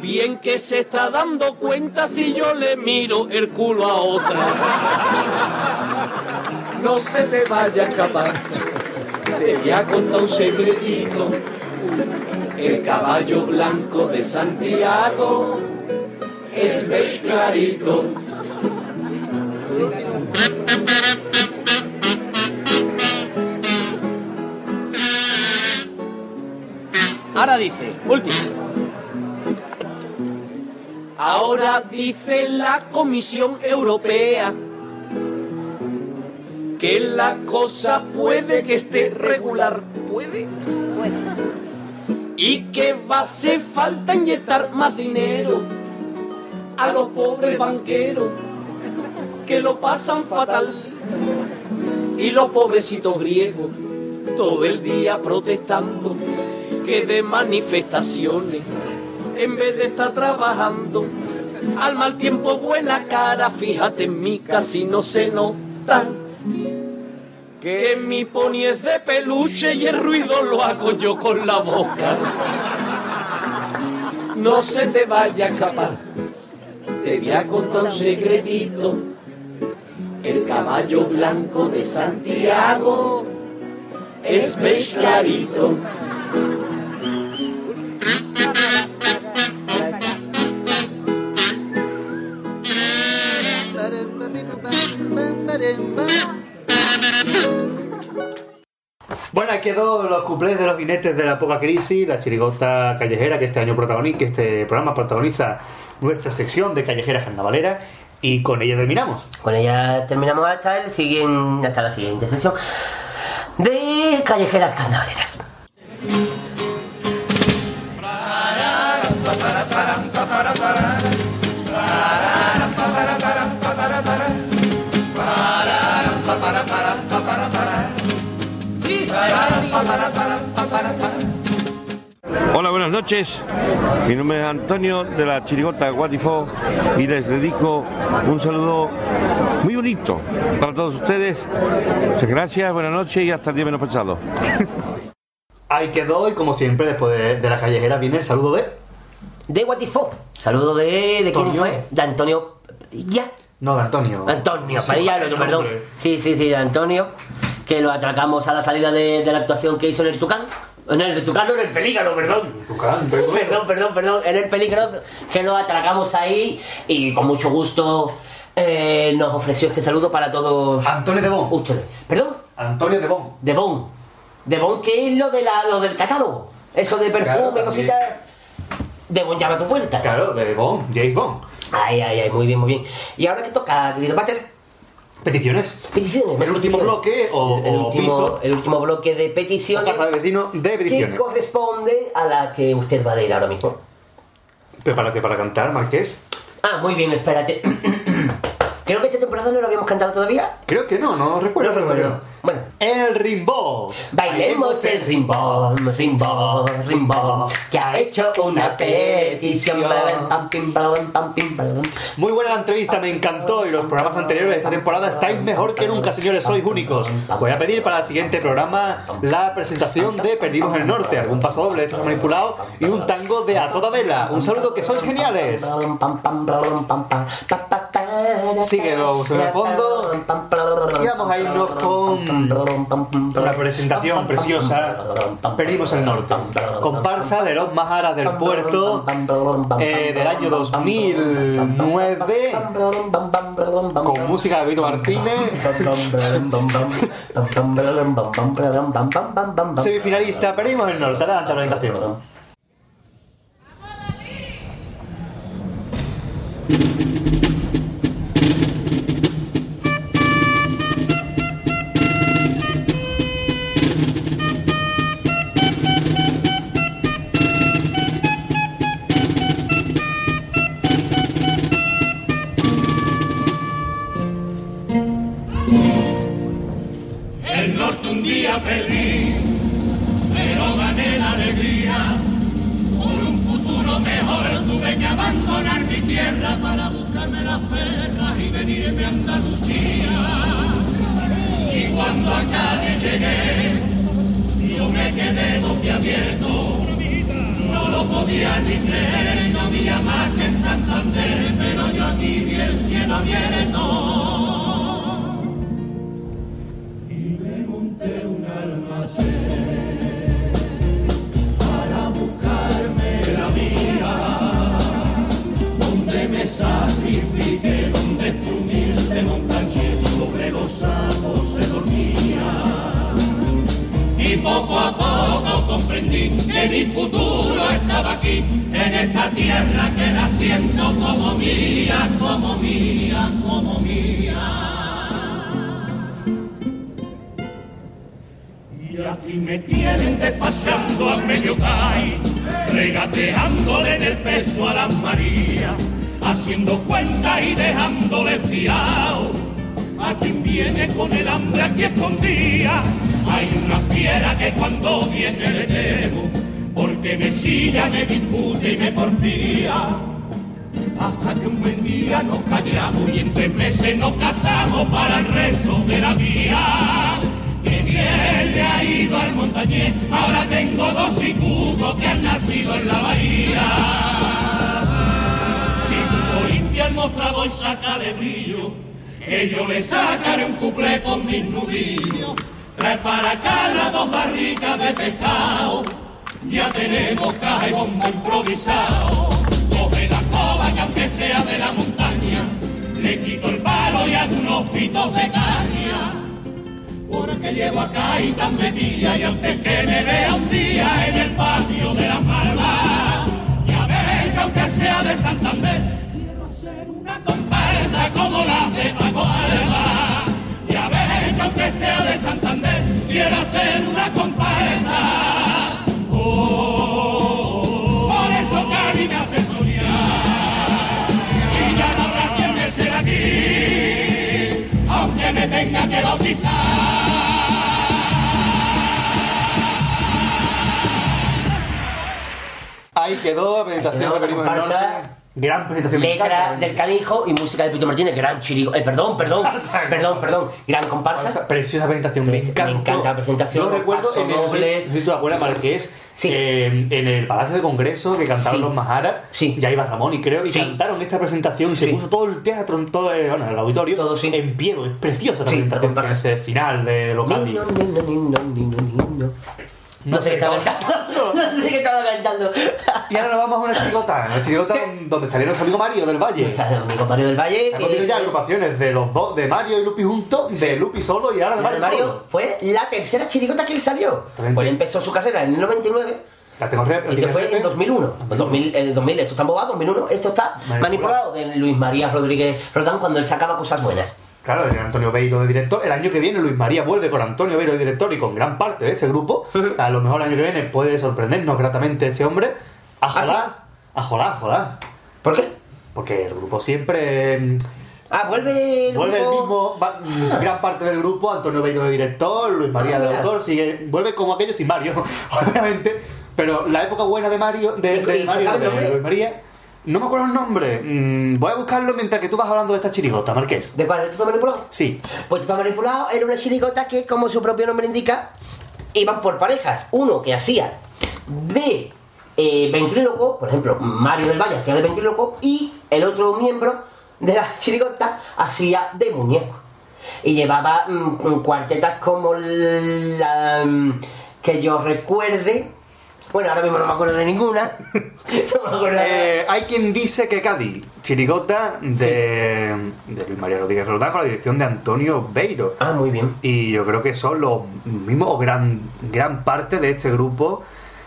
bien que se está dando cuenta si yo le miro el culo a otra. no se te vaya a escapar. Te voy a contar un secretito. El caballo blanco de Santiago es beige clarito. Ahora dice, último. Ahora dice la Comisión Europea que la cosa puede que esté regular. ¿Puede? Y que va a hacer falta inyectar más dinero a los pobres banqueros que lo pasan fatal. Y los pobrecitos griegos todo el día protestando que de manifestaciones. En vez de estar trabajando al mal tiempo buena cara fíjate en mí casi no se nota que mi pony es de peluche y el ruido lo hago yo con la boca. No se te vaya a escapar te voy a contar un secretito. El caballo blanco de Santiago es beige clarito Bueno, ahí quedó los cuplés de los jinetes de la poca crisis, la chirigota callejera que este año protagoniza, que este programa protagoniza nuestra sección de callejera carnavalera y con ella terminamos. Con ella terminamos hasta el siguiente, hasta la siguiente sesión de callejeras carnavaleras. Buenas noches. Mi nombre es Antonio de la Chirigota Guatifó y les dedico un saludo muy bonito para todos ustedes. Muchas gracias, buenas noches y hasta el día menos pensado. Ahí quedó y como siempre después de, de la callejera viene el saludo de... De Guatifó. Saludo de... ¿De quién fue? De Antonio... ¿Ya? No, de Antonio. Antonio, Sí, Padilla, no, perdón. Sí, sí, sí, de Antonio. Que lo atracamos a la salida de, de la actuación que hizo en el Tucán. En el Tucán, no, en el Pelícano, perdón. Perdón, perdón, perdón. En el Pelícano que lo atracamos ahí y con mucho gusto eh, nos ofreció este saludo para todos. Antonio de Bon. Ustedes. ¿Perdón? Antonio de Bon. De Bon. De Bon, que es lo, de la, lo del catálogo. Eso de perfume, Claro, cositas. De Bon llama a tu puerta. Claro, de Bon, James Bond. Ay, ay, ay, muy bien, muy bien. ¿Y ahora qué toca, querido Pater? Peticiones. Peticiones. El último bloque o, el, o último, piso el último bloque de o peticiones casa de vecino de que peticiones. corresponde a la que usted va a leer ahora mismo. Prepárate para cantar, Marqués. Ah, muy bien, espérate. Creo que esta temporada no lo habíamos cantado todavía. Creo que no, no recuerdo. No recuerdo. Bueno. El rimbo. Bailemos el rimbón, rimbón, rimbón, que ha hecho una petición. Muy buena la entrevista, me encantó y los programas anteriores de esta temporada estáis mejor que nunca, señores, sois únicos. Voy a pedir para el siguiente programa la presentación de Perdimos en el Norte, algún paso doble de estos manipulados y un tango de A Toda Vela. Un saludo que sois geniales. Sigue los de fondo y vamos a irnos con una presentación preciosa. Perdimos el norte. Comparsa de los Majaras del puerto eh, del año 2009 con música de Vito Martínez. Semifinalista, perdimos el norte. Adelante, presentación. Abandonar mi tierra para buscarme las perras y venirme a Andalucía. Y cuando a Cádiz llegué, yo me quedé boquiabierto. No lo podía ni creer, no había más que en Santander, pero yo aquí vi el cielo abierto. Que mi futuro estaba aquí, en esta tierra que la siento como mía, como mía, como mía. Y aquí me tienen despachando a medio caí, regateándole en el peso a las Marías, haciendo cuenta y dejándole fiao. A quien viene con el hambre aquí escondida, hay una fiera que cuando viene le temo, porque me silla, me discute y me porfía. Hasta que un buen día nos callamos y en tres meses nos casamos para el resto de la vida. Que bien le ha ido al montañés, ahora tengo dos hijos que han nacido en la bahía. Si tú limpia el mostrador sácale brillo, que yo le sacaré un cuplé con mis nudillos. Trae para acá las dos barricas de pescado, ya tenemos caja y bomba improvisado. Coge la coba que aunque sea de la montaña, le quito el palo y hago unos pitos de caña. Porque llevo acá y tan metida y antes que me vea un día en el patio de la palma, ya ves que aunque sea de Santander, comparsa como la de Paco Alba. Ya ves que aunque sea de Santander, quiero hacer una comparsa. Oh, por eso Cari me hace soñar. Y ya no habrá quien me sea aquí, aunque me tenga que bautizar. Ahí quedó la presentación de. Gran presentación. Letra del canijo y música de Pito Martínez, gran chirigo. Eh, perdón, perdón, perdón, perdón. Gran comparsa. Preciosa presentación, me encanta. Me encanta la presentación. Yo recuerdo en el, si tú te acuerdas, Marqués, eh, en el Palacio de Congreso que cantaron Sí. los Maharas, ya iba Ramón y creo, y cantaron esta presentación y se puso todo el teatro, en todo el, bueno, el auditorio, en pie, es preciosa la presentación ese final de los Gandhi. No sé qué estaba cantando. No sé qué estaba cantando. Y ahora nos vamos a una chirigota, una chirigota donde salió nuestro amigo Mario del Valle. Nuestro amigo Mario del Valle. Hemos tenido ya agrupaciones de los dos, de Mario y Lupi juntos, de Lupi solo y ahora de Mario, Mario solo. fue la tercera chirigota que él salió. Pues él empezó su carrera en el 99. La tengo re- la Y que tienes fue en 2001. En 2000, en el 2000, esto está embobado, 2001. Esto está manipulado de Luis María Rodríguez Roldán cuando él sacaba cosas buenas. Claro, Antonio Beiro de director. El año que viene Luis María vuelve con Antonio Beiro de director y con gran parte de este grupo. O sea, a lo mejor el año que viene puede sorprendernos gratamente este hombre. Ajolá, ajolá, ajolá. ¿Por qué? Porque el grupo siempre... mm, Ah, vuelve el Vuelve el mismo, va- mm, gran parte del grupo, Antonio Beiro de director, Luis María Ah, de mira. autor, sigue, vuelve como aquellos sin Mario, obviamente, pero la época buena de Mario, de, ¿Y- de y se Mario, de? Luis María, no me acuerdo el nombre, mm, voy a buscarlo mientras que tú vas hablando de esta chirigota, Marqués. ¿De cuál? ¿De Todo Manipulado? Sí. Pues Todo Manipulado era una chirigota que, como su propio nombre indica, iban por parejas. Uno que hacía de eh, ventríloco, por ejemplo, Mario del Valle hacía de ventríloco, y el otro miembro de la chirigota hacía de muñeco. Y llevaba mm, cuartetas como la mm, que yo recuerde. Bueno, ahora mismo no me acuerdo de ninguna. no me acuerdo de Eh, hay quien dice que Cádiz, chirigota de, de Luis María Rodríguez Roldán con la dirección de Antonio Beiro. Ah, muy bien. Y yo creo que son los mismos, gran, gran parte de este grupo,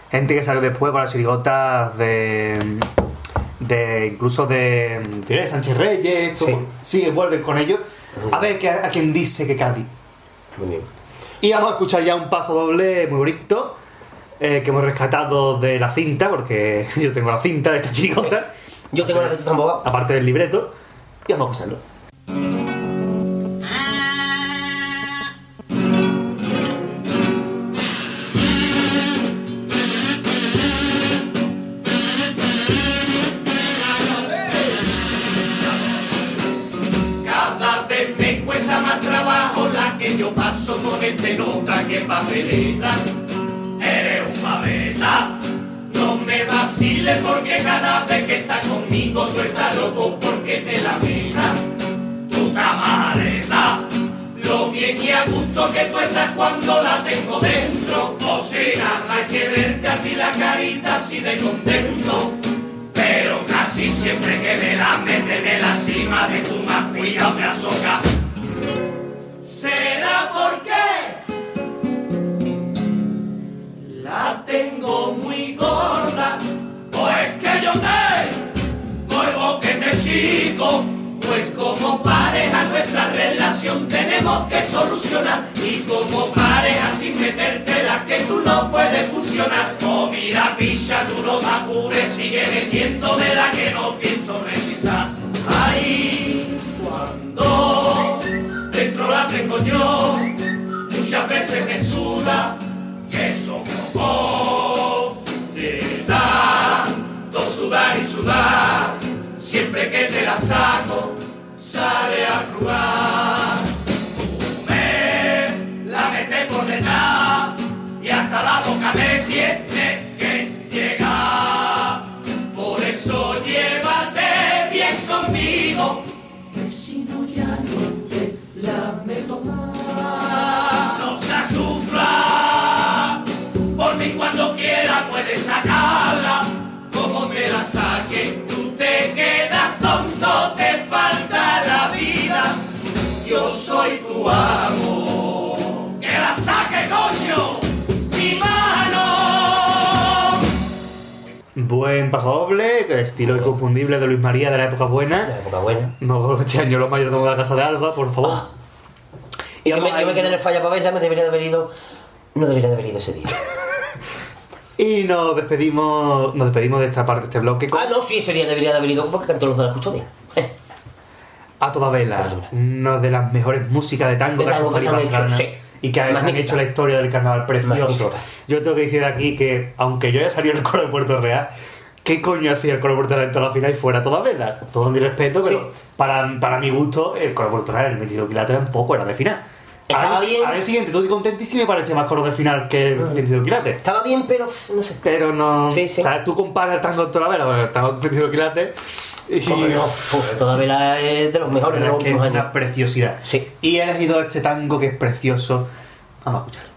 gente que salió después con las chirigotas de. de incluso de. de Sánchez Reyes, esto, sí. vuelven con ellos. A ver que, a quien dice que Cádiz. Muy bien. Y vamos a escuchar ya un paso doble muy bonito eh, que hemos rescatado de la cinta, porque yo tengo la cinta de esta chirigota. Yo tengo la de tampoco. Aparte del libreto. Y vamos a escucharlo. Cada vez me cuesta más trabajo la que yo paso con este nota que papeleta. No me vaciles porque cada vez que estás conmigo tú estás loco porque te la meta. Tu camareta. Lo bien y a gusto que tú estás cuando la tengo dentro. O sea, hay que verte a ti la carita así de contento. Pero casi siempre que me la mete me lastima de tu más cuidado me azoca. ¿Será porque La tengo muy gorda, o es que yo te vuelvo que te chico. Pues como pareja nuestra relación tenemos que solucionar y como pareja sin meterte la que tú no puedes funcionar. Oh mira picha, tú no te apures, sigue metiéndome la que no pienso recitar. Ahí cuando dentro la tengo yo, muchas veces me suda que sofoco de tanto sudar y sudar. Siempre que te la saco, sale a arrugar. Tú me la metes por detrás y hasta la boca me tiene que llegar. Por eso llévate bien conmigo, que si no ya no te la meto más. No se mí cuando quiera puedes sacarla. Como te la saque, tú te quedas tonto, te falta la vida. Yo soy tu amo, que la saque, coño, mi mano. Buen paso doble, el estilo inconfundible de Luis María de la época buena. La época buena. No, este año los mayordomos de la casa de Alba, por favor. Ah. Yo me, yo me quedé en el falla para verla, me debería de haber ido. No debería de haber ido ese día. Y nos despedimos, nos despedimos de esta parte, de este bloque con Ah, no, sí, ese día debería de haber ido porque cantó los de la custodia. A Toda Vela, una de las mejores músicas de tango De tango que han hecho, sí. y que han hecho la historia del carnaval precioso. Magnífica. Yo tengo que decir aquí que, aunque yo haya salido el coro de Puerto Real, ¿qué coño hacía el coro de Puerto Real en toda la final y fuera Toda Vela? Todo mi respeto, pero para, para mi gusto, el coro de Puerto Real, el 22 quilates tampoco era de final. Estaba al, bien. al siguiente, estoy contentísimo y me parecía más coro de final que el 22 quilates. Estaba bien, pero no sé. Pero no. Sí, sí. O sea, tú comparas el tango de Toda Vela con el tango del 22 quilates. Y no, es de los mejores de los es que una preciosidad. Sí. Y he elegido este tango que es precioso. Vamos a escucharlo.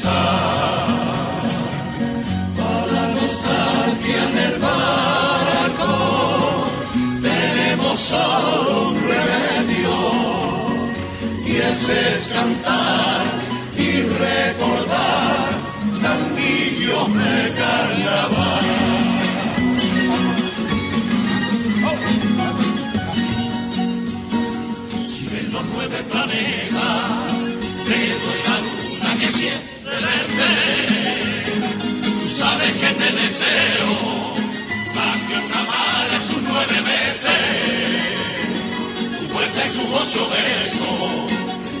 Pensar. Para la nostalgia en el barco tenemos solo un remedio y ese es cantar y recordar tanguillos de carnaval. Si ven los nueve planetas, ocho besos,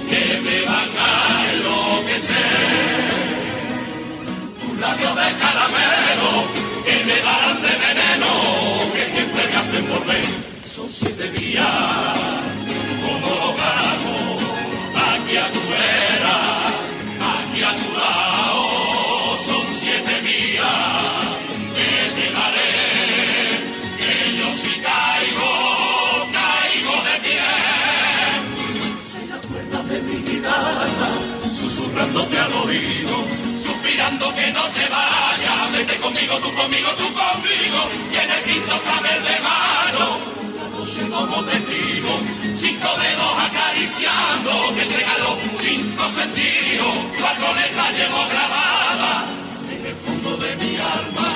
que me van a enloquecer. Tus labios de caramelo, que me darán de veneno, que siempre me hacen volver. Son siete días como lo gano, aquí a tú conmigo, tú conmigo, y en el quinto clavel de mano noche como testigo, cinco dedos acariciando, que te regaló cinco sentidos, cuatro letras llevo grabada en el fondo de mi alma,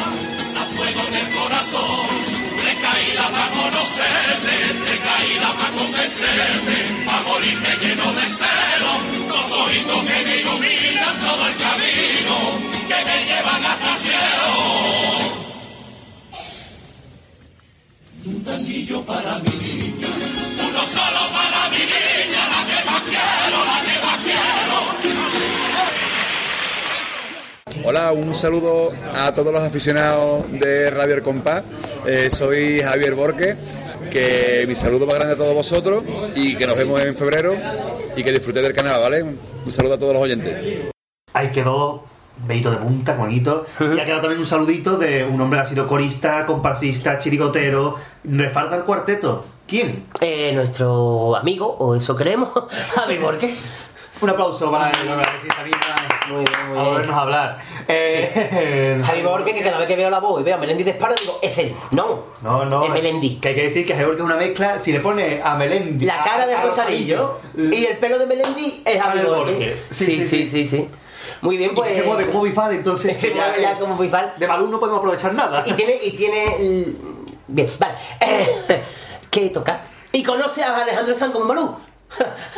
a fuego en el corazón, recaída para conocerte, recaída para convencerte, para morirme lleno de celo, dos ojitos que me iluminan todo el camino, que me llevan hasta el cielo. Un tanguillo para mi niña, uno solo para mi niña, la que más quiero, la que más quiero. Hola, un saludo a todos los aficionados de Radio El Compás. Eh, soy Javier Borque, que mi saludo más grande a todos vosotros y que nos vemos en febrero y que disfrutéis del canal, ¿vale? Un saludo a todos los oyentes. Ahí quedó Beito de punta, bonito. Y ha quedado también un saludito de un hombre que ha sido corista, comparsista, chirigotero. Le falta el cuarteto. ¿Quién? Eh, nuestro amigo, o eso creemos, Javi Borges. Un aplauso para él, que sí, Muy bien, muy a bien. vernos hablar. Eh, Javi Borges, que cada vez que veo la voz y veo a Melendi de espalda, digo, es él. No, No, no. es Melendi. Que hay que decir que Javi Borges es una mezcla. Si le pone a Melendi. La cara de a- a Rosarillo y el pelo de Melendi es Javi. Borges. Sí, sí, sí, sí. Muy bien, Y pues. si se mueve como bifal, entonces. Se ya mueve ya es- como bifal. De Balún no podemos aprovechar nada. Y tiene, y tiene. el- Bien, vale. Eh, ¿Qué toca? Y conoce a Alejandro Sanz como Malú.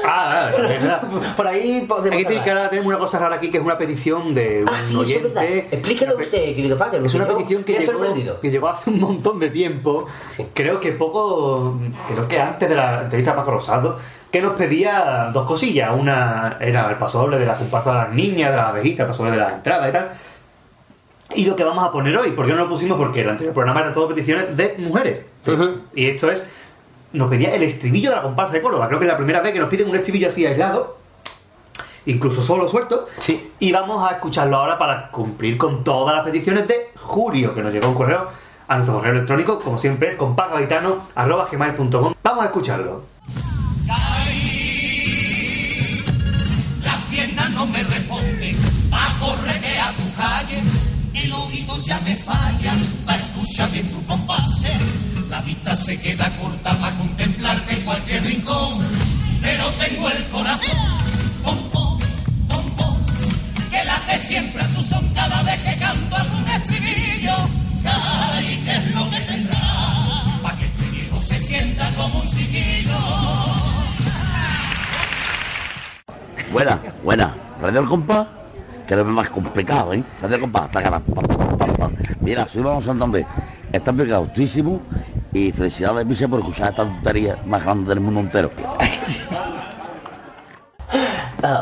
Ah, ah, es verdad. Por ahí podemos Hay que decir que ahora tenemos una cosa rara aquí que es una petición de un Ah, sí, eso es verdad. oyente. Explíquelo usted, querido padre. Es una petición que llegó, sorprendido. que llegó hace un montón de tiempo. Creo que poco. Creo que antes de la entrevista a Paco Rosado. Que nos pedía dos cosillas. Una era el paso doble de la comparsa de las niñas, de las abejitas, el paso doble de las entradas y tal. Y lo que vamos a poner hoy, ¿por qué no lo pusimos? Porque el anterior programa eran todo peticiones de mujeres. Y esto es. Nos pedía el estribillo de la comparsa de Córdoba. Creo que es la primera vez que nos piden un estribillo así aislado incluso solo suelto. Sí. Y vamos a escucharlo ahora para cumplir con todas las peticiones de Julio, que nos llegó un correo a nuestro correo electrónico, como siempre, compagavitano.com. Vamos a escucharlo. Las piernas no me responden, a correr a tu calle, el oído ya me falla, para escuchar bien tu compase, la vista se queda corta para contemplarte en cualquier rincón, pero tengo el corazón, pom, pom, pom, pom, que late siempre a tu son cada vez que canto algún estribillo, ay, ¿qué es lo que tendrá? para que este viejo se sienta como un chiquillo. Buena, buena. Radio El Compás, que es más complicado, ¿eh? Radio El Compás, pa. Mira, soy Vamos Santander. Está pegautísimo y felicidades, Vice, por escuchar esta tontería más grande del mundo entero.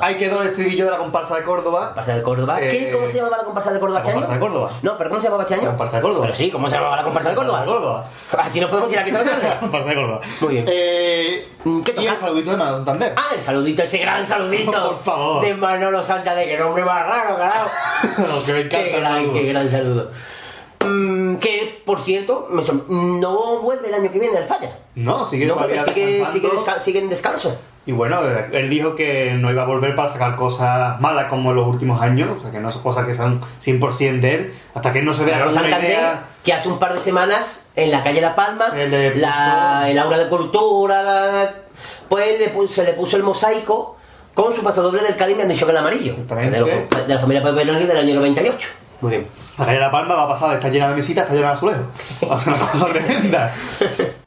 Ahí quedó el estribillo de la comparsa de Córdoba. Comparsa de Córdoba. ¿Qué? Eh, ¿Cómo se llamaba la comparsa de Córdoba la este año? comparsa de Córdoba. No, pero ¿cómo se llamaba este año? Comparsa de Córdoba. Pero sí, ¿cómo se llamaba la comparsa de Córdoba? de Córdoba. Así nos podemos ir aquí toda la tarde. Comparsa de Córdoba. Muy bien. Eh, ¿Qué y toca? el saludito de Manolo Santander. Ah, el saludito, ese gran saludito. Por favor. De Manolo Santander, que nombre más raro, carajo. que me encanta Qué el gran, saludo. qué gran saludo. Mm, que, por cierto, no vuelve el año que viene al falla. No, sigue No, sigue, sigue, desca- sigue en descanso. Y bueno, él dijo que no iba a volver para sacar cosas malas como en los últimos años, o sea, que no son cosas que sean 100% de él, hasta que no se vea idea. que hace un par de semanas en la calle La Palma, puso- la, el aula de cultura, la- pues le pu- se le puso el mosaico con su pasodoble del Cádiz, me han dicho que el amarillo. De, los- de la familia Peperoni del año 98. Muy bien. La calle La Palma va a pasar estar llena de mesitas, está llena de azulejos. O sea, una cosa tremenda.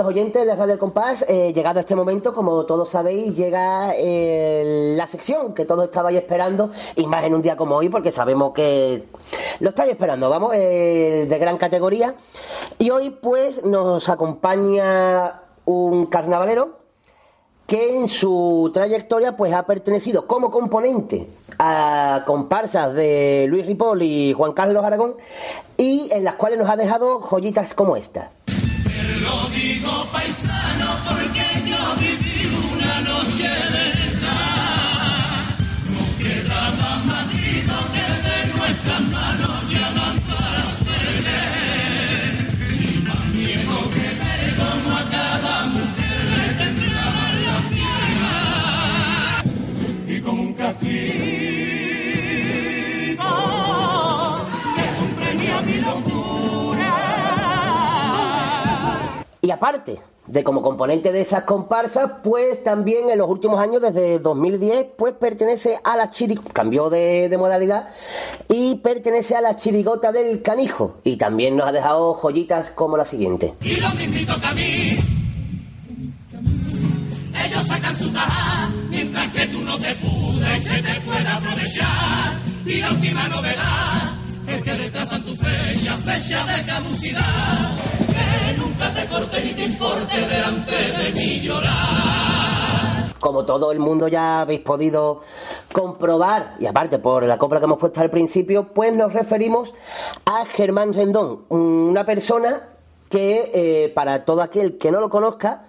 queridos oyentes de Radio Compás, eh, llegado este momento, como todos sabéis, llega eh, la sección que todos estabais esperando, y más en un día como hoy, porque sabemos que lo estáis esperando, vamos, eh, de gran categoría. Y hoy, pues, nos acompaña un carnavalero que en su trayectoria pues ha pertenecido como componente a comparsas de Luis Ripoll y Juan Carlos Aragón y en las cuales nos ha dejado joyitas como esta. Y aparte de como componente de esas comparsas, pues también en los últimos años, desde 2010, pues pertenece a la chirigota, cambió de, de modalidad y pertenece a la chirigota del canijo. Y también nos ha dejado joyitas como la siguiente. Y lo mismito que a mí. Ellos sacan su taja mientras que tú no te pudres se te puede aprovechar. Y la última novedad que retrasan tu fecha, fecha de caducidad. Que nunca te corte ni te importe delante de mí llorar. Como todo el mundo ya habéis podido comprobar, y aparte por la copla que hemos puesto al principio, pues nos referimos a Germán Rendón, una persona que eh, para todo aquel que no lo conozca,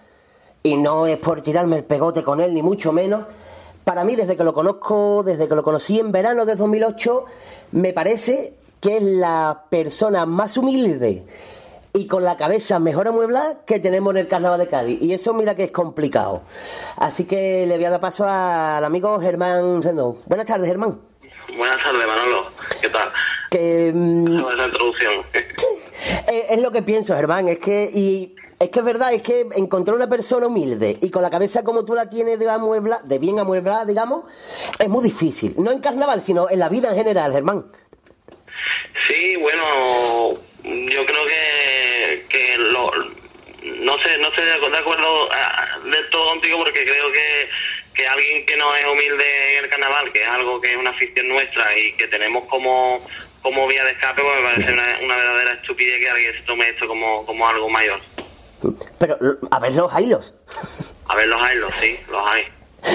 y no es por tirarme el pegote con él, ni mucho menos, para mí desde que lo conozco, desde que lo conocí en verano de 2008, me parece que es la persona más humilde y con la cabeza mejor amueblada que tenemos en el Carnaval de Cádiz. Y eso mira que es complicado. Así que le voy a dar paso al amigo Germán Rendón. Buenas tardes, Germán. Buenas tardes, Manolo. ¿Qué tal? Que mm, Esa introducción. es, es lo que pienso, Germán. Es que y es que es verdad, es que encontrar una persona humilde y con la cabeza como tú la tienes de amuebla, de bien amueblada, digamos, es muy difícil. No en carnaval, sino en la vida en general, Germán. Sí, bueno, yo creo que, que lo, no sé, no estoy de acu- de acuerdo ah, del todo contigo porque creo que, que alguien que no es humilde en el carnaval, que es algo que es una afición nuestra y que tenemos como, como vía de escape, pues me parece una, una verdadera estupidez que alguien se tome esto como, como algo mayor. Pero a ver los hilos, A ver, los hay, los sí, los hay,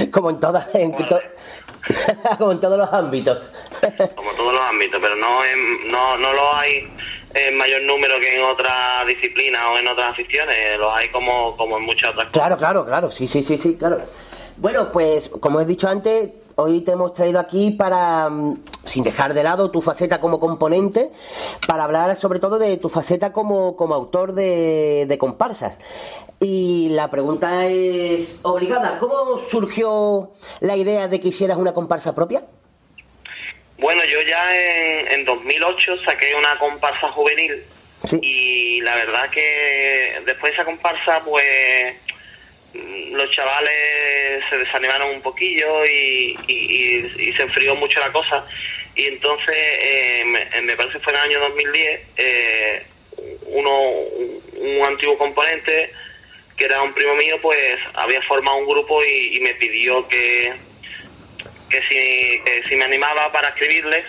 como en todas, en to- como en todos los ámbitos. como todos los ámbitos, pero no, en, no, no los hay en mayor número que en otras disciplinas o en otras aficiones, los hay como, como en muchas otras cosas. Claro, claro, claro, sí, sí, sí, sí, claro. Bueno, pues como he dicho antes, hoy te hemos traído aquí para, mm, sin dejar de lado tu faceta como componente, para hablar sobre todo de tu faceta como, como autor de, de comparsas. Y la pregunta es obligada, ¿cómo surgió la idea de que hicieras una comparsa propia? Bueno, yo ya en, en 2008 saqué una comparsa juvenil y la verdad que después de esa comparsa pues los chavales se desanimaron un poquillo y, se enfrió mucho la cosa. Y entonces eh, me, me parece que fue en el año 2010 eh, uno un, antiguo componente que era un primo mío pues había formado un grupo y- me pidió que que si, que si me animaba para escribirles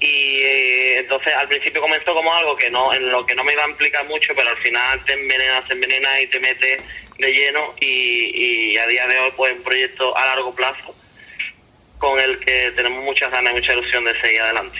y eh, entonces al principio comenzó como algo que no en lo que no me iba a implicar mucho pero al final te envenena te envenena y te mete de lleno y, y a día de hoy pues un proyecto a largo plazo con el que tenemos muchas ganas y mucha ilusión de seguir adelante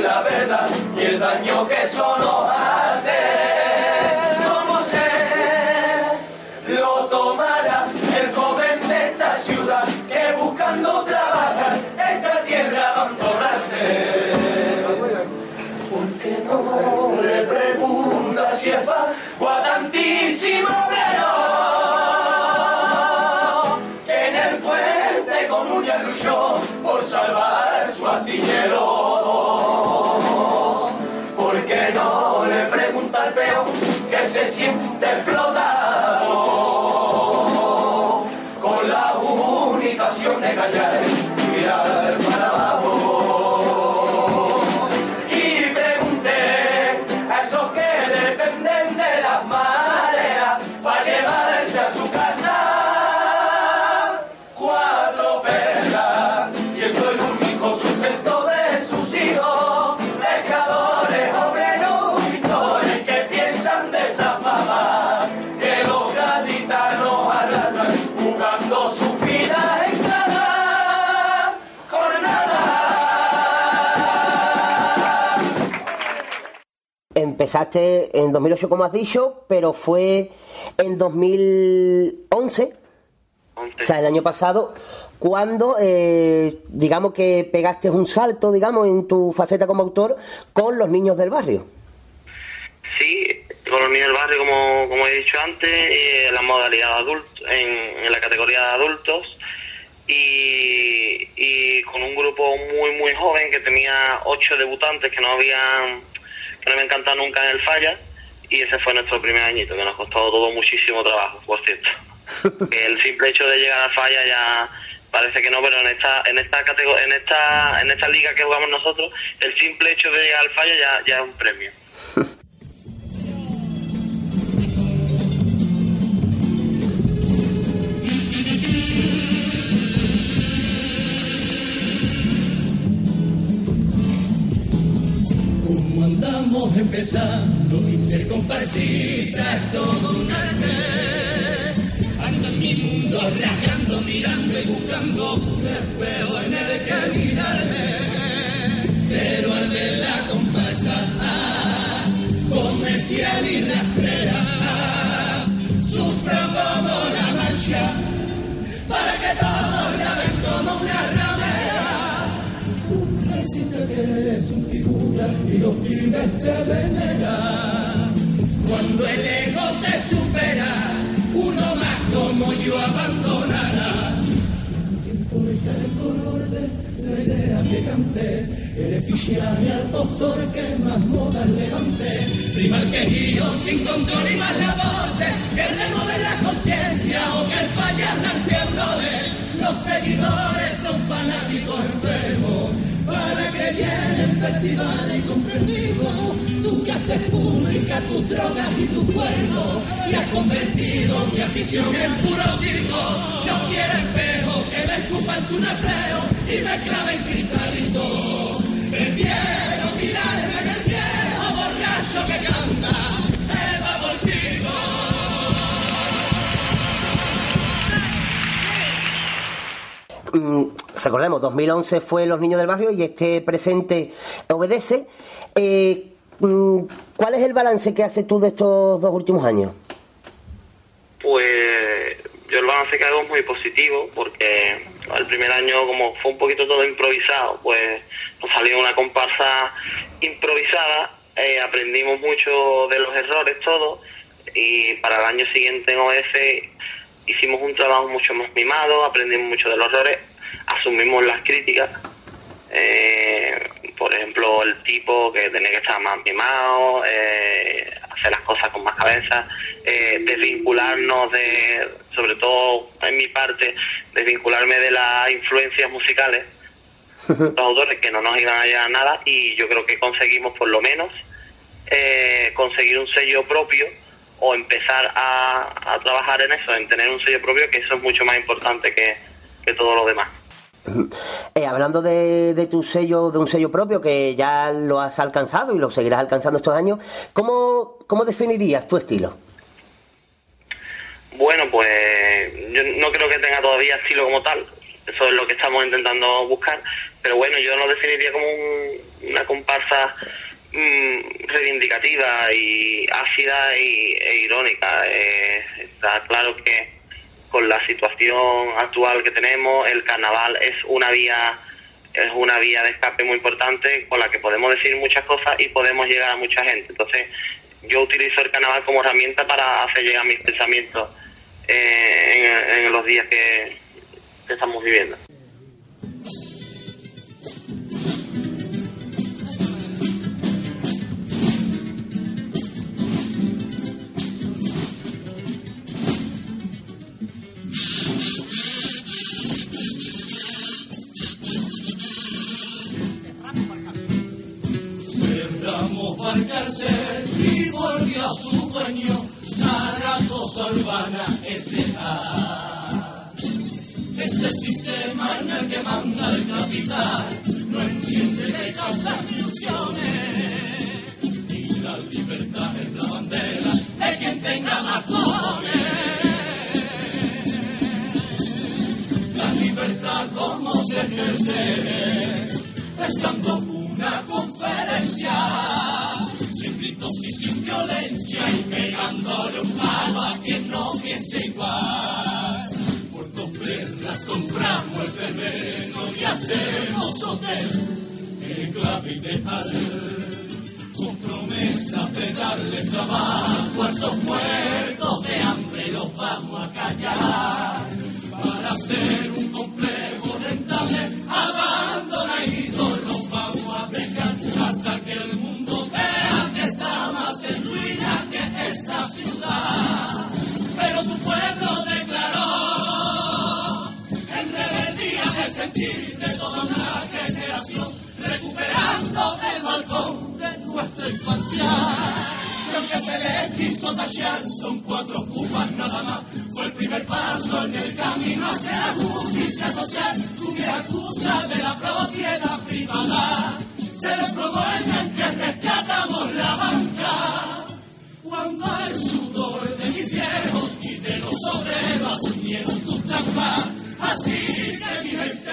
la verdad y el daño que eso nos hace. Como sé, lo tomará el joven de esta ciudad que buscando trabajar esta tierra abandonarse. Porque no le pregunta si es paz, guatantísimo que en el puente con uña luchó por salvar su astillero. Siente explotado? Con la única opción de callar y mirar Empezaste en 2008, como has dicho, pero fue en 2011, o sea, el año pasado, cuando, eh, digamos que pegaste un salto, digamos, en tu faceta como autor con los niños del barrio. Sí, con los niños del barrio, como, como he dicho antes, eh, la modalidad de en, en la categoría de adultos, y, y con un grupo muy, muy joven que tenía ocho debutantes que no habían, que no habían cantado nunca en el Falla, y ese fue nuestro primer añito, que nos costó todo muchísimo trabajo, por cierto. El simple hecho de llegar a Falla ya parece que no, pero en esta, en esta categoría, en esta, en esta liga que jugamos nosotros, el simple hecho de llegar al Falla ya, ya es un premio. andamos empezando y ser comparsista es todo un arte. Ando en mi mundo rasgando, mirando y buscando un espejo en el que mirarme. Pero al ver la comparsa ah, comercial y rastrera, ah, sufro como la mancha para que todos Necesita que eres un figura y los pibes te veneran. Cuando el ego te supera, uno más como yo abandonará. Importa el color de la idea que canté, eres fichaje al postor que más modas levanté. Prima el quejío sin control y más la voz, que remueve la conciencia o que el falla arranque. Los seguidores son fanáticos enfermos para que llenen festivales y comprendido tú que haces pública tus drogas y tu cuerpo y has convertido mi afición en puro circo. No quiero espejo que me escupan su reflejo y me claven cristalito. Prefiero mirarme en el viejo borracho que canta recordemos, 2011 fue Los Niños del Barrio y este presente obedece. Eh, mm, ¿Cuál es el balance que haces tú de estos dos últimos años? Pues yo el balance que hago es muy positivo porque el primer año como fue un poquito todo improvisado, pues nos salió una comparsa improvisada, eh, aprendimos mucho de los errores todos y para el año siguiente en OS hicimos un trabajo mucho más mimado, aprendimos mucho de los errores, asumimos las críticas. Eh, por ejemplo, el tipo que tenía que estar más mimado, eh, hacer las cosas con más cabeza, eh, desvincularnos de, sobre todo en mi parte, desvincularme de las influencias musicales, los autores que no nos iban a llegar a nada y yo creo que conseguimos por lo menos eh, conseguir un sello propio o empezar a, a trabajar en eso, en tener un sello propio, que eso es mucho más importante que, que todo lo demás. Eh, hablando de, de tu sello, de un sello propio que ya lo has alcanzado y lo seguirás alcanzando estos años, ¿cómo, cómo definirías tu estilo? Bueno, pues yo no creo que tenga todavía estilo como tal, eso es lo que estamos intentando buscar, pero bueno, yo lo definiría como un- una comparsa mm, reivindicativa y ácida y, e irónica. Eh, está claro que con la situación actual que tenemos, el carnaval es una vía es una vía de escape muy importante con la que podemos decir muchas cosas y podemos llegar a mucha gente. Entonces, yo utilizo el carnaval como herramienta para hacer llegar mis pensamientos eh, en, en los días que, que estamos viviendo. Y volvió a su dueño, Zaragoza Urbana S.A. Este sistema en el que manda el capital no entiende de causas ni ilusiones, ni la libertad es la bandera de quien tenga más. La libertad como se ejerce estando una conferencia sin gritos y sin violencia y pegándole un palo a quien no piense igual. Por dos perras compramos el terreno y hacemos hotel en clave ideal. Con promesas de darle trabajo a esos muertos de hambre los vamos a callar para hacer un complejo recuperando el balcón de nuestra infancia y aunque se les quiso tallar, son cuatro cubas nada más. Fue el primer paso en el camino hacia la justicia social. Tú me acusas de la propiedad privada. Se les promueven que rescatamos la banca. Cuando el sudor de mis viejos y de los obreros asumieron tus trampas. Así que mi gente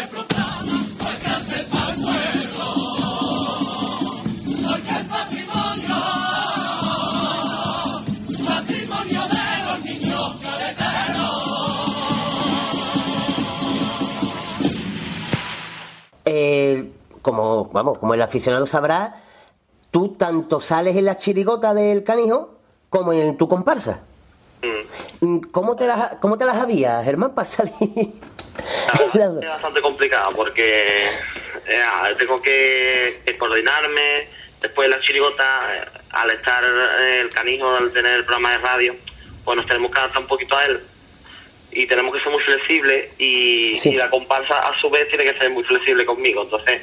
Eh, como, vamos, como el aficionado sabrá, tú tanto sales en la chirigota del canijo como en tu comparsa. Mm, ¿Cómo te las, cómo te las habías, Germán, para salir? Es bastante complicado porque eh, tengo que, que coordinarme. Después de la chirigota, eh, al estar el canijo, al tener el programa de radio, pues nos tenemos que adaptar un poquito a él. Y tenemos que ser muy flexibles y, y la comparsa a su vez tiene que ser muy flexible conmigo. Entonces,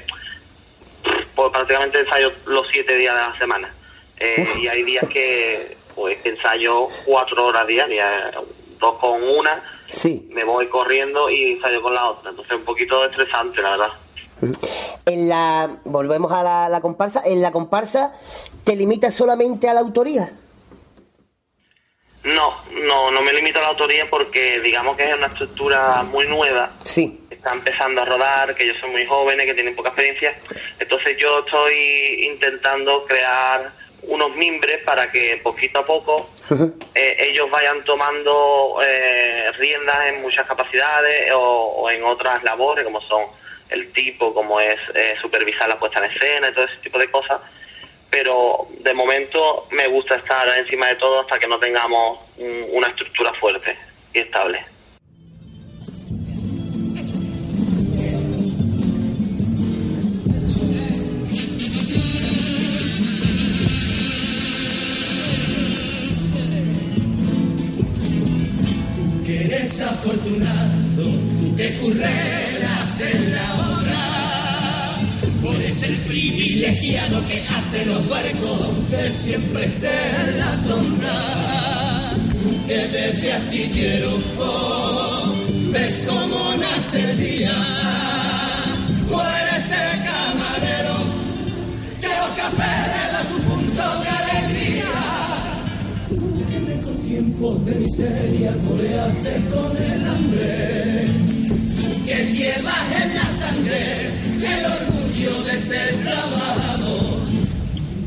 pues prácticamente ensayo los siete días de la semana. Eh, y hay días que pues ensayo cuatro horas diarias, dos con una, Sí. me voy corriendo y ensayo con la otra. Entonces un poquito estresante, la verdad. En la, volvemos a la, la comparsa. En la comparsa te limitas solamente a la autoría. No, no, no me limito a la autoría porque digamos que es una estructura muy nueva. Sí. Está empezando a rodar, que ellos son muy jóvenes, que tienen poca experiencia. Entonces yo estoy intentando crear unos mimbres para que poquito a poco eh, ellos vayan tomando eh, riendas en muchas capacidades o, o en otras labores como son el tipo, como es eh, supervisar la puesta en escena y todo ese tipo de cosas. Pero de momento me gusta estar encima de todo hasta que no tengamos un- una estructura fuerte y estable. que eres afortunado, tú que obra. Por es el privilegiado que hace los barcos que siempre esté en la sombra. Tú que desde astillero ves cómo nace el día. Tú eres el camarero que los cafés le da su punto de alegría que con tiempos de miseria coleaste con el hambre que llevas en la sangre el orgullo de ser trabajador.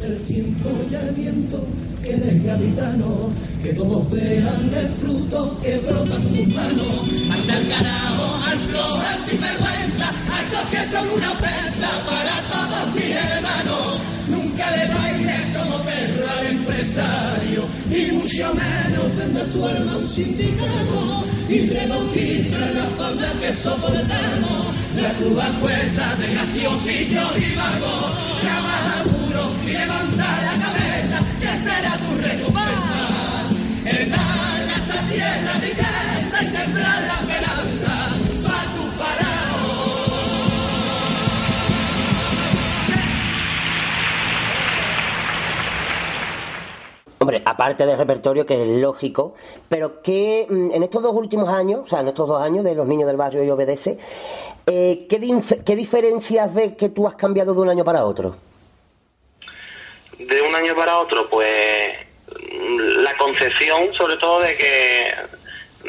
El tiempo y el viento que eres gaditano que todos vean el fruto que brota tus manos. Anda al carajo al flow al sinvergüenza a esos que son una ofensa para todos mis hermanos nunca le bailes como perro al empresario y mucho menos venda tu alma un sindicato y rebautiza la fama que soportamos. La cruz cuesta de graciosillo y vago, trabaja duro y levanta la cabeza, que será tu recompensa. El dar a esta tierra riqueza y sembrar la esperanza Hombre, aparte del repertorio, que es lógico, pero que mm, en estos dos últimos años, o sea, en estos dos años de los niños del barrio y obedece, eh, ¿qué, dif- ¿qué diferencias ves que tú has cambiado de un año para otro? de un año para otro, pues mm, la concepción, sobre todo, de que,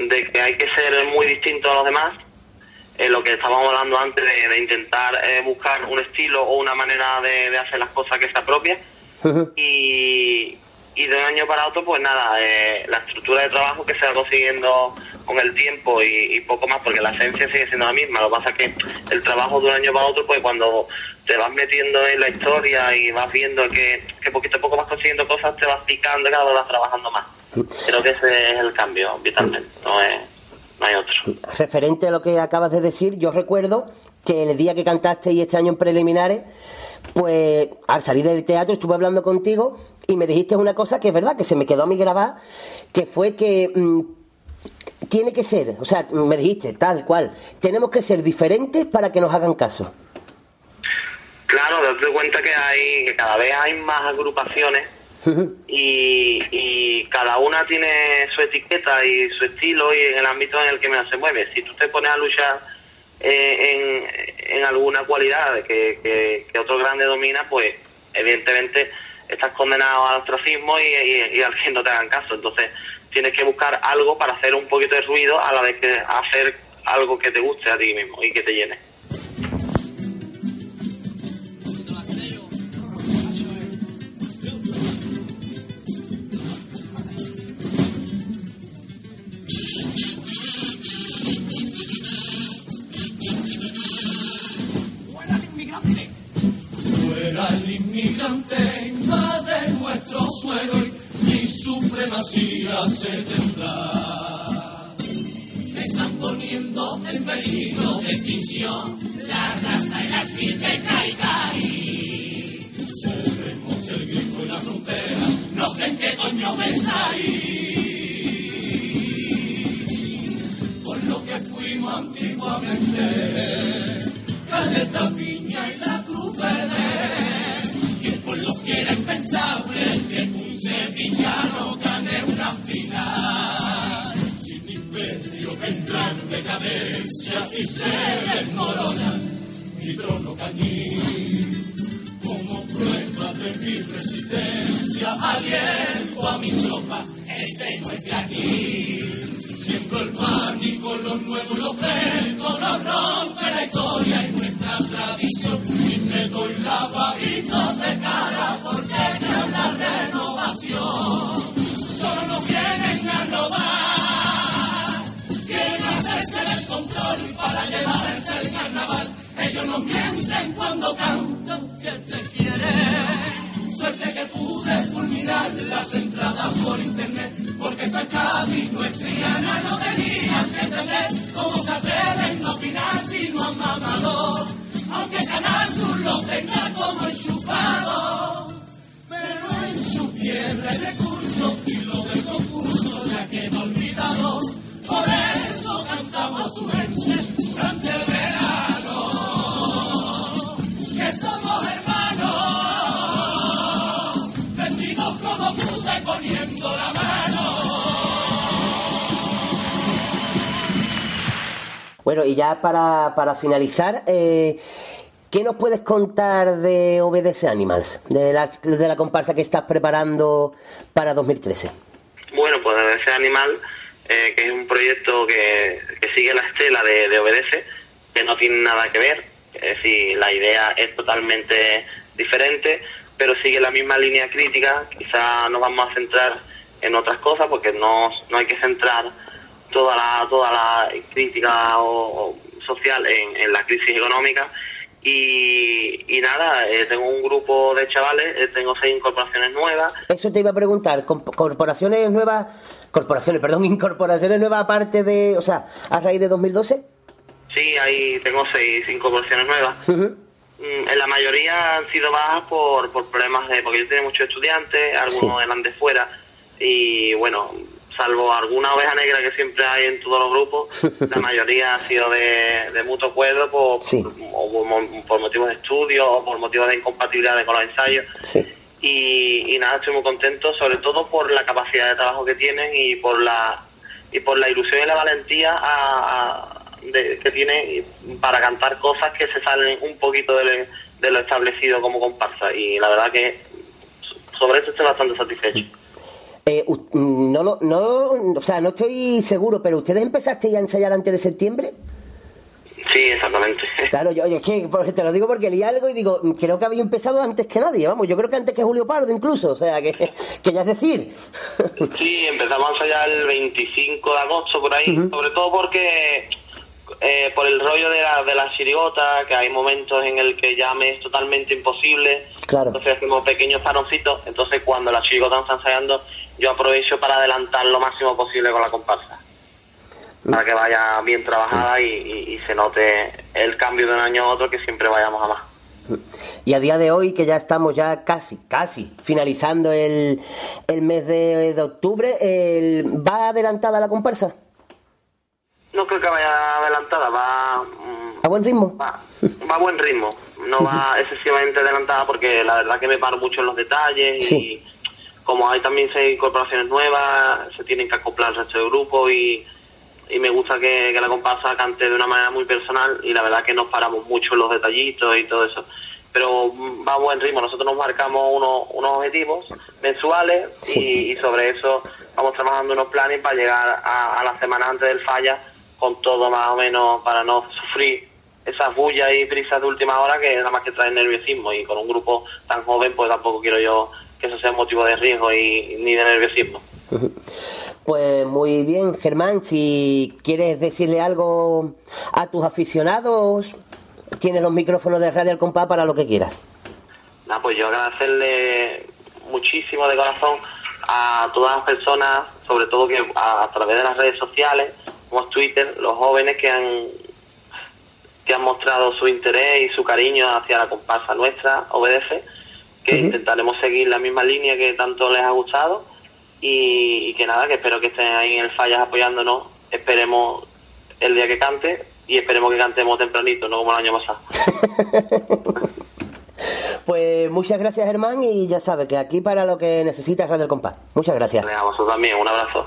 de que hay que ser muy distinto a los demás, eh, lo que estábamos hablando antes de, de intentar eh, buscar un estilo o una manera de, de hacer las cosas que se apropie. y, y de un año para otro, pues nada, eh, la estructura de trabajo que se va consiguiendo con el tiempo y, poco más, porque la esencia sigue siendo la misma. Lo que pasa es que el trabajo de un año para otro, pues cuando te vas metiendo en la historia y vas viendo que, que poquito a poco vas consiguiendo cosas, te vas picando y cada vez vas trabajando más. Creo que ese es el cambio, vitalmente, no, es, no hay otro. Referente a lo que acabas de decir, yo recuerdo que el día que cantaste y este año en preliminares, pues al salir del teatro estuve hablando contigo y me dijiste una cosa que es verdad, que se me quedó a mí grabada, que fue que mm, tiene que ser, o sea, me dijiste tal cual, tenemos que ser diferentes para que nos hagan caso. Claro, date cuenta que hay que cada vez hay más agrupaciones y, y cada una tiene su etiqueta y su estilo y en el ámbito en el que se mueve. Si tú te pones a luchar eh, en, en alguna cualidad que, que, que otro grande domina, pues evidentemente estás condenado al ostracismo y, y, y al que no te hagan caso. Entonces tienes que buscar algo para hacer un poquito de ruido a la vez que hacer algo que te guste a ti mismo y que te llene. Fuera el inmigrante, nuestro suelo y mi supremacía se tembla. Están poniendo en peligro de extinción la raza y las virgen caicai. Cerremos el grifo y la frontera, no sé en qué coño pensáis. Por lo que fuimos antiguamente, Caleta Piña y la Cruz Verde, impensable sevillano gane una final. Sin imperio entra en decadencia y se desmorona mi trono cañí. Como prueba de mi resistencia, aliento a mis tropas, ese no es de aquí. Siembro el pánico, lo nuevo y lo fresco, no rompe la historia y nuestra tradición. Y me doy lavadito de cara porque en la renovación. Solo nos vienen a robar, quieren hacerse del control para llevarse el carnaval. Ellos nos mienten cuando cantan que te quieren. Suerte que pude fulminar las entradas por internet, porque esto es Cádiz, no es no tenían que entender cómo se atreven a opinar si no han mamador, aunque Canal Sur los tenga como enchufado. Pero en su tierra hay recursos y lo del concurso ya queda olvidado. Por eso cantamos a su gente durante el verano. Que somos hermanos, vestidos como puta y poniendo la Bueno, y ya para, para finalizar, eh, ¿qué nos puedes contar de Obedece Animals? De la, de la comparsa que estás preparando para 2013. Bueno, pues ese animal, eh, que es un proyecto que, sigue la estela de, de Obedece, que no tiene nada que ver, es decir, la idea es totalmente diferente, pero sigue la misma línea crítica, quizá nos vamos a centrar en otras cosas, porque no, no hay que centrar toda la, toda la crítica o- o social en, en la crisis económica, Y, y nada, eh, tengo un grupo de chavales, eh, tengo seis incorporaciones nuevas. Eso te iba a preguntar, ¿comp- corporaciones nuevas, corporaciones, perdón, incorporaciones nuevas aparte de, o sea, a raíz de 2012? Sí, ahí tengo seis incorporaciones nuevas. Mm, En la mayoría han sido bajas por, por problemas de... Porque yo tenía muchos estudiantes, algunos Sí. eran de fuera. Y bueno, salvo alguna oveja negra que siempre hay en todos los grupos, la mayoría ha sido de, de mutuo acuerdo por, o por, mo- por motivos de estudio o por motivos de incompatibilidad con los ensayos. Sí. Y, y nada, estoy muy contento, sobre todo por la capacidad de trabajo que tienen y por la y por la ilusión y la valentía a- a- de- que tienen para cantar cosas que se salen un poquito de, de lo establecido como comparsa. Y la verdad que sobre eso estoy bastante satisfecho. Eh, u- no, lo, no, o sea, no estoy seguro, pero ¿ustedes empezasteis a ensayar antes de septiembre? Sí, exactamente. Claro, yo, yo es que por- te lo digo porque leí algo y digo, creo que había empezado antes que nadie, vamos, yo creo que antes que Julio Pardo incluso, o sea, que, que ya es decir. Sí, empezamos a ensayar el 25 de agosto por ahí, sobre todo porque eh, por el rollo de la, de la chirigota, que hay momentos en el que ya me es totalmente imposible, Claro. entonces hacemos pequeños paroncitos, entonces cuando la chirigota está ensayando, yo aprovecho para adelantar lo máximo posible con la comparsa, para que vaya bien trabajada y, y- y se note el cambio de un año a otro, que siempre vayamos a más. Y a día de hoy, que ya estamos ya casi, casi finalizando el, el mes de, de octubre, el- ¿va adelantada la comparsa? No creo que vaya adelantada, va... mm, ¿A buen ritmo? va, va a buen ritmo, no va excesivamente adelantada porque la verdad que me paro mucho en los detalles Sí. y como hay también seis incorporaciones nuevas, se tienen que acoplar al resto del grupo y, y me gusta que, que la comparsa cante de una manera muy personal y la verdad que nos paramos mucho en los detallitos y todo eso. Pero mm, va a buen ritmo, nosotros nos marcamos unos, unos objetivos mensuales y, y sobre eso vamos trabajando unos planes para llegar a, a la semana antes del falla con todo más o menos para no sufrir esas bullas y prisas de última hora que nada más que traen nerviosismo y con un grupo tan joven pues tampoco quiero yo que eso sea motivo de riesgo y ni de nerviosismo. Pues muy bien, Germán, si quieres decirle algo a tus aficionados, tienes los micrófonos de Radio El Compás para lo que quieras. Nada, pues yo agradecerle muchísimo de corazón a todas las personas, sobre todo que a, a través de las redes sociales, como Twitter, los jóvenes que han que han mostrado su interés y su cariño hacia la comparsa nuestra, obedece, que intentaremos seguir la misma línea que tanto les ha gustado y, y que nada, que espero que estén ahí en el Fallas apoyándonos, esperemos el día que cante y esperemos que cantemos tempranito, no como el año pasado. Pues muchas gracias, Germán, y ya sabes que aquí para lo que necesitas Radio El Compás. Muchas gracias. A vosotros también, un abrazo.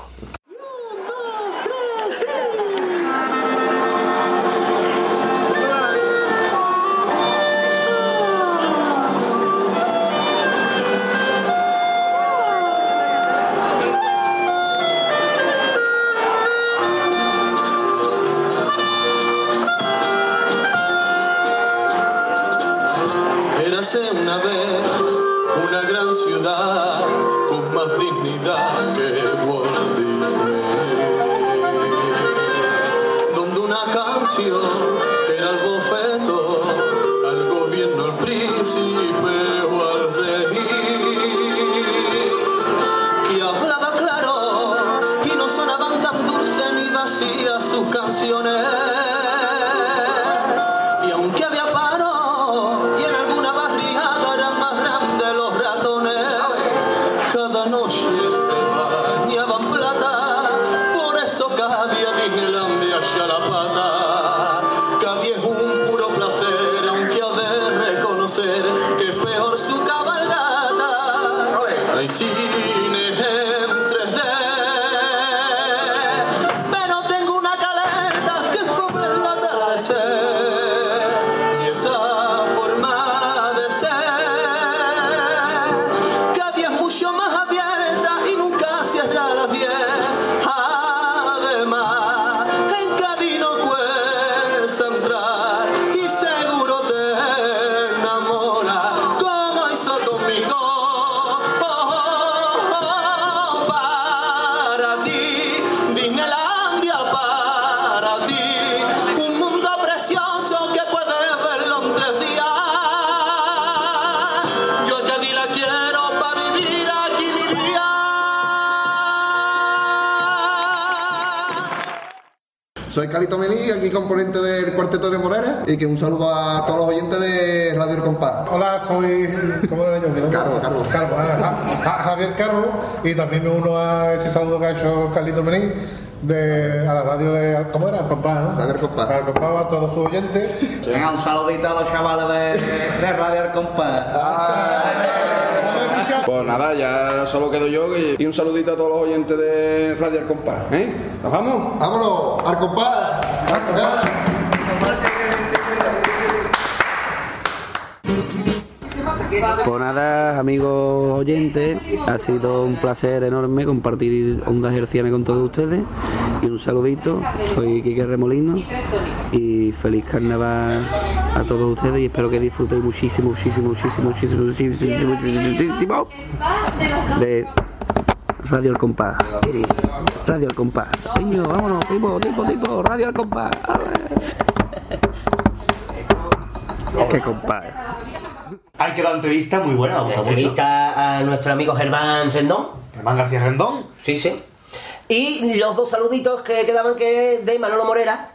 Calito Melí, aquí componente del Cuarteto de Morera y que un saludo a todos los oyentes de Radio El Compás. Hola, soy. ¿Cómo era yo? Carlos, Carlos. Carlos, ah, ah, ah, Javier Carlos, y también me uno a ese saludo que ha hecho Carlito Mení de, a la radio de. ¿Cómo era? Compás, ¿no? Radio Compás. Radio Compás, a todos sus oyentes. Venga, un saludito a los chavales de, de Radio El Compás. Pues nada, ya solo quedo yo y, y un saludito a todos los oyentes de Radio El Compás. ¿eh? ¿Nos vamos? ¡Vámonos! ¡Al compás! Pues nada, amigos oyentes, ha sido un placer enorme compartir Ondas Hercianas con todos ustedes y un saludito, soy Quique Remolino y feliz carnaval a todos ustedes y espero que disfrutéis muchísimo, muchísimo, muchísimo, muchísimo, muchísimo, muchísimo, muchísimo de Radio El Compás. Radio El Compás. Coño, vámonos, tipo, tipo, tipo, Radio El Compás. Qué compás. Hay que dar entrevista muy buena, me gusta mucho. Entrevista a nuestro amigo Germán Rendón. Germán García Rendón. Sí, sí. Y los dos saluditos que quedaban que de Manolo Morera.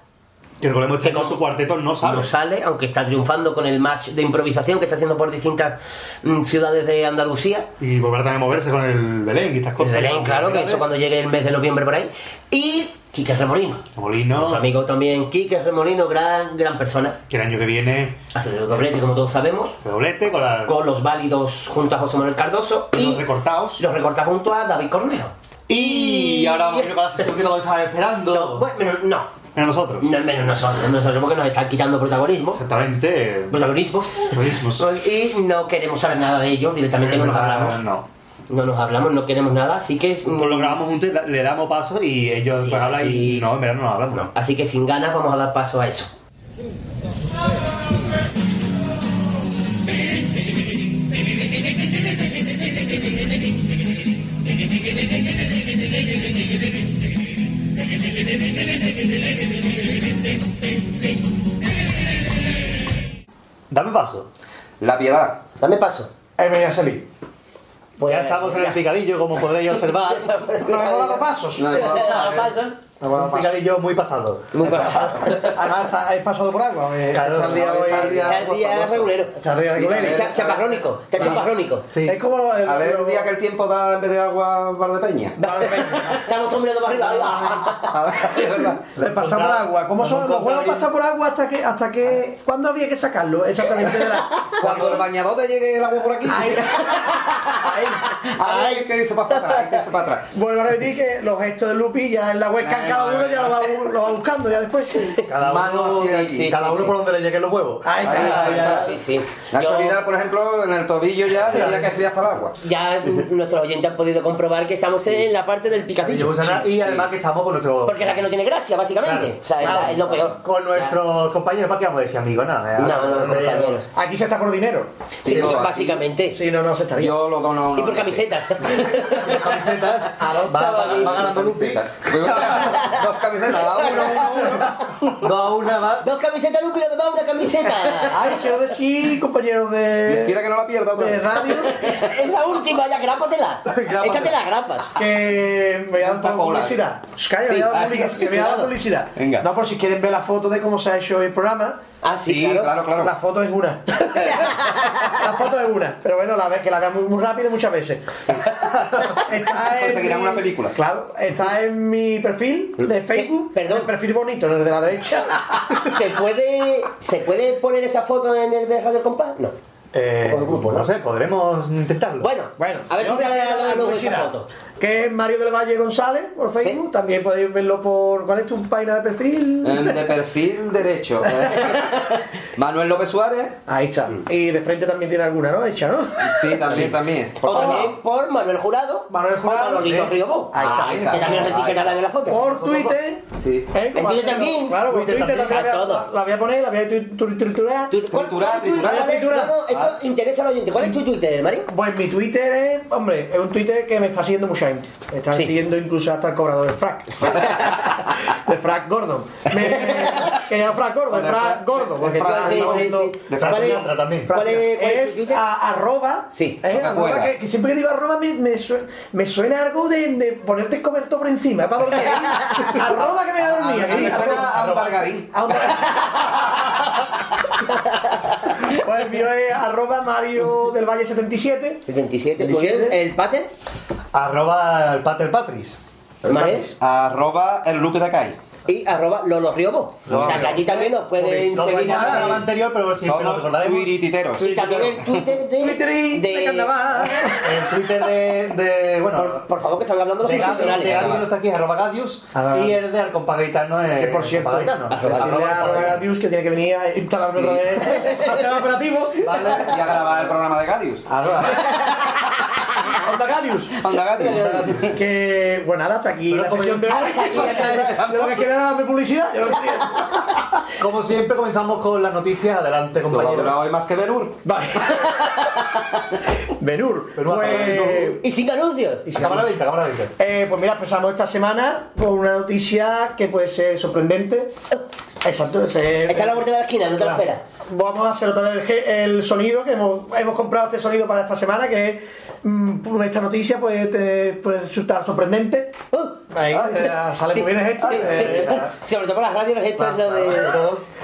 Que recordemos este con su cuarteto no sale. No sale, aunque está triunfando con el match de improvisación que está haciendo por distintas mm, ciudades de Andalucía. Y volverá también a moverse con el Belén y estas El cosas. Belén, ¿no? claro, que eso cuando llegue el mes de noviembre por ahí. Y Quique Remolino. Remolino. Nuestro amigo también Quique Remolino, gran, gran persona. Que el año que viene Hace el doblete, como todos sabemos. se doblete con la. Con los válidos junto a José Manuel Cardoso. Y los recortados. Los recorta junto a David Cornejo. Y ahora vamos a ir con la sesión que todos estaban esperando. Bueno, no. Menos nosotros. No, menos nosotros, nosotros porque nos están quitando protagonismo. Exactamente. Protagonismos. Protagonismos. Y no queremos saber nada de ellos, directamente no nos hablamos. No. No nos hablamos, no queremos nada, así que... Pues lo grabamos juntos le damos paso y ellos Sí, pues hablan y no, en verdad no nos hablamos. No, así que sin ganas vamos a dar paso a eso. Dame paso. La piedad. Dame paso. Él venía a salir. Pues ya estamos en el picadillo, como podréis observar. Nos hemos dado pasos. Nos hemos dado Dado pasos. Pasos. Un picadillo muy pasado. Muy pasado. Además, es pasado por agua. eh, Claro, está el día hoy. está el día- el día regulero. Está el día regulero. Chaparrónico, está chaparrónico. Es como el, A ver, un día que el tiempo da en vez de agua bar de peña. Estamos todos mirando para arriba. ahí. Es verdad. Le pasa por agua. ¿Cómo son? Los huevos pasan por agua hasta que, hasta que. ¿Cuándo había que sacarlo? Exactamente de la. Cuando el bañador te llegue el agua por aquí. Ahí. Ahí hay que irse para atrás, hay que irse para atrás. Vuelvo a repetir que los gestos de Lupi ya en la webcam cada uno ya lo va, lo va buscando ya después. Cada uno, cada uno por donde le lleguen los huevos. Ahí está. Sí, sí. Nacho Yo- Vidal, por ejemplo, en el tobillo ya diría que fría hasta el agua. Ya nuestros oyentes han podido comprobar que estamos en la parte del picadillo. Y además que estamos con nuestro. Porque es la que no tiene gracia, básicamente. Claro, o sea, es, la- claro. es lo peor. Con nuestros compañeros, ¿para qué vamos a decir amigos? No, eh, No, no, hombre, compañeros. Aquí se está por dinero. Sí, no, básicamente. Sí, no, no se está bien. Yo lo dono. Y por camisetas. camisetas. Va, ganando Lupi. Dos camisetas, a uno, uno, uno. Dos a una va. Dos camisetas, Lupi, y además una camiseta. Ay, quiero decir, compañeros de. Dios quiera que no la pierda de vez. radio. es la última, ya grápatela. Esta te la grapas. Que me voy a dar publicidad. Calla, Sí, voy a dar publicidad. sí, me voy a dar publicidad. Venga. No, por si quieren ver la foto de cómo se ha hecho el programa. Ah, sí, Sí, claro. claro, claro. La foto es una. la foto es una. Pero bueno, la ve, que la vean muy, muy rápido muchas veces. Está en Conseguirán mi- una película. Claro, está en mi perfil de Facebook. perdón. El perfil bonito, el de la derecha. ¿Se puede, ¿Se puede poner esa foto en el de Radio Compás? No. Eh, grupo, pues no ¿no? sé, podremos intentarlo. Bueno, Bueno, a ver si sale a la la luz esa publicidad. foto. Que es Mario del Valle González por Facebook. También podéis verlo por. ¿Cuál es tu página de perfil? El de perfil derecho. eh. Manuel López Suárez. Ahí está. Y de frente también tiene alguna, ¿no? Hecha, ¿no? Sí, también, también. O también por Manuel Jurado. Manuel Jurado. Manolito ¿eh? Riobó. Ahí está. Ahí Que está. también nos etiquetarán en la foto. Por Twitter. Sí. ¿eh? En Twitter también. Claro, por Twitter Twitter también, la, voy a, poner, la voy a tu- tu- triturar. Tu- ¿cuál- Triturar, triturar. Esto interesa al oyente. ¿Cuál es tu Twitter, Mari? Pues mi Twitter es, hombre, es un Twitter que me está siguiendo mucha gente. Me está Sí. siguiendo incluso hasta el cobrador del frac. de Frank Gordon. Me- que ya Frank Gordon, de. Porque está- sí. De Frank ¿Cuál es- Sinatra también. cuál es- cuál es tu es a- arroba. Sí. ¿eh? No Arroba que, que siempre que digo arroba me, me, suena, me suena algo de, de ponerte el cobertor por encima para dormir. arroba que me voy a dormir. A mí me sí, suena arroba. a un Targarín. A un el mío es arroba Mario del Valle 77. 77. ¿Tú eres el pater? Arroba el Pater Patris. ¿Mares? Arroba el Lupe de Acay. Y arroba Lolo Riobo. O sea, que aquí también nos pueden No seguir. el programa anterior, pero siempre Somos recordaremos. tuirititeros. Y también el Twitter de. Twitter de. El Twitter de, de bueno, Por, por favor, que están hablando los de Gadi, profesionales. de Gadi que no está aquí, es arroba Gadius. Y el de Arcompagaitano es Que por cierto, a Arroba Gardius que tiene que venir a instalarme otra vez el sistema operativo. Vale. Y a grabar el programa de Gadius. Arroba. Onda Gadius. Anda Gadius. Que, bueno, nada, hasta aquí la sesión de hoy. Lo que queda darme publicidad. yo no quería. Como siempre, comenzamos con las noticias. Adelante, compañeros. hoy más que Benur. Vale. Benur. Pues, Y sin anuncios. y si- Cámara lenta, cámara lenta. Eh, pues mira, empezamos esta semana con una noticia que puede ser sorprendente. Exacto, ese- Está a la vuelta de la esquina, no te lo Claro. esperas. Vamos a hacer otra vez el- el sonido que hemos, hemos comprado este sonido para esta semana que mm, esta noticia puede, te- puede resultar sorprendente. Ahí, eh, sale muy bien esto. Sí, eh, sí. Sobre todo por las radios, esto es lo de.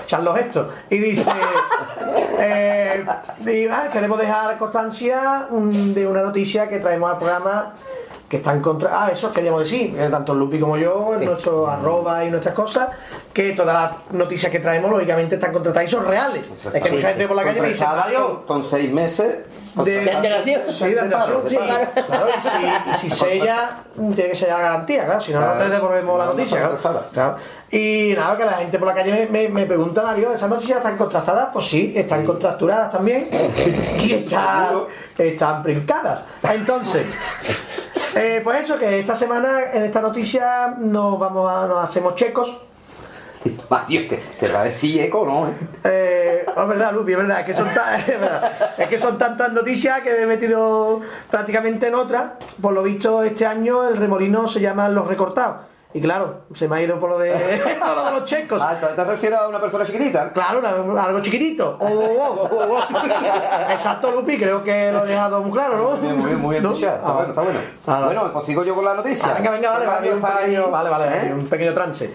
echan los gestos. Y dice, eh, y, ah, queremos dejar constancia mm, de una noticia que traemos al programa que está en contra... Ah, eso queríamos decir, tanto Lupi como yo, en nuestro arroba y nuestras cosas, que todas las noticias que traemos, lógicamente, están contratadas y son reales. Es que mucha gente por la calle me dice, Mario, con, con seis meses. De, De y si, sella, mm, tiene que ser la garantía, claro, si no, no te devolvemos la No, no noticia, claro. Y nada, que la gente por la calle me, me, me pregunta, Mario, ¿esas noticias están contrastadas? Pues sí, están contrasturadas también. Y están, están brincadas. Entonces, eh, pues eso, que esta semana en esta noticia nos vamos a, nos hacemos checos. Mario, que te va a decir eco, ¿no? Eh, es verdad, Lupi, es verdad, es que, son es verdad, es que son tantas noticias que me he metido prácticamente en otra. Por lo visto, este año el remolino se llama Los Recortados. Y claro, se me ha ido por lo de, por lo de los checos. Ah, ¿te, refieres a una persona chiquitita? Claro, una- algo chiquitito. Oh, oh, oh, oh, oh. Exacto, Lupi, creo que lo he dejado muy claro, ¿no? Muy bien, muy bien, muy bien ¿No? escuchado. Está Ah, bueno, está bueno. Ah, vale. Bueno, pues sigo yo con la noticia. Ah, venga, venga, vale, Que vale, Mario un ahí, pequeño, vale, vale, ¿eh? un pequeño trance.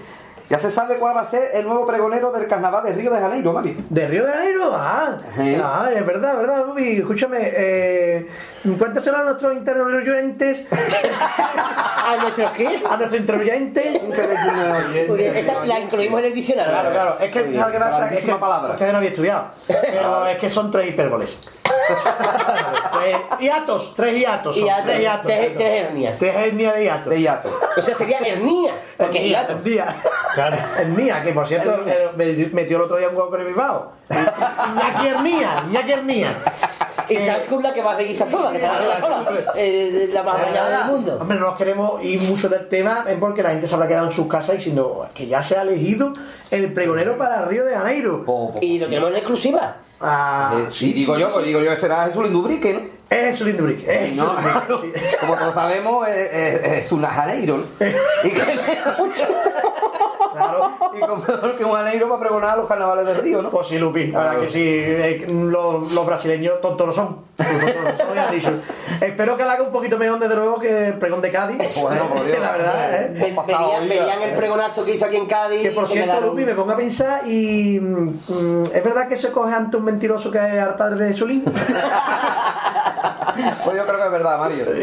Ya se sabe cuál va a ser el nuevo pregonero del carnaval de Río de Janeiro, Mario. ¿De Río de Janeiro? Ah, Sí. ah es verdad, es verdad, Lupi. Escúchame, eh, cuéntaselo a nuestros intervinientes. ¿A nuestros qué? A nuestros esta la incluimos en el diccionario. Claro, claro. Es que, ¿sabes qué pasa? Es que palabra. ustedes no habían estudiado. Pero es que son tres hipérboles. Tres hiatos, tres hiatos. son, Hiatos, tres hiatos. tres- tres hernias. Tres hernias de hiato. De hiato. O sea, sería hernía. Porque es hiato. hernia. Hernia, que por cierto eh, me metió el otro día un huevo con el Bilbao. Iñaki Hernia, Iñaki Hernia. Y sabes con la que va a reguisar sola, que se va a reguisar sola. Eh, la más bañada del mundo. Hombre, no nos queremos ir mucho del tema es porque la gente se habrá quedado en sus casas y diciendo que ya se ha elegido el pregonero para Río de Janeiro. Y lo tenemos en exclusiva. Ah, Eh, sí, digo yo, pues digo yo será Jesús Lindubrique, ¿no? Es un Brick. Es No, sí. como todos sabemos, es, es, es un ¿no? Claro. y como que un janeiro para pregonar a los carnavales del Río, ¿no? Pues sí, Lupi, la verdad que sí, eh, los, los brasileños tontos lo son. Tontos. Espero que la haga un poquito mejor desde luego que el pregón de Cádiz. Bueno, por Dios. la verdad, ¿eh? Ven- verían el pregonazo que hizo aquí en Cádiz. Que por cierto, Lupi, me pongo a pensar y. mm, ¿Es verdad que se coge ante un mentiroso que es al padre de Solín? Pues yo creo que es verdad, Mario.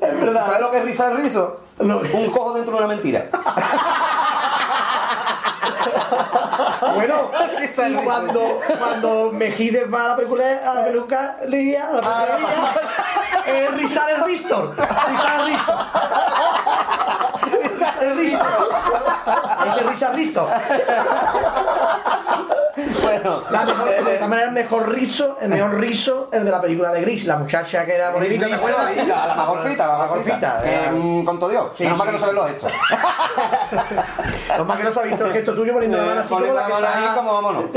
Es verdad. ¿Sabes lo que es risa rizo? Un cojo dentro de una mentira. Bueno, y cuando, cuando Mejides va a la peluca, a la peluquería, a la peluquería, rizar el Ristor. Rizar el Ristor. Rizar el Ristor. Ese Rizar Ristor. Bueno, La mejor, de todas maneras, el mejor rizo, el mejor rizo, el de la película de Gris, la muchacha que era morenita, ¿te acuerdas? Ahí, la, la mejor fita, la mejor fita. eh. Que, mm, con todo Dios. Sí, más sí, que no saben los hechos. Lo más que no se visto el gesto tuyo poniendo la mano así como Poniendo la mano ahí como vámonos.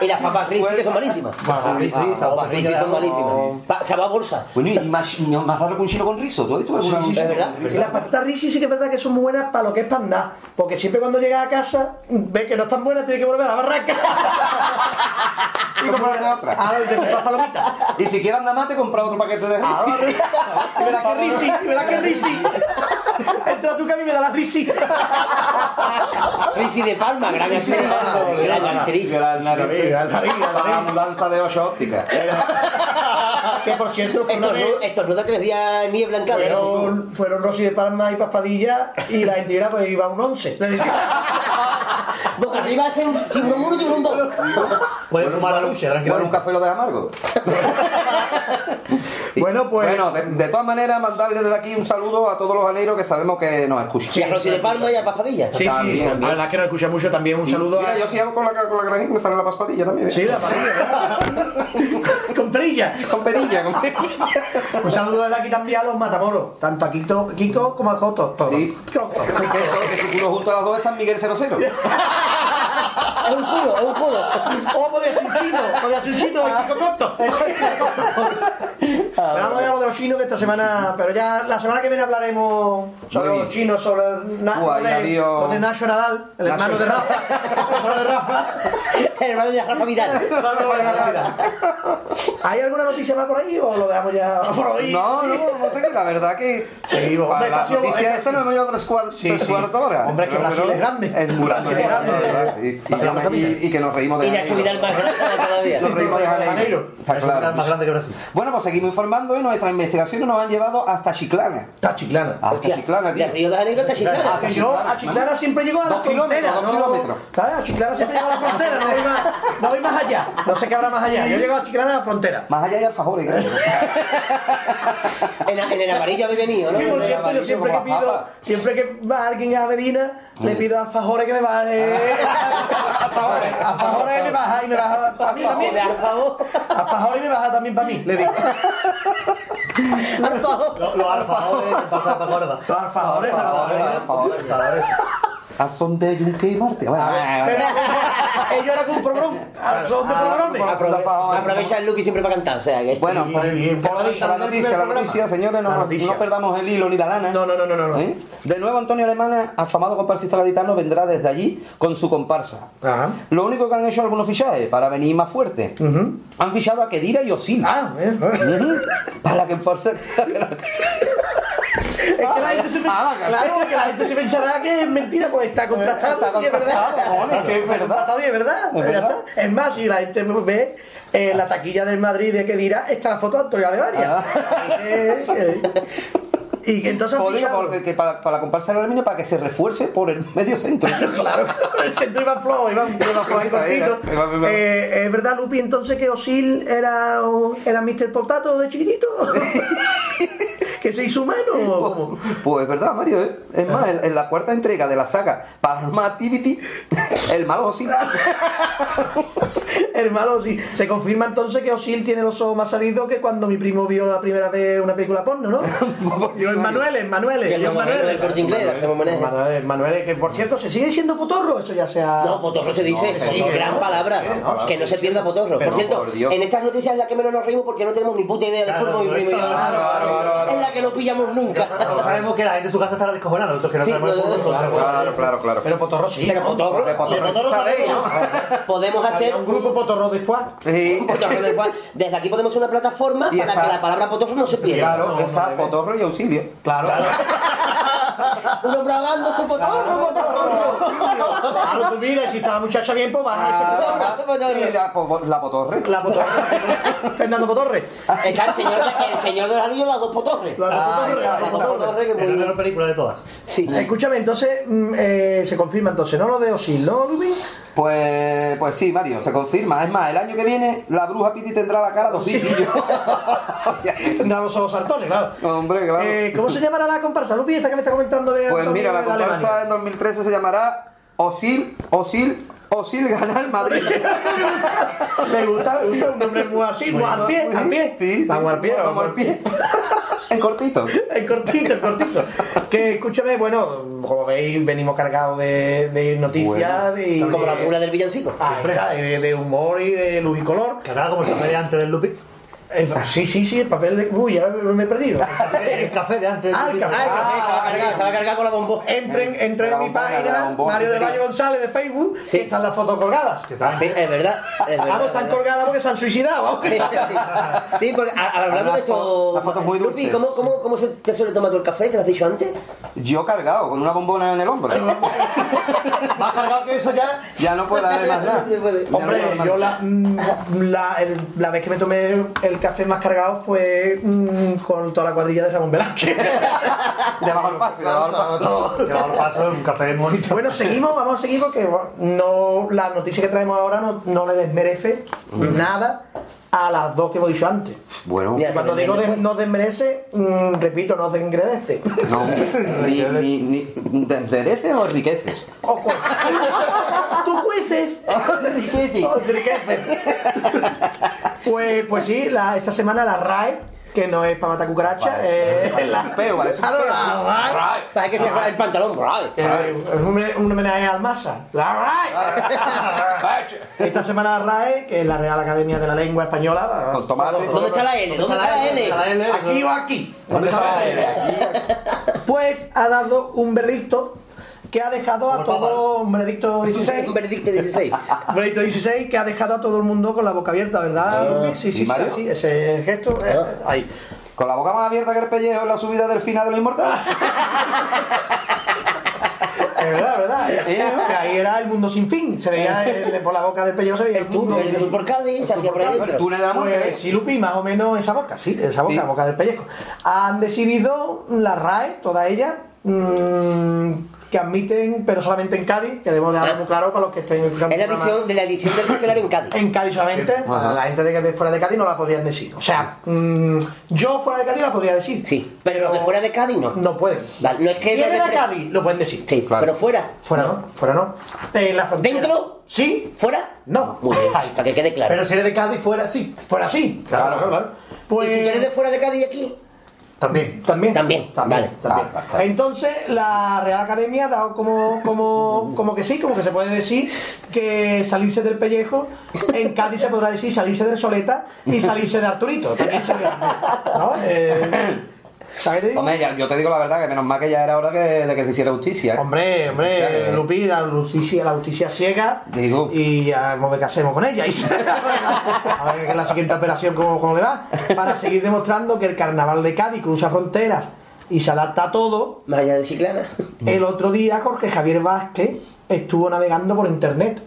Y las papas Risi que son malísimas. Papas Risi, Las papas Risi son malísimas. Pa- Sabor a bolsa. Bueno, y más, más raro que un chino con riso. ¿Tú has visto alguna Sí, sí, sí, es verdad. las patatas risi sí que es verdad que son muy buenas para lo que es para andar. Porque siempre cuando llegas a casa, ves que no están buenas, tienes que volver a la barraca. Y comprarte otra. Ahora te compras palomitas. Y si quieres nada más, te compras otro paquete de Ah, riso. Y me da que risi, y me da que risi. Entra tú que a mí me da la risi. Risi de Palma, gran actriz. Gran actriz. Gran nariz. Gran nariz. La mudanza de ocho ópticas. Que por cierto, Estornuda tres días niebla en fueron, fueron Rosy de Palma y Paspadilla y la entidad pues iba a un 11. Boca arriba hacen tiburón uno, tiburón dos. Puedes fumar la lucha, Bueno, un tranquilo. café lo de amargo. Bueno, pues. Bueno, de, de todas maneras, mandarle desde aquí un saludo a todos los alegros que sabemos que nos escuchan. Y a Rosy de Palma y a Paspadilla. Sí, sí, También. la verdad es que nos escucha mucho también. Un saludo Mira, a. yo si hago con la, con la granjita me sale la paspadilla también. ¿eh? Sí, la padilla, Con perilla. Con perilla, con perilla. Un saludo desde aquí también a los matamoros, tanto a Kiko, Kiko como a Joto, todos. Sí. Joto. Que junto a las dos es San Miguel 00. Es un culo, es un culo. O podría ser un chino, podría ser un chino y Kiko Joto. Pero vamos a hablar de los chinos que esta semana, pero ya la semana que viene hablaremos sobre los chinos, sobre el na- lo ya de, lo de Nacho Nadal, el Nacho- hermano de Rafa, el hermano de Rafa. El hermano de Rafa Vidal. ¿Hay alguna noticia más por ahí o lo dejamos ya por hoy? No, no, no sé qué, la verdad que. Sí, hombre, la noticia esta esta no hemos ido tres cuartos Sí, tres sí. cuartos horas. Hombre, es que Brasil es grande. Es muy Brasil grande, es grande. de. Y, y, y- y que nos reímos de Y Nacho Vidal más grande todavía. Nos reímos de Janeiro. Está Es claro. más grande que Brasil. Bueno, pues seguimos informando y nuestras investigaciones nos han llevado hasta Chiclana. Está chiclana. Hasta Hostia, Chiclana, de tío. Río de Janeiro hasta Chiclana. Hasta yo a Chiclana siempre llego a la Dos kilómetros, dos no- kilómetros. Claro, a Chiclana siempre llego a la frontera, no voy más, no voy más allá. No sé qué habrá más allá. Yo llego a Chiclana a la frontera. Más allá hay alfajores, creo. En, en el amarillo habéis venido, ¿no? Y por cierto, yo siempre que pido, siempre que va alguien a Medina, le pido alfajores que me baje. Alfajores que me baja y me baja para mí también. Alfajores y me baja también para mí, le digo. Los los alfajores pasan para gorda. Los alfajores, alfajores. A son de Yunque y Marte. Bueno, Pero ellos eran con un programa. Son de Aprovecha el Lupi siempre para cantar, o sea que. Bueno, por la noticia, la noticia, señores, no, La noticia. no perdamos el hilo ni la lana. No, no, no, no, no. no. ¿Eh? De nuevo, Antonio Alemana, afamado comparsista gaditano, vendrá desde allí con su comparsa. Ajá. Lo único que han hecho algunos fichajes para venir más fuerte. Han fichado a Kedira y Osil. Ah, eh, eh. Ujú. Para que por ser- Es que la gente se Ah, claro, que la gente se pensará que es mentira, pues está contrastado, Está y es verdad. contrastado, cojones, que es verdad. y es verdad. Es verdad. más, si la gente ve eh, la taquilla del Madrid de que dirá, está la foto de Antonio Alemania. Que- y que entonces fichado- porque- que para, para la comparsa del aluminio para que se refuerce por el medio centro. Claro, el centro iba flojo, iba, iba. Eh, ¿Es verdad, Lupi, entonces que Osil era, era Mr. Potato de chiquitito? ¿Que se hizo humano? Pues es verdad, Mario. ¿eh? Es más, en, en la cuarta entrega de la saga Paranormal Activity, el malo sí. Hermano, sí. Se confirma entonces que Osil tiene los ojos más salidos que cuando mi primo vio la primera vez una película porno, ¿no? Yo en Manuel, en Manuel, el Corte Inglés, hacemos homenaje. Manuel, Manuel, que por cierto, ¿se sigue siendo potorro? Eso ya sea... No, potorro se dice, No, sí, gran no, palabra. sí, no, que no se pierda potorro. Pero, por cierto, por en estas noticias es la que menos nos reímos porque no tenemos ni puta idea de Claro, fútbol, mi primo y yo. claro, claro, claro, Es la que no pillamos nunca. Sabemos que la gente en su casa estará descojonada, nosotros que no Sí, sabemos no, no, no. Claro, claro, claro. Pero potorro sí. Pero potorro, De potorro, de potorro sabéis, ¿no? podemos hacer un grupo potorro después. Sí. Potorro del cual- Desde aquí podemos hacer una plataforma para está- que la palabra potorro no se pierda. Claro, está Potorro y Auxilio. Claro. Un hombre ahogándose, potorro, potorro. Claro, tú mira, si está la muchacha bien, pues baja ese potorro. Y la, po- la Potorre. La potorre. Fernando Potorre. Está el señor, de, el señor de los anillos, las dos potorres. La potorre. Las la dos potorre. potorres que Es la mejor película de todas. Sí. Escúchame, entonces mm, eh, se confirma entonces, ¿no? Lo de Osil, ¿no, Lubi? Pues, pues sí, Mario, se confirma. Es más, el año que viene la bruja Piti tendrá la cara de Auxilio. Tendrá los ojos saltones, claro. Hombre, claro. Eh, ¿Cómo se llamará la comparsa, Lupi? Esta que me está comentando de Pues mira, la comparsa en 2013 se llamará Osil, Osil, Osil ganar Madrid. Me gusta, me gusta un nombre muy así, muy al pie, al pie. Sí, al pie, vamos al pie. En cortito. En cortito, en cortito. Que escúchame, bueno, como veis, venimos cargados de, de noticias. Bueno, y como de- la cura del villancico. Ah, está, de, de humor y de luz y color. Cargado como el café de antes del Lupi. Eh, sí, sí, sí, el papel de. Uy, ya me he perdido. El café de antes Ah, el café, Ah, el café estaba cargado, con la bombona. Entren, entren La en mi la página, bombona, Mario del. Valle González de Facebook, Sí. que están las fotos colgadas. Sí, es verdad. Es verdad, Vamos, es están colgadas porque se han suicidado. vamos. Sí, porque hablando de eso. una foto muy Lupi, dulce. ¿cómo, cómo, ¿Cómo se te suele tomar tú el café que lo has dicho antes? Yo cargado, con una bombona en el hombro. Más cargado que eso ya. Ya no puedo darle más nada. Puede. Hombre, yo la, mm, la, el- la vez que me tomé el café más cargado fue mm, con toda la cuadrilla de Ramón Velázquez. Debajo el paso, debajo el paso. Llevamos el paso, un café bonito. Bueno, seguimos, vamos a seguir porque no, la noticia que traemos ahora no, no le desmerece nada a las dos que hemos dicho ances. Bueno, Mira, Cuando digo de- no desmerece, mm, repito, no desgrede. no, ni, ni, ni, ¿te endereces o enriqueces? O ¡Tú cueces! O enriqueces. Pues, pues sí, la- esta semana la RAE, que no es para matar cucaracha, eh, la, Peo, un Claro, la RAE, Para que se el pantalón, que es un, un homenaje al Masa. La RAE. Esta semana la RAE, que es la Real Academia de la Lengua Española. Con tomate. ¿Dónde está la L? ¿Dónde está la L? Está la L. ¿Aquí o aquí? ¿Dónde está la L? Pues ha dado un veredicto que ha dejado a todo un veredicto 16 Un veredicto 16. un veredicto 16 que ha dejado a todo el mundo con la boca abierta, ¿verdad, Luis? Sí, ¿y sí, sí, ese gesto eh, ahí. Con la boca más abierta que el pellejo en la subida del final de los inmortales. Es verdad, verdad. Ahí era el mundo sin fin. Se veía por la boca del pellejo se veía el, El tour, mundo. el por Cádiz, se hacía por El túnel de la muerte. Pues sí, Lupi, más o menos esa boca, sí, esa boca, la boca del pellejo. Han decidido la RAE, toda ella, mm, que admiten, pero solamente en Cádiz, que debemos dejarlo muy claro para los que estén escuchando. Es la edición de la edición del diccionario en Cádiz. En Cádiz solamente, la gente de, de fuera de Cádiz no la podrían decir. O sea, mm, yo fuera de Cádiz la podría decir. Sí, pero los de fuera de Cádiz no. No pueden. Vale, no es que Cádiz, lo pueden decir. Sí, Claro. pero fuera. Fuera no, fuera no. En la frontera. ¿Dentro? Sí. ¿Fuera? No. Muy bien, para que quede claro. Pero si eres de Cádiz fuera, sí. Fuera sí. Claro, claro, claro. Pues ¿Y si tú eres de fuera de Cádiz aquí? También. También. También, vale. también. Vale, vale. Entonces, la Real Academia ha dado como, como, como que sí, como que se puede decir que salirse del pellejo, en Cádiz se podrá decir salirse del Soleta y salirse de Arturito. También se ¿No? Eh, ¿Sabes qué te digo? Hombre, ya- yo te digo la verdad que menos mal que ya era hora que- de que se hiciera justicia. ¿eh? Hombre, O sea hombre, que- Lupi, la justicia, la justicia ciega Digo. y ya ver qué hacemos con ella. Y a ver qué es la siguiente operación, cómo, cómo le va. Para seguir demostrando que el carnaval de Cádiz cruza fronteras y se adapta a todo. Más allá de Chiclana. El otro día Jorge Javier Vázquez estuvo navegando por internet.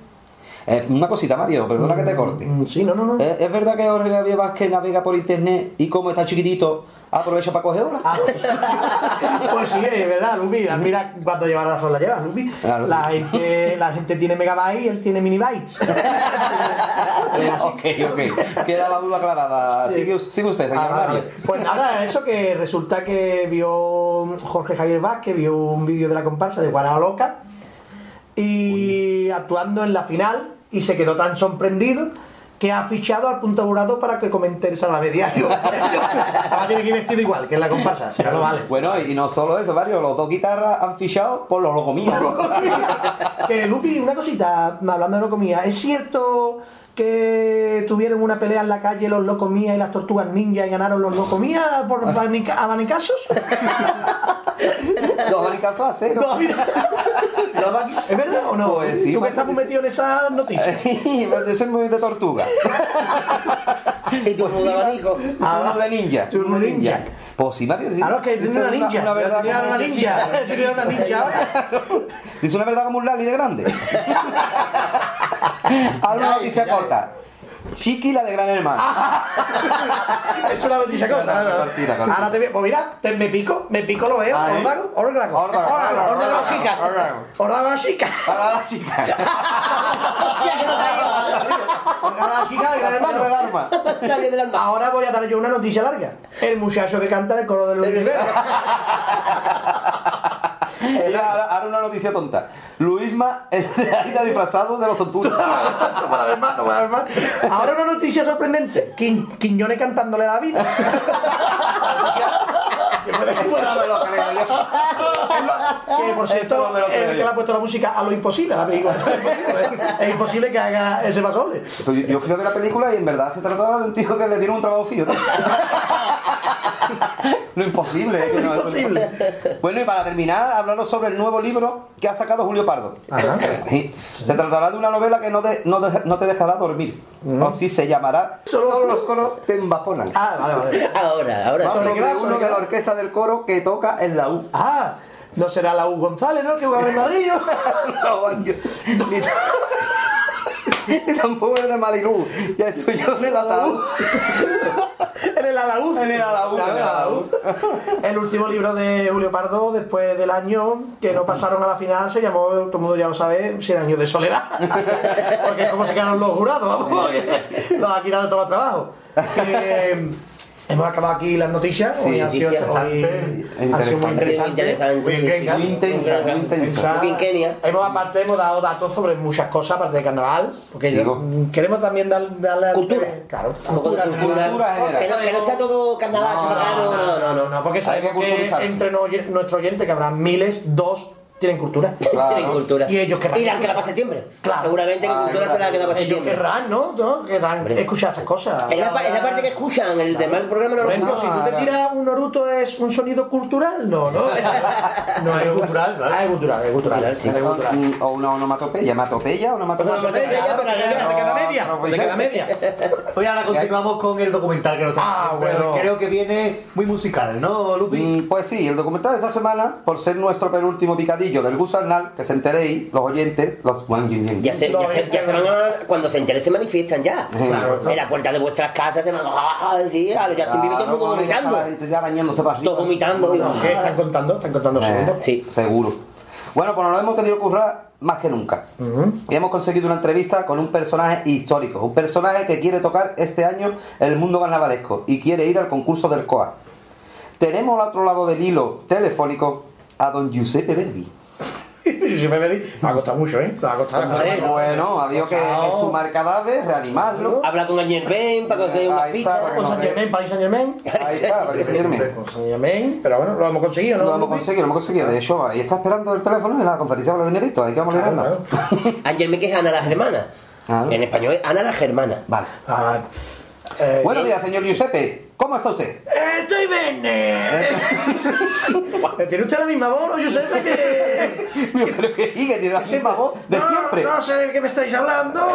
Eh, una cosita, Mario, perdona que te corte. Mm, Sí, no, no, no. Eh, ¿Es verdad que Jorge Javier Vázquez navega por internet y como está chiquitito, aprovecha para coger horas? Ah, pues sí, es verdad, Lupi. Mira cuánto lleva razón la lleva, Lupi. Claro, la, sí. gente, la gente tiene megabytes y él tiene minibytes. ok, ok. Queda la duda aclarada. Sigue, sigue usted, señor Ah, vale. Pues nada, eso que resulta que vio Jorge Javier Vázquez, vio un vídeo de la comparsa de Guanaba Loca y actuando en la final y se quedó tan sorprendido que ha fichado al punto burado para que comente el Salvame Diario. Ahora tiene que ir vestido igual que en la comparsa, si no, no vale. Bueno, y no solo eso, Mario, los dos guitarras han fichado por los locomías. que Lupi, una cosita, hablando de locomía, ¿es cierto que tuvieron una pelea en la calle los locomías y las tortugas ninja y ganaron los locomías por abanica- abanicazos? Dos abanicazos a cero. No, ¿Es verdad o no? Pues sí, Tú que estás metido en esas noticias. Yo soy muy de tortuga. Y tú Pues de abanico. Ah, de ninja. Eres un ninja. Pues sí, Mario, sí. Claro, que tiene Dice una ninja. Una, verdad como una un- ninja. Tenía una ninja ahora. Dice una verdad como un lali de grande. Ahora una noticia corta. Chiqui la de Gran Hermano. Es una noticia corta. Cortita, cortita, cortita. Ahora te veo. Pues mira, te- me pico, me pico, lo veo. Órdago, órdago. Órdago, órdago, la órdago, chica. órdago. Chica. Chica. Órdago la chica de gran hermano. del arma. Del alma. Ahora voy a dar yo una noticia larga. El muchacho que canta en el coro de los Rivera. Ahora, ahora- ahora una noticia tonta. Luisma el de Aida disfrazado de los tortugas. No puedo haber más, no puedo haber más. Ahora una noticia sorprendente. Quin- Quiñones cantándole a la vida. Que por cierto, el que le ha puesto la música a lo imposible, a la película. Es imposible, es imposible que haga ese pasoble. Pues yo- yo fui a ver la película y en verdad se trataba de un tío que le dieron un trabajo fijo. ¿no? Lo imposible. ¿eh? No- Imposible. Bueno, y para terminar, hablaros sobre el nuevo libro que ha sacado Julio Pardo. Sí. Se tratará de una novela que no, de- no, de- no te dejará dormir. O sí se llamará Solo los coros te embajonan. Ah, vale, vale. Ahora, ahora sí. ¿Sobre? ¿Sobre uno de la orquesta del coro que toca en la U. Ah, no será la U González, ¿no? Que jugaba en Madrid, ¿no? No, ni, ni tampoco es de Malirú. Ya estoy yo en el ataúd. El alaúd. En el alaúd, Claro, en el alaúd. El último libro de Julio Pardo, después del año que no pasaron a la final, se llamó, todo el mundo ya lo sabe, 100 años de soledad. Porque es como se quedaron los jurados, vamos. Los ha quitado los trabajos. Eh, hemos acabado aquí las noticias. Sí, hoy han sido, muy interesante, Muy intensa, muy intensa. Hemos aparte hemos dado datos sobre muchas cosas aparte de carnaval, porque Digo. mm, queremos también dar- darle Cultura. claro, poco de cultura. Cultura. Que no, que no sea todo carnaval, No, no, no, no, no, no, porque sabemos que entre no- nuestro oyente que habrá miles, dos tienen cultura. Claro. Tienen cultura. Y ellos querrán Y la han quedado para septiembre. Claro. Seguramente que Ah, cultura se la ha quedado para Ellos septiembre. querrán, ¿no? ¿no? Querrán Hombre. escuchar esas cosas. Es la, pa- es la parte que escuchan, el demás del programa no Por lo ejemplo, escuchan. si tú te tiras un Naruto, ¿es un sonido cultural? No, no. no es cultural, claro. Ah, es cultural, es cultural. Sí. es cultural. O una onomatopeya, hematopeya, onomatopeya. Onomatopeya, ya, Claro, pero ya, queda- te queda media, te queda media. Hoy ahora continuamos con el documental que nos trae Ah, bueno. Creo que viene muy musical, ¿no, Lupi? Mm, Pues sí, el documental de esta semana, por ser nuestro penúltimo picadillo del gusanal, que se enteréis, los oyentes, los. Ya se, ya, se, ya se van a, cuando se enteren se manifiestan ya. Claro. en la puerta de vuestras casas se van a decir, a los Justin Bieber todo el mundo Claro, ya está vomitando. La gente ya bañándose para arriba. Todos vomitando. ¿qué están contando? Están contando Eh, segundos. Sí. Seguro. Bueno, pues nos lo hemos querido currar más que nunca. Y hemos conseguido una entrevista con un personaje histórico, un personaje que quiere tocar este año el mundo carnavalesco y quiere ir al concurso del COA. Tenemos al otro lado del hilo telefónico a don Giuseppe Verdi. Y si me pedí, me ha costado mucho, ¿eh? Me ha costado. Hombre, Bueno, ha habido que exhumar cadáver, reanimarlo. Habla con Ben para pizzas. para que Con San Germain, Paris Saint Germain. Ahí está. Con Saint Germain, pero bueno, lo hemos conseguido, ¿no? Lo hemos conseguido, lo hemos conseguido. De hecho, ahí está esperando el teléfono en la conferencia con los dineritos. Hay que vamos a me que es Ana la Germana. Claro. En español es Ana la Germana. Vale. Ah, eh, Buenos días, señor Giuseppe. ¿Cómo está usted? eh, ¡Estoy bene! ¿Tiene usted la misma voz, no? Yo sé que... Yo creo que sí, que tiene la misma voz de no, siempre. No sé de qué me estáis hablando.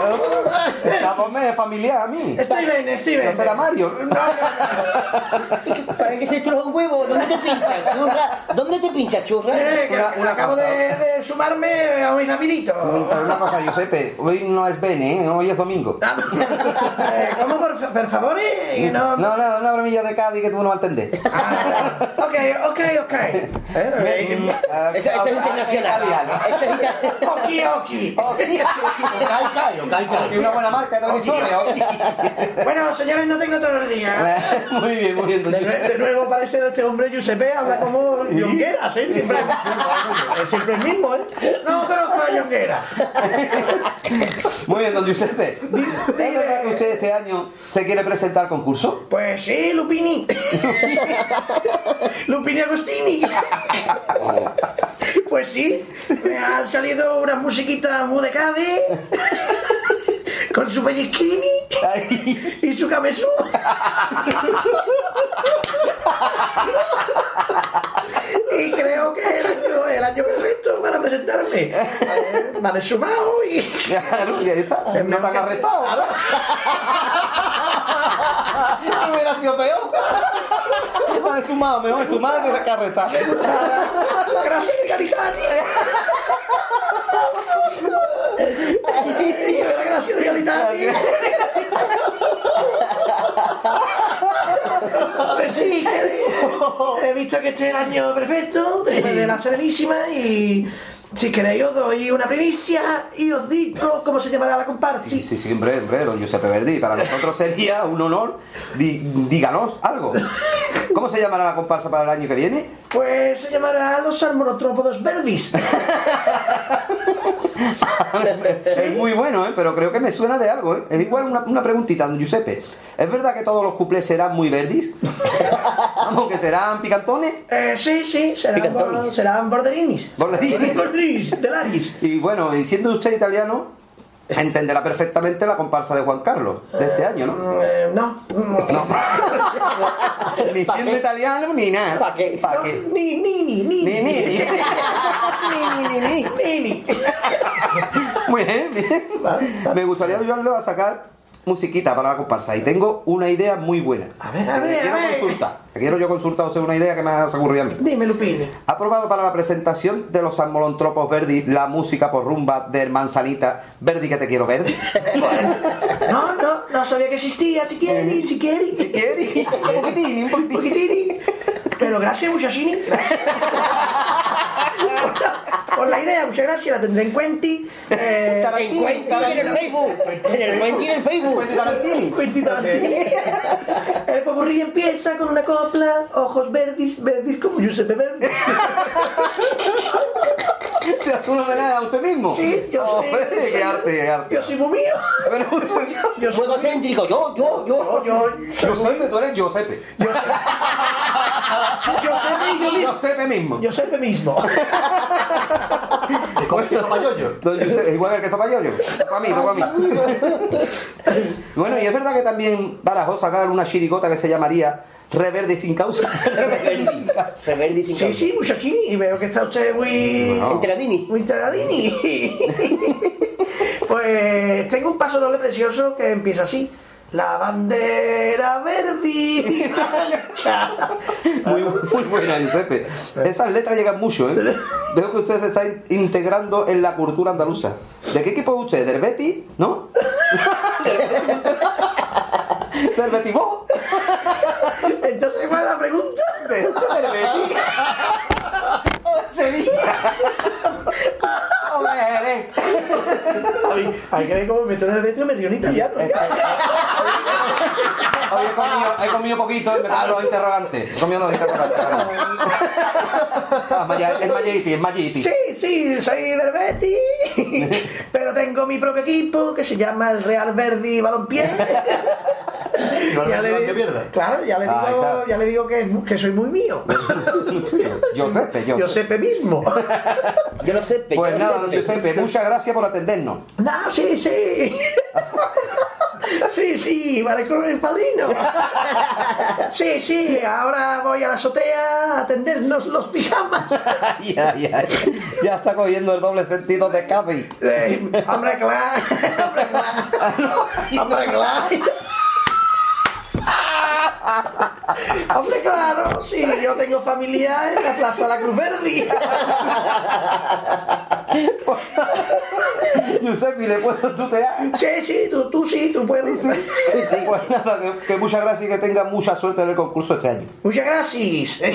Esta voz me es familiar a mí. Estoy bene, estoy bene. ¿No será Mario? No, no, no. ¿Para qué se echa un huevo? ¿Dónde te pinchas, churra? ¿Dónde te pinchas, churra? Que Una- una acabo de, de sumarme a muy rapidito. Pero una cosa, Giuseppe, hoy no es bene, ¿eh? Hoy es domingo. Eh, ¿Cómo, por, por favor? eh? Que no... No, nada, de Cádiz que tú no vas a entender. Ah, ok, ok, ok. Eh, Ese es internacional. Oki, oki. Kai Kai, o Kai Kai. Y una buena marca de televisores. Bueno, señores, no tengo todo el día. Muy bien, muy bien. don De, Giuseppe. de nuevo parece este hombre Giuseppe, habla como Jongueras, ¿eh? Siempre, es siempre el mismo, ¿eh? No conozco a Jongueras. Muy bien, don Giuseppe. ¿Es verdad que usted este año se quiere presentar al concurso? Pues sí, Lupini. Lupini Agostini. Pues sí, me han salido unas musiquitas muy de Cádiz. Con su pellizquini Ay, y su camesú. Y creo que es el año, el año perfecto para presentarme. Eh, Me han sumado y. Claro, y ahí está. No te han arrestado. No hubiera sido peor. No, es sumado, mejor es sumado que arrestado. Gracias, Garitani. Gracias, Garitani. Pues sí, que he visto que este es el año perfecto de, de la Serenísima y si queréis os doy una primicia y os digo cómo se llamará la comparsa. Sí, sí, sí, hombre, hombre, don Giuseppe Verdi. Para nosotros sería un honor. Di- díganos algo. ¿Cómo se llamará la comparsa para el año que viene? Pues se llamará Los Salmonotrópodos Verdis. Es muy bueno, ¿eh? pero creo que me suena de algo. ¿eh? Es igual una, una preguntita, don Giuseppe. ¿Es verdad que todos los cuplés serán muy verdis? Vamos, que serán picantones. Eh, sí, sí, serán, bor- serán borderinis. Borderinis. Borderinis, de Laris. Y bueno, y siendo usted italiano, entenderá perfectamente la comparsa de Juan Carlos de este año, ¿no? Eh, no. Ni siendo italiano ni nada. ¿Para qué? ¿Para qué? Ni, ni, ni, ni. Ni, ni, ni. ni, ni, ni, ni, ni. Muy bien, bien. Me gustaría ayudarlo a sacar musiquita para la comparsa. Y tengo una idea muy buena. A ver, a ver, a quiero ver. consultar. Que quiero yo consultar a usted una idea que me ha ocurrido a mí. Dime, Lupini. ¿Ha probado para la presentación de los Molantropos Verdi la música por rumba de Manzanita Verdi que te quiero Verdi? No, no, no sabía que existía, si quiere, si quiere. Si quiere. Un poquitín, un poquitín. poquitín. Pero gracias, muchachini. Gracias. Por la idea, muchas gracias, la tendré en cuenta. Eh, En Cuenti en el Facebook. En el Cuenti en el Facebook. Cuenti Tarantini. Quentin Tarantini. El popurrí empieza con una copla, ojos verdes, verdes como Giuseppe Verdi. ¿Se hace un homenaje a usted mismo? Sí, yo soy. Hombre, qué arte, qué arte. Yo soy muy mío. Yo soy Juego céntrico. Yo, yo, yo. yo, Giuseppe, tú eres Giuseppe. yo soy. Yo soy yo mismo. Giuseppe mismo. Yo soy mismo. ¿Y con queso payoyo? Igual el queso payoyo. Para mí, para mí. Bueno, y es verdad que también barajó sacar una chiricota que se llamaría Reverde sin causa. Reverdi sin causa. Reverdi sin Sí, causa. sí, muchachini. Y veo que está usted muy. No. Enteradini. Muy enteradini. pues tengo un paso doble precioso que empieza así. La bandera verde y blanca. Muy, muy buena, Giuseppe. Esas letras llegan mucho, ¿eh? Veo que usted se está in- integrando en la cultura andaluza. ¿De qué equipo es usted? ¿Del Betis? ¿No? ¿Del Betis vos? Entonces, ¿cuál es la pregunta? ¿Del Betis? ¿O de Sevilla? Hay, que ver cómo me meto en el dedo y me río en italiano. Hoy he comido, he comido poquito y me dan los interrogantes. He comido los interrogantes. Ah, Maya- es Mayiti, es Mayiti. Sí, sí, soy del Betis, pero tengo mi propio equipo que se llama el Real Verdi Balompié. ya le que digo, pierda. claro, ya le Ahí digo, está. ya le digo que, es mu- que soy muy mío. Giuseppe, Yo Giuseppe. sé mismo. Yo lo sé, Pues nada, don Giuseppe, muchas gracias por atendernos. No, sí, sí. Sí, sí, vale con el padrino. Sí, sí, ahora voy a la azotea a atendernos los pijamas. ya, ya, ya está cogiendo el doble sentido de. Eh, hombre, claro, hombre, claro, hombre, claro. Hombre, claro, sí, yo tengo familia en la Plaza La Cruz Verde. Giuseppe, ¿le puedo tutear? Sí, sí, tú, tú sí, tú puedes. Sí, sí. Pues nada, que, que muchas gracias y que tenga mucha suerte en el concurso este año. Muchas gracias,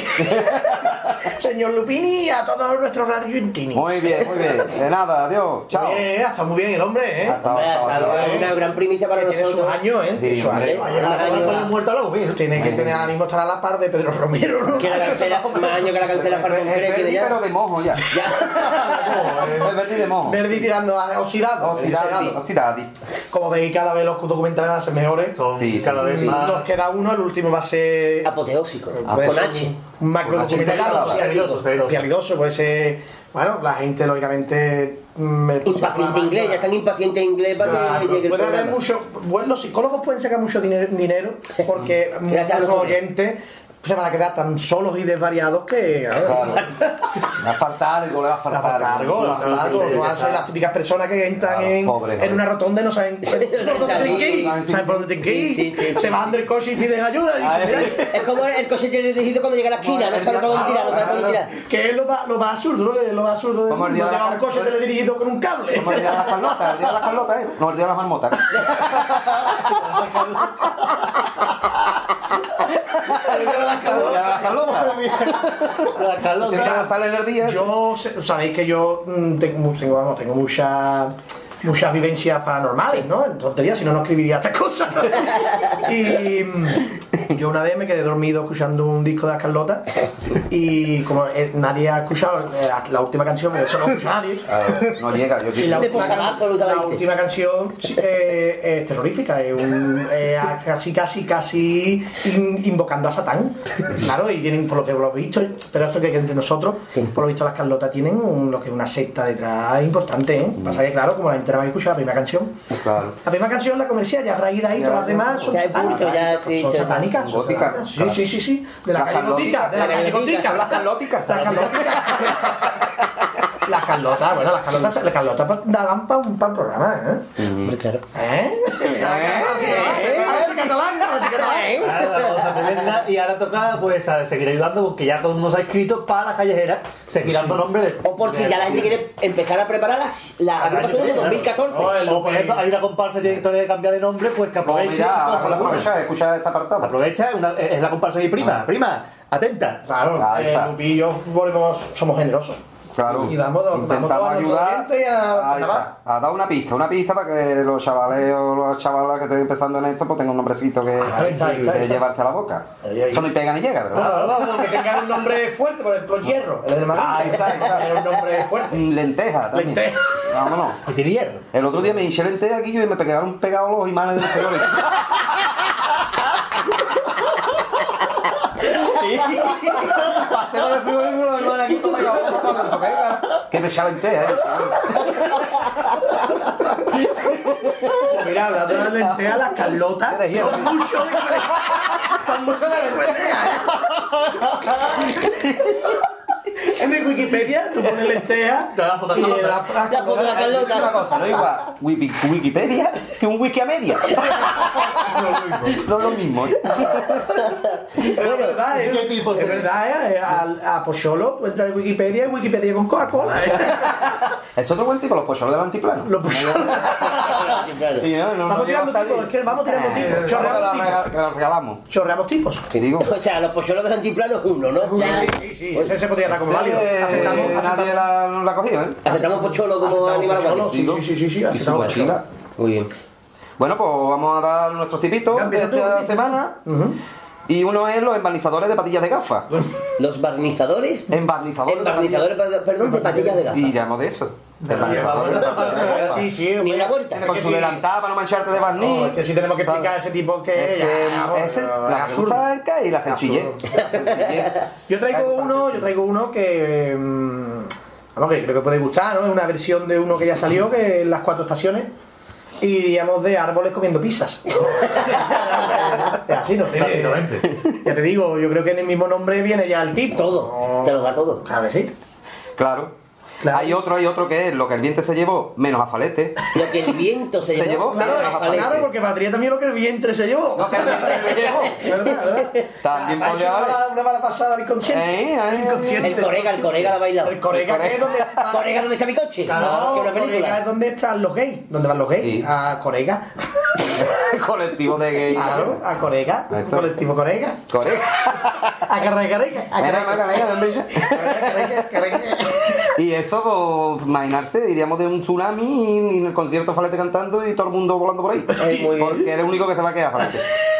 señor Lupini, y a todos nuestros radiointini. Muy bien, muy bien. De nada, adiós. Chao. Eh, está muy bien el hombre, ¿eh? Hasta, Hombre, chao, ha chao. dado una gran primicia para Que tiene sus nosotros. años, ¿eh? Sí, hombre. años. Ayer estoy muerto a la. Tiene que tener ánimo estar a la par de Pedro Romero, ¿no? Que la cancela, más años que la cancela Cree que Verdi, de ya. pero de mojo ya. Es Verdi de mojo. Verdi tirando a oxidado. Oxidadi, oxidadi. Como veis, cada vez los documentales van a ser mejores. Sí, cada vez más. Nos queda uno, el último va a ser. Apoteósico. Con H. Un macro documental. Realidoso, puede ser. Bueno, la gente, lógicamente. próximo Impaciente inglés, ya están impacientes inglés para Claro, que llegue el puede haber mucho. Bueno, los psicólogos pueden sacar mucho dinero, dinero porque muchos oyentes se van a quedar tan solos y desvariados que. Claro. Le va a faltar algo, le va a faltar algo. no van a ser las típicas personas que entran Claro, en, pobre, en una rotonda y no saben por dónde tienen que ir. ¿Saben por dónde tienen que ir? Se bajan del coche y piden ayuda. y dicen, Ay. "Mira, Es como el coche dirigido cuando llega a la esquina, no sabe para dónde tirar, no sabe para dónde tirar. Que es lo más, lo más absurdo, lo más absurdo Como el día de un coche teledirigido con un cable. Como el día de las Carlotas, el día de las Carlotas, ¿eh? No, el día de las marmotas. El día de las La Carlota. Siempre sale en el día. Yo, sabéis que yo mm, tengo, tengo, tengo mucha- muchas vivencias paranormales, ¿no? En tonterías, si no, no escribiría estas cosas. y, Yo una vez me quedé dormido escuchando un disco de las Carlota y como eh, nadie ha escuchado eh, la última canción, porque eso no escucha nadie. no llega, yo. Y la, última, la última canción eh, es terrorífica, es un- eh, casi, casi, casi in- invocando a Satán. Claro, y tienen, por lo que lo he visto, pero esto que que entre nosotros, por lo visto las Carlotas tienen un- lo que es una secta detrás importante, ¿eh? Pasa que claro, como la gente va a escuchar la primera canción, Claro. la primera canción, la comercial, ya a raíz de ahí, todas las demás son satánicas. Bulto, ya, sí, son sí, satánicas. son son góticas. satánicas. Sí, sí, sí, sí. De la Las calle gótica, carlóticas, de la calle gótica. Las carlóticas. Las carlóticas. Las Carlotas, bueno, las Carlotas, las Carlotas pa- daban para un, pa un programa, ¿eh? Claro. ¿Eh? Claro, la cosa tremenda. Y ahora toca pues a seguir ayudando porque ya todo el mundo se ha inscrito para la callejera, seguir dando nombre de. O por si ya la gente quiere empezar a preparar las, las agrupaciones de 2014. O por ejemplo, hay una comparsa que tiene que cambiar de nombre, pues que aproveche. Pues la aprovecha, escucha esta apartado. Aprovecha, una- es la comparsa de mi prima. Prima, atenta. Claro, eh. Lupi y yo volvemos, somos generosos. Claro. Y damos, Intentamos a ayudar. a- Ahí está. Ha dado una pista, una pista para que los chavales o las chavalas que estén empezando en esto pues tengan un nombrecito que, ahí está, ahí está, que ahí está. llevarse a la boca. Eso ni pega ni llega, pero Claro, vamos, que tengan un nombre fuerte, por ejemplo, Hierro, el de Madrid. Ahí está, ahí está. Era un nombre fuerte. Lenteja también. Lenteja. Vámonos. Tiene hierro. El otro día me hinché lenteja aquí yo y me pegaron pegados los imanes de los por el frigorífico los imanes aquí todos pegados. Cuando pega, Que me echa lenteja, eh. Mira, hablando de las lentejas, las Carlotas son mucho de son mucho de lentejas. ¿eh? En mi Wikipedia tú pones lentejas Te da la foto de y Carlota. la, la, La foto de la Carlota. Una cosa, no es igual Wiki- Wikipedia que un wiki a media. No es lo mismo. ¿eh? Es verdad, ¿eh? ¿Qué tipo es verdad, ¿eh? A, a Pocholo, tú entras en Wikipedia y Wikipedia con Coca-Cola. ¿eh? Es otro buen tipo, los pocholos del antiplano. Los Pocholo. Y no, no, Vamos no tirando tipos, es que vamos tirando Eh, tipos. Chorreamos la tipos. que la regalamos. Chorreamos tipos. Te digo. O sea, los polluelos del antiplano es uno, ¿no? Sí, sí, sí. Ese se podría dar como válido. Ese, Aceptamos, nadie aceptamos. la, no la ha cogido, ¿eh? Aceptamos pocholo como animal Pocholo, acuático. sí, sí, sí, sí, aceptamos mochila. Muy bien. Bueno, pues vamos a dar nuestros tipitos de esta semana. Y uno es los embarnizadores de patillas de gafas. Los barnizadores. Embarnizadores, Embarnizadores, perdón, de patillas de gafas. Y llamo de eso. De gafas. Sí, sí, Ni una vuelta. Con su delantada para no mancharte de barniz. No, es que si tenemos que explicar a ese tipo que Es la blanca y la sencillez. La. Yo traigo uno, yo traigo uno que mm, vamos que creo que puede gustar, ¿no? Es una versión de uno que ya salió, que es las cuatro estaciones. Y iríamos de árboles comiendo pizzas. Así, ¿no? Tiene- Básicamente. Ya te digo, yo creo que en el mismo nombre viene ya el tipo. Todo. Te lo da todo. Claro que sí. Claro. Claro. Hay otro, hay otro que es lo que el viento se llevó, menos a falete. Lo que el viento se, Se llevó. llevó. Claro, Menos a falete. claro, porque valdría también lo que el vientre se llevó. Lo que el vientre se llevó. ¿Verdad, verdad? También podría ha hecho una Una mala pasada al inconsciente. Eh, eh, Inconsciente. El corega, el corega la bailado. El corega que es donde está. Corega, ¿dónde está mi coche? No, que una Corega película. es donde están los gays. ¿Dónde van los gays? Sí. A Corega. Colectivo de gay. Claro, a Corega. Colectivo Corega. Corega. A Carrega, Carrega. A Carrega. Carrega, Carrega, Carrega. Y eso, pues, imaginarse, iríamos de un tsunami y en el concierto Falete cantando y todo el mundo volando por ahí. Muy bien. Porque eres el único que se va a quedar, Falete.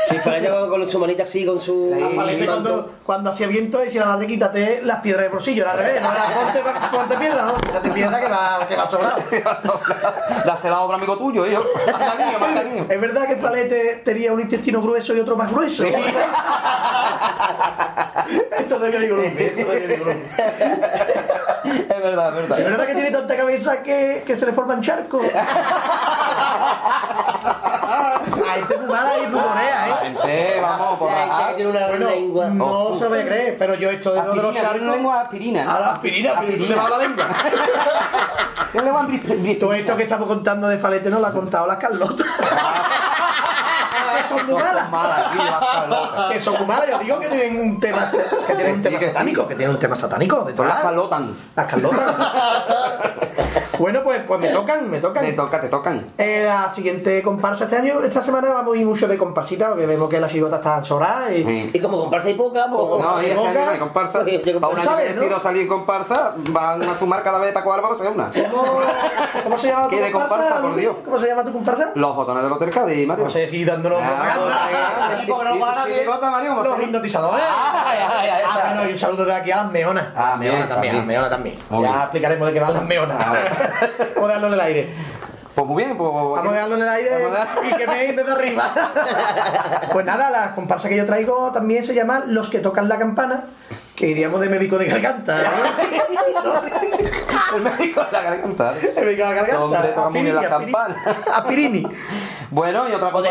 Si fuera yo con su manita así, con su. A Falete cuando, cuando hacía viento decía la madre quítate las piedras de bolsillo, al revés, no era ponte, ponte piedra, no, quítate piedra que va, que va sobrado. Dásela a otro amigo tuyo, hijo. Más cariño, más cariño. Es verdad que Falete tenía un intestino grueso y otro más grueso. esto es lo que digo, esto es lo que digo. Es verdad, es verdad. Es verdad que tiene tanta cabeza que, que se le forman charcos. A este fumada y La ¿eh? gente, vamos, por La gente tiene una Bueno, lengua. no se lo voy a creer, pero yo esto de los Aspirina, tiene charcos. lengua aspirina. A la aspirina, pero tú te vas a la lengua. Aspirina. Todo esto que estamos contando de Falete no lo ha contado las Carlotas. que son las Carlotas. Que son muy malas. Yo digo que tienen un tema, que tienen un Sí, tema que sí. satánico, que tienen un tema satánico. Son las. Carlotan. Las Carlotas. Bueno, pues, pues me tocan, me tocan. Te toca, te tocan. Eh, la siguiente comparsa este año, esta semana vamos a ir mucho de comparsita porque vemos que las chigotas están sobradas y, Y como comparsa y poca, pues. No, y este año no hay comparsa. Para un año que ¿Sabes, he no? salir en comparsa, van a sumar cada vez para cuadrar para hacer una. ¿Cómo, cómo se llama tu ¿Qué de comparsa? comparsa, por? Dios? ¿Cómo se llama tu comparsa? Los botones del Hotel Cádiz, Mario. No sé, y dándonos Ah, Sí, porque no ¿Y para tu nadie. chirigota, Mario? ¿Cómo Los hipnotizadores. Ah, ay. bueno, y un saludo de aquí a las meonas. Ah, bien, también, meonas también. Ya explicaremos de qué van las meonas. Vamos a darlo en el aire. Pues muy bien, pues. Vamos a dejarlo en el aire y que me den desde arriba. Pues nada, la comparsa que yo traigo también se llama Los que tocan la campana, que iríamos de médico de garganta. El médico de la garganta. El médico de la garganta. Hombre, toca muy bien la campana. Aspirini. Bueno, y otra cosa.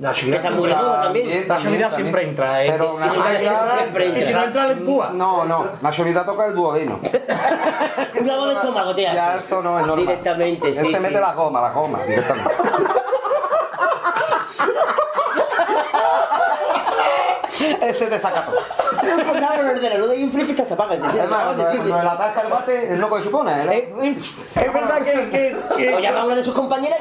Está muy de moda también. Vidal también. siempre entra, ¿eh? Pero no- Vidal siempre entra. Y si no entra, le empúa. No, no. Nacho Vidal toca el duodeno. Un clavo de estómago te Ya eso no es normal. Directamente, Él sí. se sí. mete la goma, la goma, directamente. Ese te saca todo. Pues nada, el de la luz de está se apaga. Además, cuando le atasca el bate, es lo que supone. ¿eh? Es verdad que, O llama a una de sus compañeras.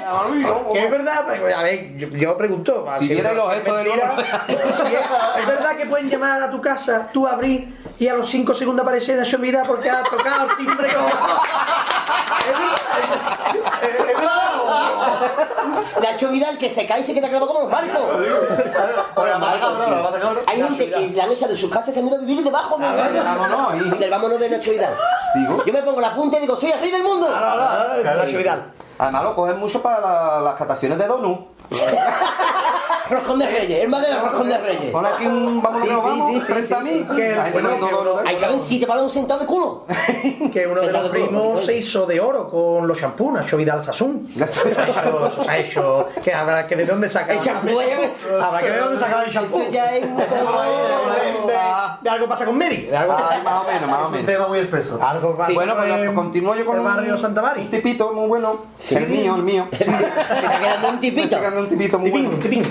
que es verdad, a ver, yo, pregunto. Si vierais los gestos si es, es verdad que pueden llamar a tu casa, tú abrir y a los 5 segundos aparecer Nacho Vidal porque ha tocado el timbre con... Es verdad, Nacho Vidal que se cae y se queda clavado como los. Hay gente que la han echado de sus casas y se han ido a vivir debajo del, vámonos, del vámonos de Nacho Vidal. Digo. Yo me pongo la punta y digo, soy el rey del mundo. Nacho Vidal. Además, lo cogen mucho para la- las cataciones de Donut. Roscón de Reyes, el más de Roscón de Reyes. Pon aquí un vamos, Sí, no, sí, vamos, sí, sí, 30 mil. sí, Que, gente bueno, que uno- Hay que haber siete para un centavo de culo. que uno de los de culo, primos coño. se hizo de oro con los champús, Nacho Vidal Sassoon. Eso se ha hecho, eso se ha hecho. Que habrá que de dónde sacar. El champú. Habrá que ver de dónde sacar el champú. Eso ya es un poco- de, de- de algo pasa con Mary. De algo Ay, más o menos, más o Es un menos. tema muy espeso. Algo pasa bueno, pues continúo yo con el un- barrio Santa Un Mari. tipito muy bueno. El mío, el mío. Me está quedando un tipito. Un tipito muy Tipín, bueno. tipín.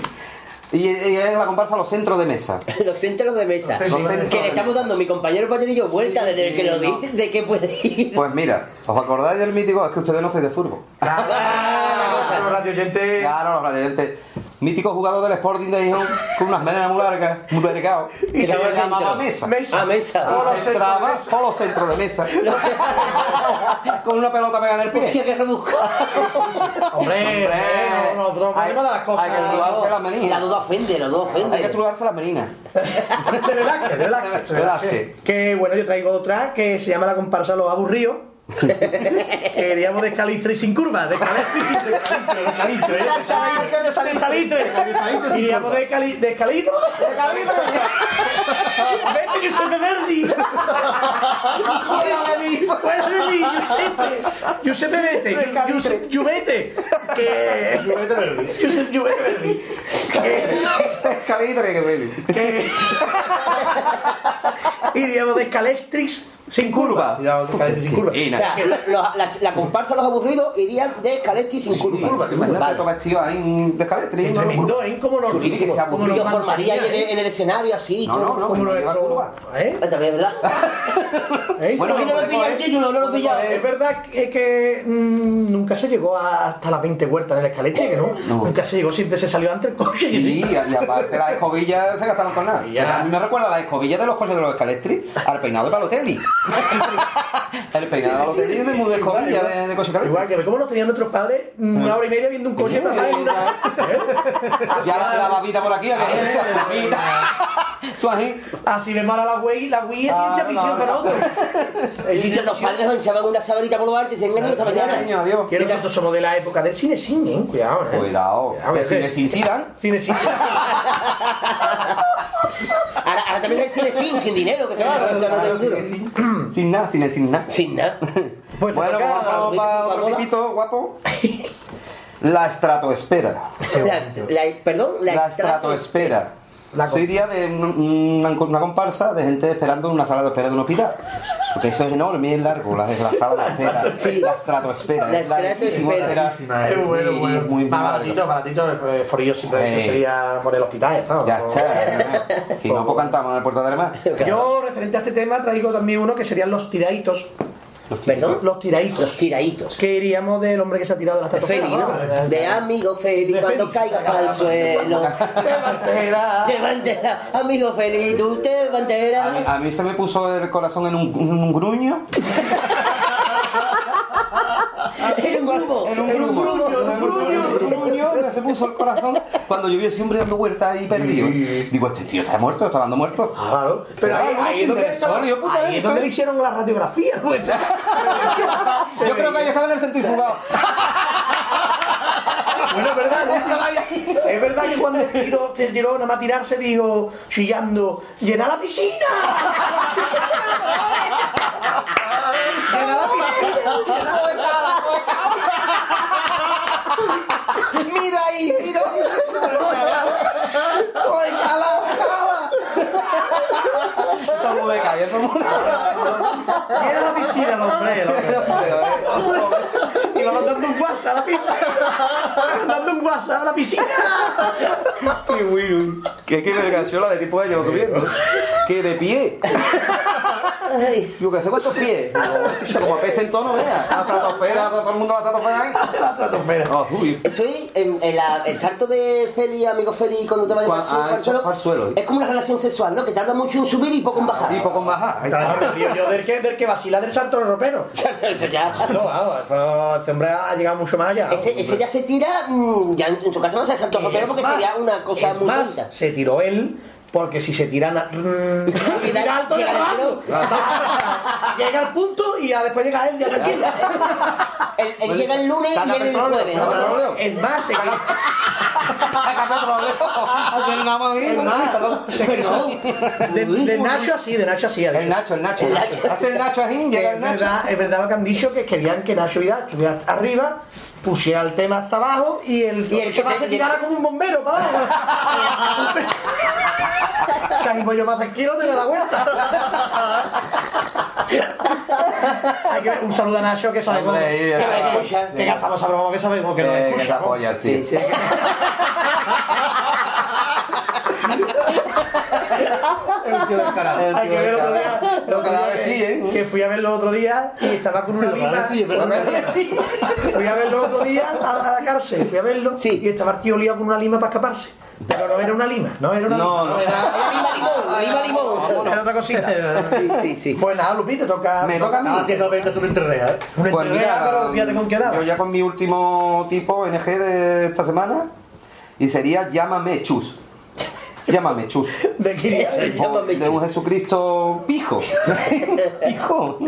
Y, y es la comparsa los centros de mesa. Los centros de mesa. Los centros que de le estamos dando mi compañero Pater y yo vuelta desde que lo no. dijiste de que puede ir. Pues mira, ¿os acordáis del mítico? Es que ustedes no sois de fútbol. Ah, los radio oyentes. Claro, los radiantes. Mítico jugador del Sporting de Gijón con unas menas muy largas, muy delgado. Y Que se se llama llamaba centro. mesa. Ah, mesa. Polo Y se centro de mesa. por los centros de mesa. con una pelota pegada en el Hostia, pie. que rebuscado. Hombre, no, no, no, no, Hay- ponemos las cosas. hay que estrujarse las La meninas. duda ofende, la duda Hay que ofende. estrujarse las meninas. De relax. Relaje. Que bueno, yo traigo otra que se llama la comparsa Los Aburridos. que iríamos de Calistre sin curva, de Calistre sin de Calistre, de Calistre, ¿eh? de Salitre, Cali, de Calitre. Vete Giuseppe Verdi. Fuera de mí, fuera de mí, Giuseppe. Giuseppe Vete, Giu- Giuseppe. Que Giuseppe Verdi. Giuseppe Verdi. Que Calitre que vele. que iríamos de Calestris sin curva. De sin curva. O sea, lo- lo- la, la comparsa Los Aburridos irían de Caletti sin curva. Imagínate Vale. todo vestido ahí descaletre. Qué tremendo, ¿eh? Como ser como Y nos os formaría ahí en, el- en el escenario así. No, no, no. Como nuestro- curva. ¿Eh? Es verdad. ¿Eh? Bueno, no, lo título, no lo podemos pilla. ver- Es verdad que, mm, nunca se llegó hasta las 20 vueltas en el escalete, no, nunca se llegó, siempre se salió antes el coche. Sí, y, aparte las escobillas se gastaron con nada. A mí me recuerda las escobillas de los coches de los Scalestri al peinado de Balotelli. El peinado de Balotelli es de muy de escobilla de, de coche. Igual que cómo nos tenían nuestros padres una hora y media viendo un coche pasar en una. Ya la, la babita por aquí, la babita. Tú ahí. Así vemos ahora la Wii, la Wii es Ah, ciencia ficción para otros. Es Y si los padres enseñaban una sabanita por lo alto y dicen, venga, esta mañana. Niño, adiós. Que nosotros somos de la época del cine cine, ¿eh? cuidado, ¿eh? Cuidado. Cuidado, Que que si sí. le ahora también el cine sin, sin dinero, que se a sin, sin- sin nada, sin, sin nada. Sin nada. Pues Bueno, vamos para otro tipito guapo. La estratosfera. La, la- perdón, la, La estrato- estratosfera. La Soy día de un- una, una comparsa de gente esperando en una sala de espera de un hospital. Porque eso es enorme y es largo, la, la sala de espera. Sí. La estratosfera. La estratosfera. espera. Es bueno, Sí, bueno. es muy Más baratito, baratito, el forillo simplemente Eh. sería por el hospital, ya está. Ya No- está. Si no, pues cantamos en el puerto de Alemán. Yo, referente a este tema, traigo también uno que serían los tiraditos. ¿Perdón? Los tiraditos. Los tiraditos. Que iríamos del hombre que se ha tirado de la estratosfera. Feli, ¿no? De amigo Feli, cuando caigas al suelo. Te bandera. Te. Amigo Feli, tú te bandera. a mí se me puso el corazón en un, en un gruño. En un grupo. En un gruño, en un gruño, en un gruño, que se puso el corazón cuando yo vi hombre dando vueltas ahí perdido. Digo, este tío se ha muerto, está dando muerto. Claro. Pero ahí, es donde, le hicieron la radiografía. Yo creo que ahí estaba en el centrifugado. Bueno, es verdad, es verdad que cuando se tiró, se tiró nada más tirarse dijo, chillando, llena la piscina. Mira ahí, mira ahí. Cala, cala. Estamos de calle, Llena la piscina el hombre, el hombre. Y va mandando un WhatsApp a la piscina. Mandando un WhatsApp a la piscina. Qué bueno. Que que me canción la de tipo de llevo subiendo. Que de pie. Yo que sé cuántos pies. Como apesta en tono, vea. La estratosfera, todo el mundo la estratosfera ahí. La estratosfera. Oh, uy. Soy en, en la- el salto de Feli, amigo Feli, cuando te su- ah, al suelo, al suelo. es como una relación sexual, ¿no? Que tarda mucho en subir y poco en bajar. Y poco en bajar. Ahí está. Claro, tío, yo del que, del que vacila del salto ropero. Eso ya. No, vamos, este hombre ha llegado mucho más allá. Ese, ese ya se tira, mm, ya en, en su casa no ropero es porque más, sería una cosa muy más, bonita. se tiró él porque si se tiran a- si tira alto llega llega alto. llega al punto y ya después llega él ya tranquilo Él, él llega el lunes y viene el jueves, ¿no? es más se quedó de, de Nacho así de Nacho así. El Nacho, el Nacho. El Nacho. Hace el Nacho así, llega es el Nacho. verdad, es verdad lo que han dicho que querían que Nacho Vidal estuviera arriba pusiera el tema hasta abajo y el, Y el que que más te- se tirara como un bombero para abajo. O sea, mismo yo más tranquilo te da vuelta. Hay que ver, un saludo a Nacho que sabemos que, ahí, escucha, que gastamos esa broma que sabemos que nos que escucha. El tío descarado. El Hay que otro día, sí, ¿eh? que fui a verlo otro día y estaba con una lima. sí. Fui a verlo otro día a, a la cárcel, fui a verlo Sí. y estaba el tío liado con una lima para escaparse. Pero no era una lima, no era una No, lima. no. era, Lima limón, lima limón. era otra cosita. Sí, sí, sí. Pues nada, Lupita, toca. Me toca a mí. Haciendo ventas una entrerea, ¿eh? Una Pues pero fíjate con qué daba. yo ya con mi último tipo NG de esta semana y sería Llámame Chus. Llámame Chus. ¿De quién llámame de un Jesucristo pijo. Hijo.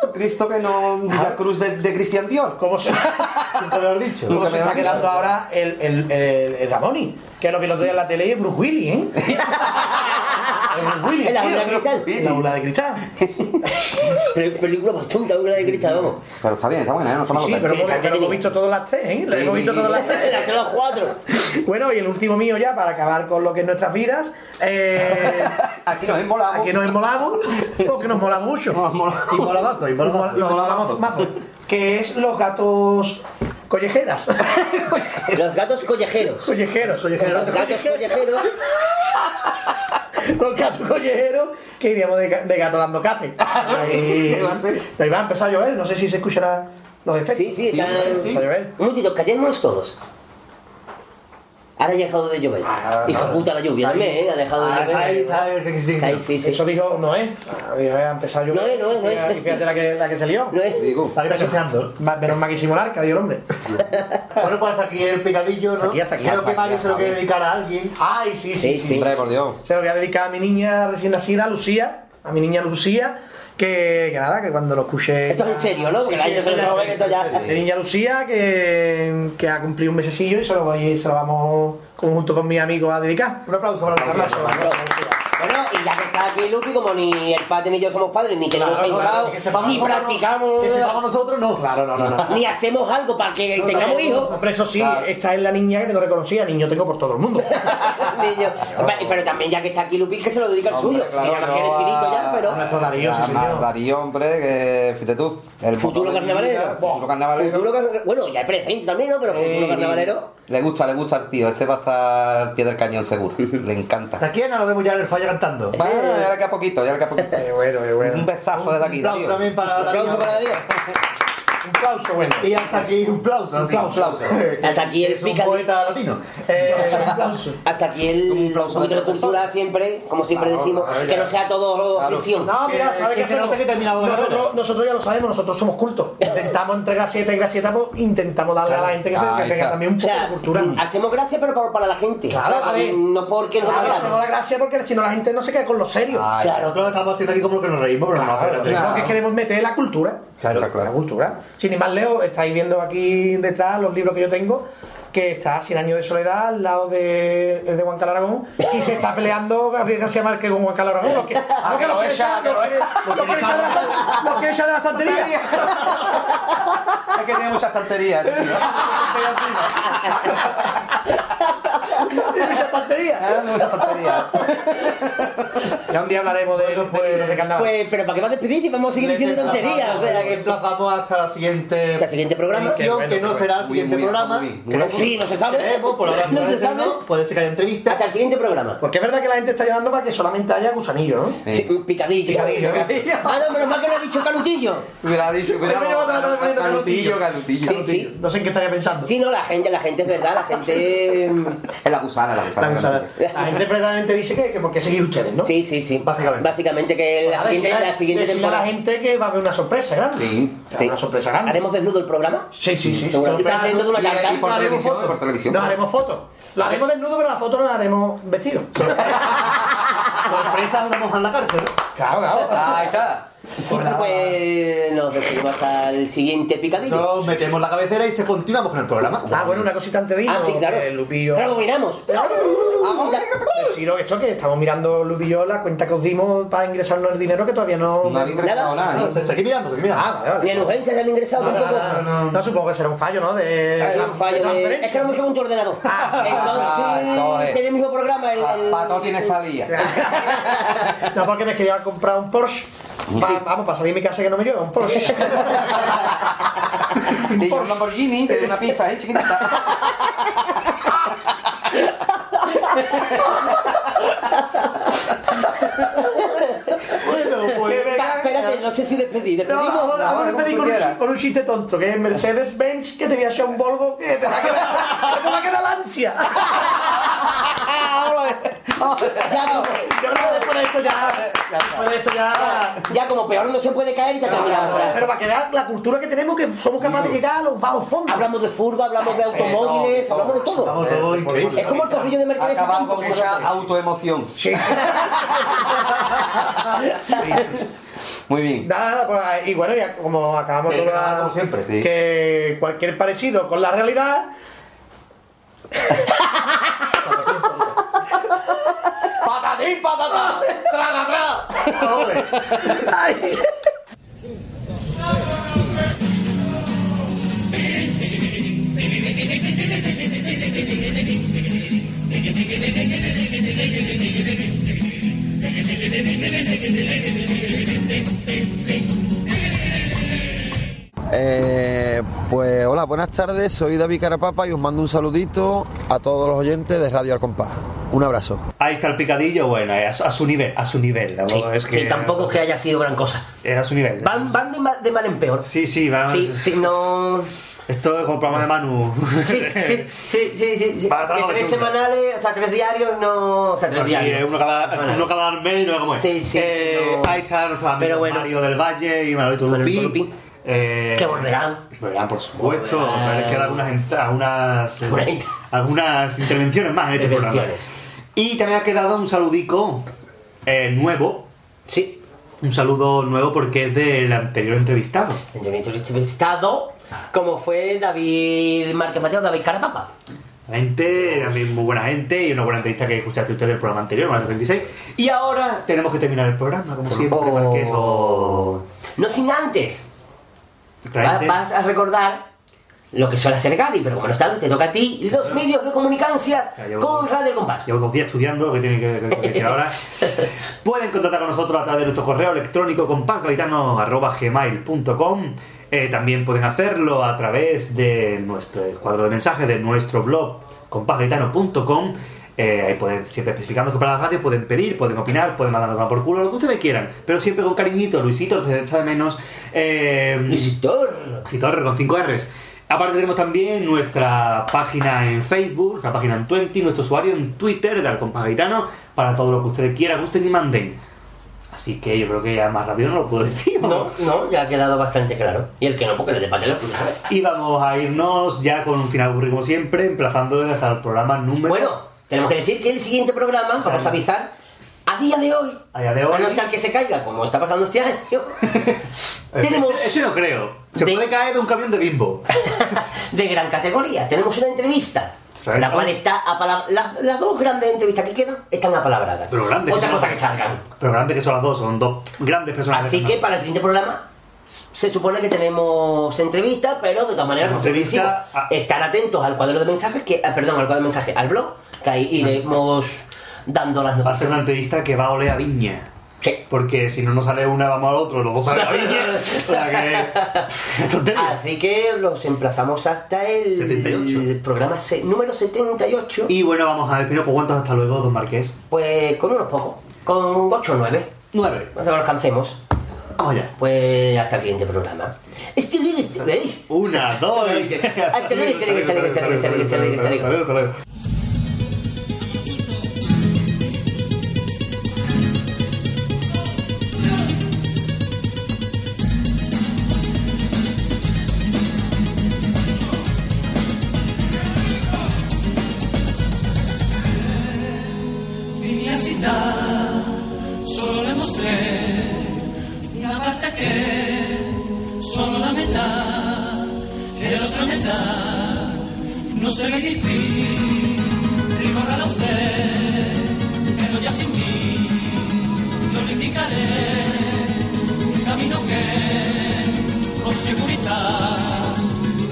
Jesucristo que no. La cruz de, de Cristian Dior. ¿Cómo se, ¿Quién te lo has dicho? cómo se está quedando dicho. ahora el, el, el, el Ramoni? Que es lo que lo trae en la tele y es Bruce Willis, ¿eh? Bruce Willis. En la bola de cristal. En la bola de cristal. Pero película más tonta, una de cristal, vamos. Pero está bien, está buena, ¿eh? No malo. Sí, pero, Sí, pero hemos visto todas las tres, ¿eh? Las hemos visto todas las tres. Las tres, las cuatro. Bueno, y el último mío ya, para acabar con lo que es nuestras vidas. Eh, Aquí nos enmolamos. aquí nos porque nos mola mucho. Nos. Y y mola- moladazo. nos molamos mazo. Que es los gatos collejeras. Los gatos collejeros. collejeros, collejeros. Los gatos collejeros. Los gatos collejeros que iríamos de, ga- de gato dando cate. Ahí- ¿Qué va a ser? Ahí va a empezar a llover, no sé si se escuchará los efectos. Sí, sí, están... sí, sí. Un momentito, callémonos todos. Ahora ya ha dejado de llover. Ah, Hijo no. puta la lluvia también, ¿eh? Ha dejado de Ah, llover. está ahí, está sí, sí, Está ahí, sí. sí. Eso dijo Noé. Ha empezado a llover. Noé, Noé, Noé. Y fíjate la que, la que se lió. No es- Digo. Aquí está chusqueando. Ma- Menos mal que simular, que ha dicho el hombre. Bueno, pues hasta aquí el picadillo, ¿no? Aquí, hasta aquí, Creo hasta que Mario se lo quiere dedicar a alguien. Ay, sí, sí, Sí, sí. sí. Hombre, por Dios. Se lo voy a dedicar a mi niña recién nacida, Lucía. A mi niña Lucía. Que, que nada, que cuando lo escuche. Esto es en serio, ¿no? Porque la gente se lo esto ya... Mi niña Lucía, que, que ha cumplido un mesecillo y se lo, voy, se lo vamos junto con mis amigos a dedicar. Un aplauso para la Un aplauso, un aplauso. Bueno, y ya que está aquí Lupi, como ni el padre ni yo somos padres, ni que lo Claro, hemos claro, pensado, que sepamos ni nosotros, practicamos, Que sepamos nosotros, no. Claro, no, no, no. ni hacemos algo para que tengamos hijos. Hombre, eso sí, esta es la niña que tengo reconocida. Niño tengo por todo el mundo. Niño. Pero también ya que está aquí Lupi, que se lo dedica al suyo. claro, que ya no quiere no, decirito ya, pero... Nuestro Darío, sí, señor. Darío, hombre, que fíjate tú. El Futuro carnavalero. Futuro carnavalero. Bueno, ya es presente también, ¿no? Pero futuro carnavalero. Le gusta, le gusta al tío. Ese va a estar al pie del cañón seguro. Le encanta. ¿Hasta quién? A lo vemos ya en el falla cantando. Bueno, ya le queda poquito, ya le queda poquito. bueno, bueno. Un besazo desde aquí, Un aplauso también para Un aplauso Darío. para Dios. Un aplauso, bueno. Y hasta aquí un aplauso. Un. Que Hasta aquí el es un poeta latino. Eh, Hasta aquí el un aplauso poquito de cultura siempre, como siempre Claro, decimos, claro, que no sea todo Claro. prisión. No, mira, Que- ¿sabes que qué se hacemos? note que he terminado de nosotros, nosotros ya lo sabemos, nosotros somos cultos. Intentamos entre gracieta y gracieta, pues intentamos darle a la gente que, se- que tenga también un O poco sea, de cultura. hacemos gracia pero para, para la gente. Claro, o sea, a ver. no porque lo hacemos la gracia porque si no la gente no se queda con lo serio. Claro. Nosotros estamos haciendo aquí como que nos reímos, pero no gracia. que queremos meter la cultura. Claro, La claro. cultura. Sin ir más lejos, estáis viendo aquí detrás los libros que yo tengo, que está Cien años de soledad al lado de, el de Juan Carlos Aragón y se está peleando Gabriel García Márquez con Juan Carlos Aragón. Los que, los que que lo los que echa, los que- echan de la- estantería. Es que tiene muchas tonterías. tío. Tiene mucha estantería. Tiene muchas tonterías. Ya un día hablaremos de los libros de carnaval. Pues, pero ¿para qué va a despedir si vamos a seguir diciendo tonterías? O sea, que Nos vamos hasta la siguiente hasta el siguiente programa. edición, que no será el siguiente muy programa. muy muy no, sí, no se sabe. Queremos, por ahora No se sabe. no, Puede ser que haya entrevista. Hasta el siguiente programa. Porque es verdad que la gente está llevando para que solamente haya gusanillo, ¿no? Sí. Sí, un picadillo. Picadillo. Ah, no, menos mal que le ha dicho canutillo. Hubiera dicho, hubiera Pues canutillo, canutillo. Sí, sí. No sé en qué estaría pensando. Sí, no, la gente, la gente es verdad, la gente. Es la gusana, la gusana. La, gente precisamente dice que, que porque seguir ustedes, ¿no? Sí, sí, sí. Básicamente. Básicamente que la Nada, siguiente, decirle- la siguiente decirle a la temporada. gente que va a haber una sorpresa grande. Sí. Habrá Una sorpresa grande. ¿Haremos desnudo el programa? Sí, sí, sí. Seguro. Estás desnudo de una Y- carta. y por No haremos televisión, fotos. por televisión. No haremos fotos. La haremos desnudo, pero la foto la haremos vestido. Sorpresa, una monja en la cárcel. ¿no? Claro, claro. Ahí está. Pues nos despedimos hasta el siguiente picadillo. Nos metemos la cabecera y se continuamos con el programa. Ah, bueno, una cosita antes de irnos. Ah, sí, claro. que Lupillo. Claro, miramos. Deciros esto que estamos mirando Lupillo la cuenta que os dimos para ingresarnos el dinero que todavía no. No han ingresado Nada. nada. No, se- Seguí mirando, seguí mirando. Ah, vale, vale. Ni en urgencia se han ingresado No, tampoco. no, no, no, supongo que será un fallo, ¿no? De, un fallo de... transferencia. Es que no hemos hecho un tu ordenador. Ah, Entonces, entonces. tiene el mismo programa. El, el- Pato tiene salida. No, porque me quería comprar un Porsche. Vamos, para salir de mi casa que no me llueva, un Porsche. Y yo un Lamborghini, que es una pizza, ¿eh, chiquitita? Bueno, pues. Pa- espérate, no sé si despedí. No, ¿Despedimos? despedir tú con, un, quieras. chi- con un chiste tonto, que es Mercedes-Benz, que te voy a echar un Volvo, que te va a quedar, que te va a quedar la ansia. Ya, como- Yo creo que después de esto ya, después de esto ya... ya como peor no se puede caer y terminamos. Pero para que veas la cultura que tenemos, que somos capaces de llegar a los bajos fondos. Hablamos de furba, hablamos de automóviles, hablamos de todo. Es como el corrillo de Mercedes. Acabamos con llama. autoemoción. Sí. Muy bien. Nada, nada, pues, y bueno, ya como acabamos Eh, toda, como siempre. Sí. que cualquier parecido con la realidad patatín, patatá, traga, traga. Eh, pues hola, buenas tardes, soy David Carapapa y os mando un saludito a todos los oyentes de Radio Al Compás. Un abrazo. Ahí está el picadillo, bueno, a, su- a su nivel, a su nivel. Sí, es que, sí, tampoco es que haya sido gran cosa. Es a su nivel. Van, van de, mal, de mal en peor. Sí, sí, va. Sí, sí, no. Esto es programa de Manu. Sí, sí, sí, sí, sí. sí. Para toda Que la tres chunga. semanales, o sea, tres diarios no. O sea, tres diarios. eh, uno cada, uno cada mes, no como es. Sí, sí, Eh, sí, no. Ahí está nuestro amigo Pero bueno. Mario del Valle y Manolito Lupín. Eh, Que volverán. Volverán, por supuesto. Volverán. Algunas, algunas, eh, Algunas int- algunas intervenciones más en este programa. Y también ha quedado un saludico eh, nuevo. Sí. Un saludo nuevo porque es del anterior entrevistado. entrevistado, como fue David Márquez Mateo, David Carapapa. Gente, también muy buena gente y una buena entrevista que escuchaste ustedes del programa anterior, más 36. Y ahora tenemos que terminar el programa, como siempre, Oh. Marqués. Oh. No sin antes. Va- vas a recordar lo que suele hacer Gadi, pero como no está, te toca a ti los medios de comunicancia Ya llevo- con Radio El Compás. Llevo dos días estudiando lo que tiene que, que- que decir ahora. Pueden contactar con nosotros a través de nuestro correo electrónico compásgaditano.gmail.com Eh, también pueden hacerlo a través de nuestro cuadro de mensajes de nuestro blog compasgaitano.com. Eh, ahí pueden, siempre especificando que para la radio pueden pedir, pueden opinar, pueden mandarnos por culo, lo que ustedes quieran, pero siempre con cariñito. Luisito, te echa de menos. Eh, Luisitor. Luisitor con 5 R's. Aparte tenemos también nuestra página en Facebook, nuestra página en Twenty, nuestro usuario en Twitter de Alcompás Gaitano, para todo lo que ustedes quieran, gusten y manden. Así que yo creo que ya más rápido no lo puedo decir. No, no, ya ha quedado bastante claro. Y el que no, porque le debate la puta. Y vamos a irnos ya con un final aburrido como siempre, emplazando hasta el programa número... Bueno, tenemos que decir que el siguiente programa, vamos a avisar, a día de hoy, a día de hoy, a no ser que se caiga, como está pasando este año, tenemos... Este no creo. Se puede caer de un camión de bimbo. de gran categoría. Tenemos una entrevista. La cual está apalabrada. Las, las dos grandes entrevistas que quedan están apalabradas. Pero grandes. Otra que cosa que salgan. Pero grandes que son las dos, son dos grandes personas. Así que para el siguiente programa se supone que tenemos entrevista, pero de todas maneras, como Entrevista decimos, estar atentos al cuadro de mensajes, que, ah, perdón, al cuadro de mensajes, al blog, que ahí iremos dando las Va a noticias. ser una entrevista que va a oler a viña. Sí. Porque si no nos sale una, vamos al otro, los dos salen a viña. o sea que. Así que los emplazamos hasta el 78. el programa se- número 78. Y bueno, vamos a ver, Pino, ¿por cuántos hasta luego, don Marqués? Pues con unos pocos, con 8 o 9. 9. Vamos a que los alcancemos. Vamos allá. Pues hasta el siguiente programa. Este este. Una, dos. Hasta luego, hasta luego, hasta luego, hasta luego, hasta luego, non se vede qui. Ricorrerà a usted, que no ya sin mí, yo le indicaré un camino que con seguridad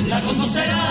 la conducirá,